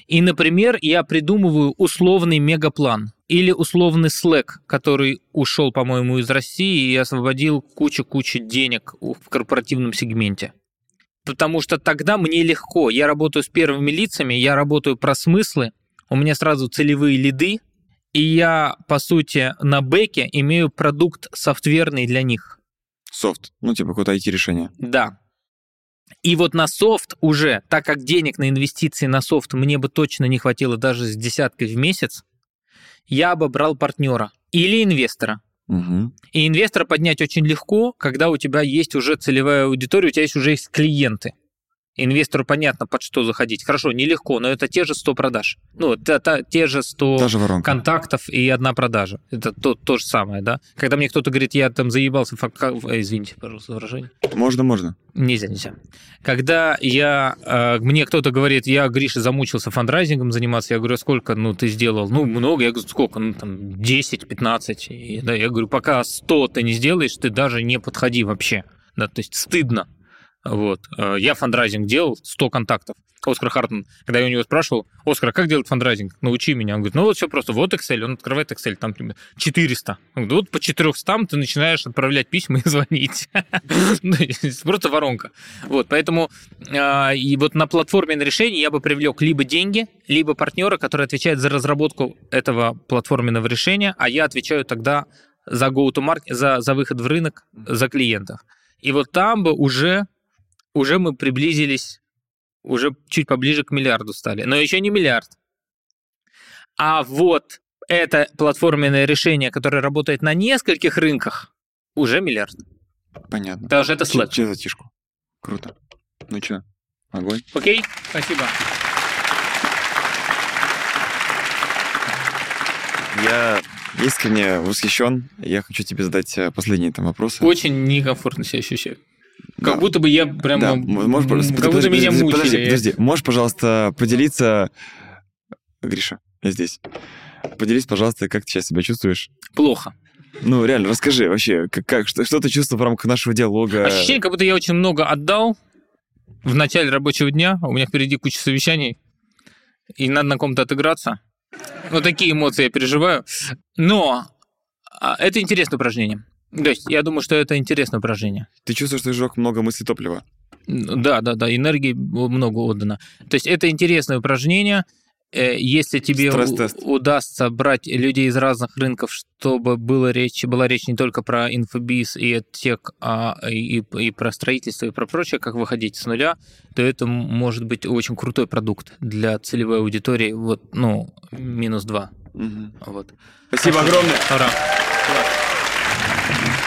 И, например, я придумываю условный мегаплан или условный Slack, который ушел, по-моему, из России и освободил кучу-кучу денег в корпоративном сегменте. Потому что тогда мне легко. Я работаю с первыми лицами, я работаю про смыслы, у меня сразу целевые лиды, и я, по сути, на бэке имею продукт софтверный для них. Софт. Ну, типа какое-то IT-решение. Да. И вот на софт уже, так как денег на инвестиции на софт мне бы точно не хватило даже с десяткой в месяц, я бы брал партнера или инвестора. Мгм. И инвестора поднять очень легко, когда у тебя есть уже целевая аудитория, у тебя есть уже есть клиенты. Инвестору понятно, под что заходить. Хорошо, нелегко, но это те же 100 продаж. Ну, это, это те же 100 Та же воронка. контактов и одна продажа. Это то, то же самое, да? Когда мне кто-то говорит, я там заебался, фака- э, извините, пожалуйста, выражение. Можно, можно. Нельзя, нельзя. Когда я, э, мне кто-то говорит, я, Гриша, замучился фандрайзингом заниматься, я говорю, сколько, ну, ты сделал? Ну, много. Я говорю, сколько? Ну, там, 10, 15. И, да, я говорю, пока 100 ты не сделаешь, ты даже не подходи вообще. Да, то есть стыдно. Вот. Э, Я фандрайзинг делал, 100 контактов. Оскар Хартман, когда я у него спрашивал, Оскар, как делать фандрайзинг? Научи меня. Он говорит, ну вот все просто, вот Excel, он открывает Excel, там типа, 400. Он говорит, вот по 400 ты начинаешь отправлять письма и звонить. Ну, Просто воронка. Вот, поэтому а, и вот на платформе на решение я бы привлек либо деньги, либо партнера, который отвечает за разработку этого платформенного решения, а я отвечаю тогда за go-to-market, за, за выход в рынок, за клиентов. И вот там бы уже, уже мы приблизились, уже чуть поближе к миллиарду стали. Но еще не миллиард. А вот это платформенное решение, которое работает на нескольких рынках, уже миллиард. Понятно. Даже это Slack. Че за тишку? Круто. Ну что, огонь? Окей? Спасибо. Я искренне восхищен. Я хочу тебе задать э, последние там вопросы. Очень некомфортно себя ощущаю. Как Да. будто бы я прям... Да, м- можешь, как будто подожди, меня подожди, мучили. Подожди, подожди. Можешь, пожалуйста, поделиться... Гриша, я здесь. Поделись, пожалуйста, как ты сейчас себя чувствуешь? Плохо. Ну, реально, расскажи вообще, как, как- что, что ты чувствовал в рамках нашего диалога? Ощущение, как будто я очень много отдал, в начале рабочего дня, у меня впереди куча совещаний, и надо на ком-то отыграться. Вот такие эмоции я переживаю. Но а, это интересное упражнение. То есть я думаю, что это интересное упражнение. Ты чувствуешь, что ты сжег много мысли топлива? Да, да, да, энергии много отдано. То есть это интересное упражнение. Э, если тебе удастся брать людей из разных рынков, чтобы было речь, была речь не только про инфобиз и тек, а и, и про строительство, и про прочее, как выходить с нуля, то это может быть очень крутой продукт для целевой аудитории, вот, ну, минус два. Угу. Вот. Спасибо огромное. Ура. Thank you.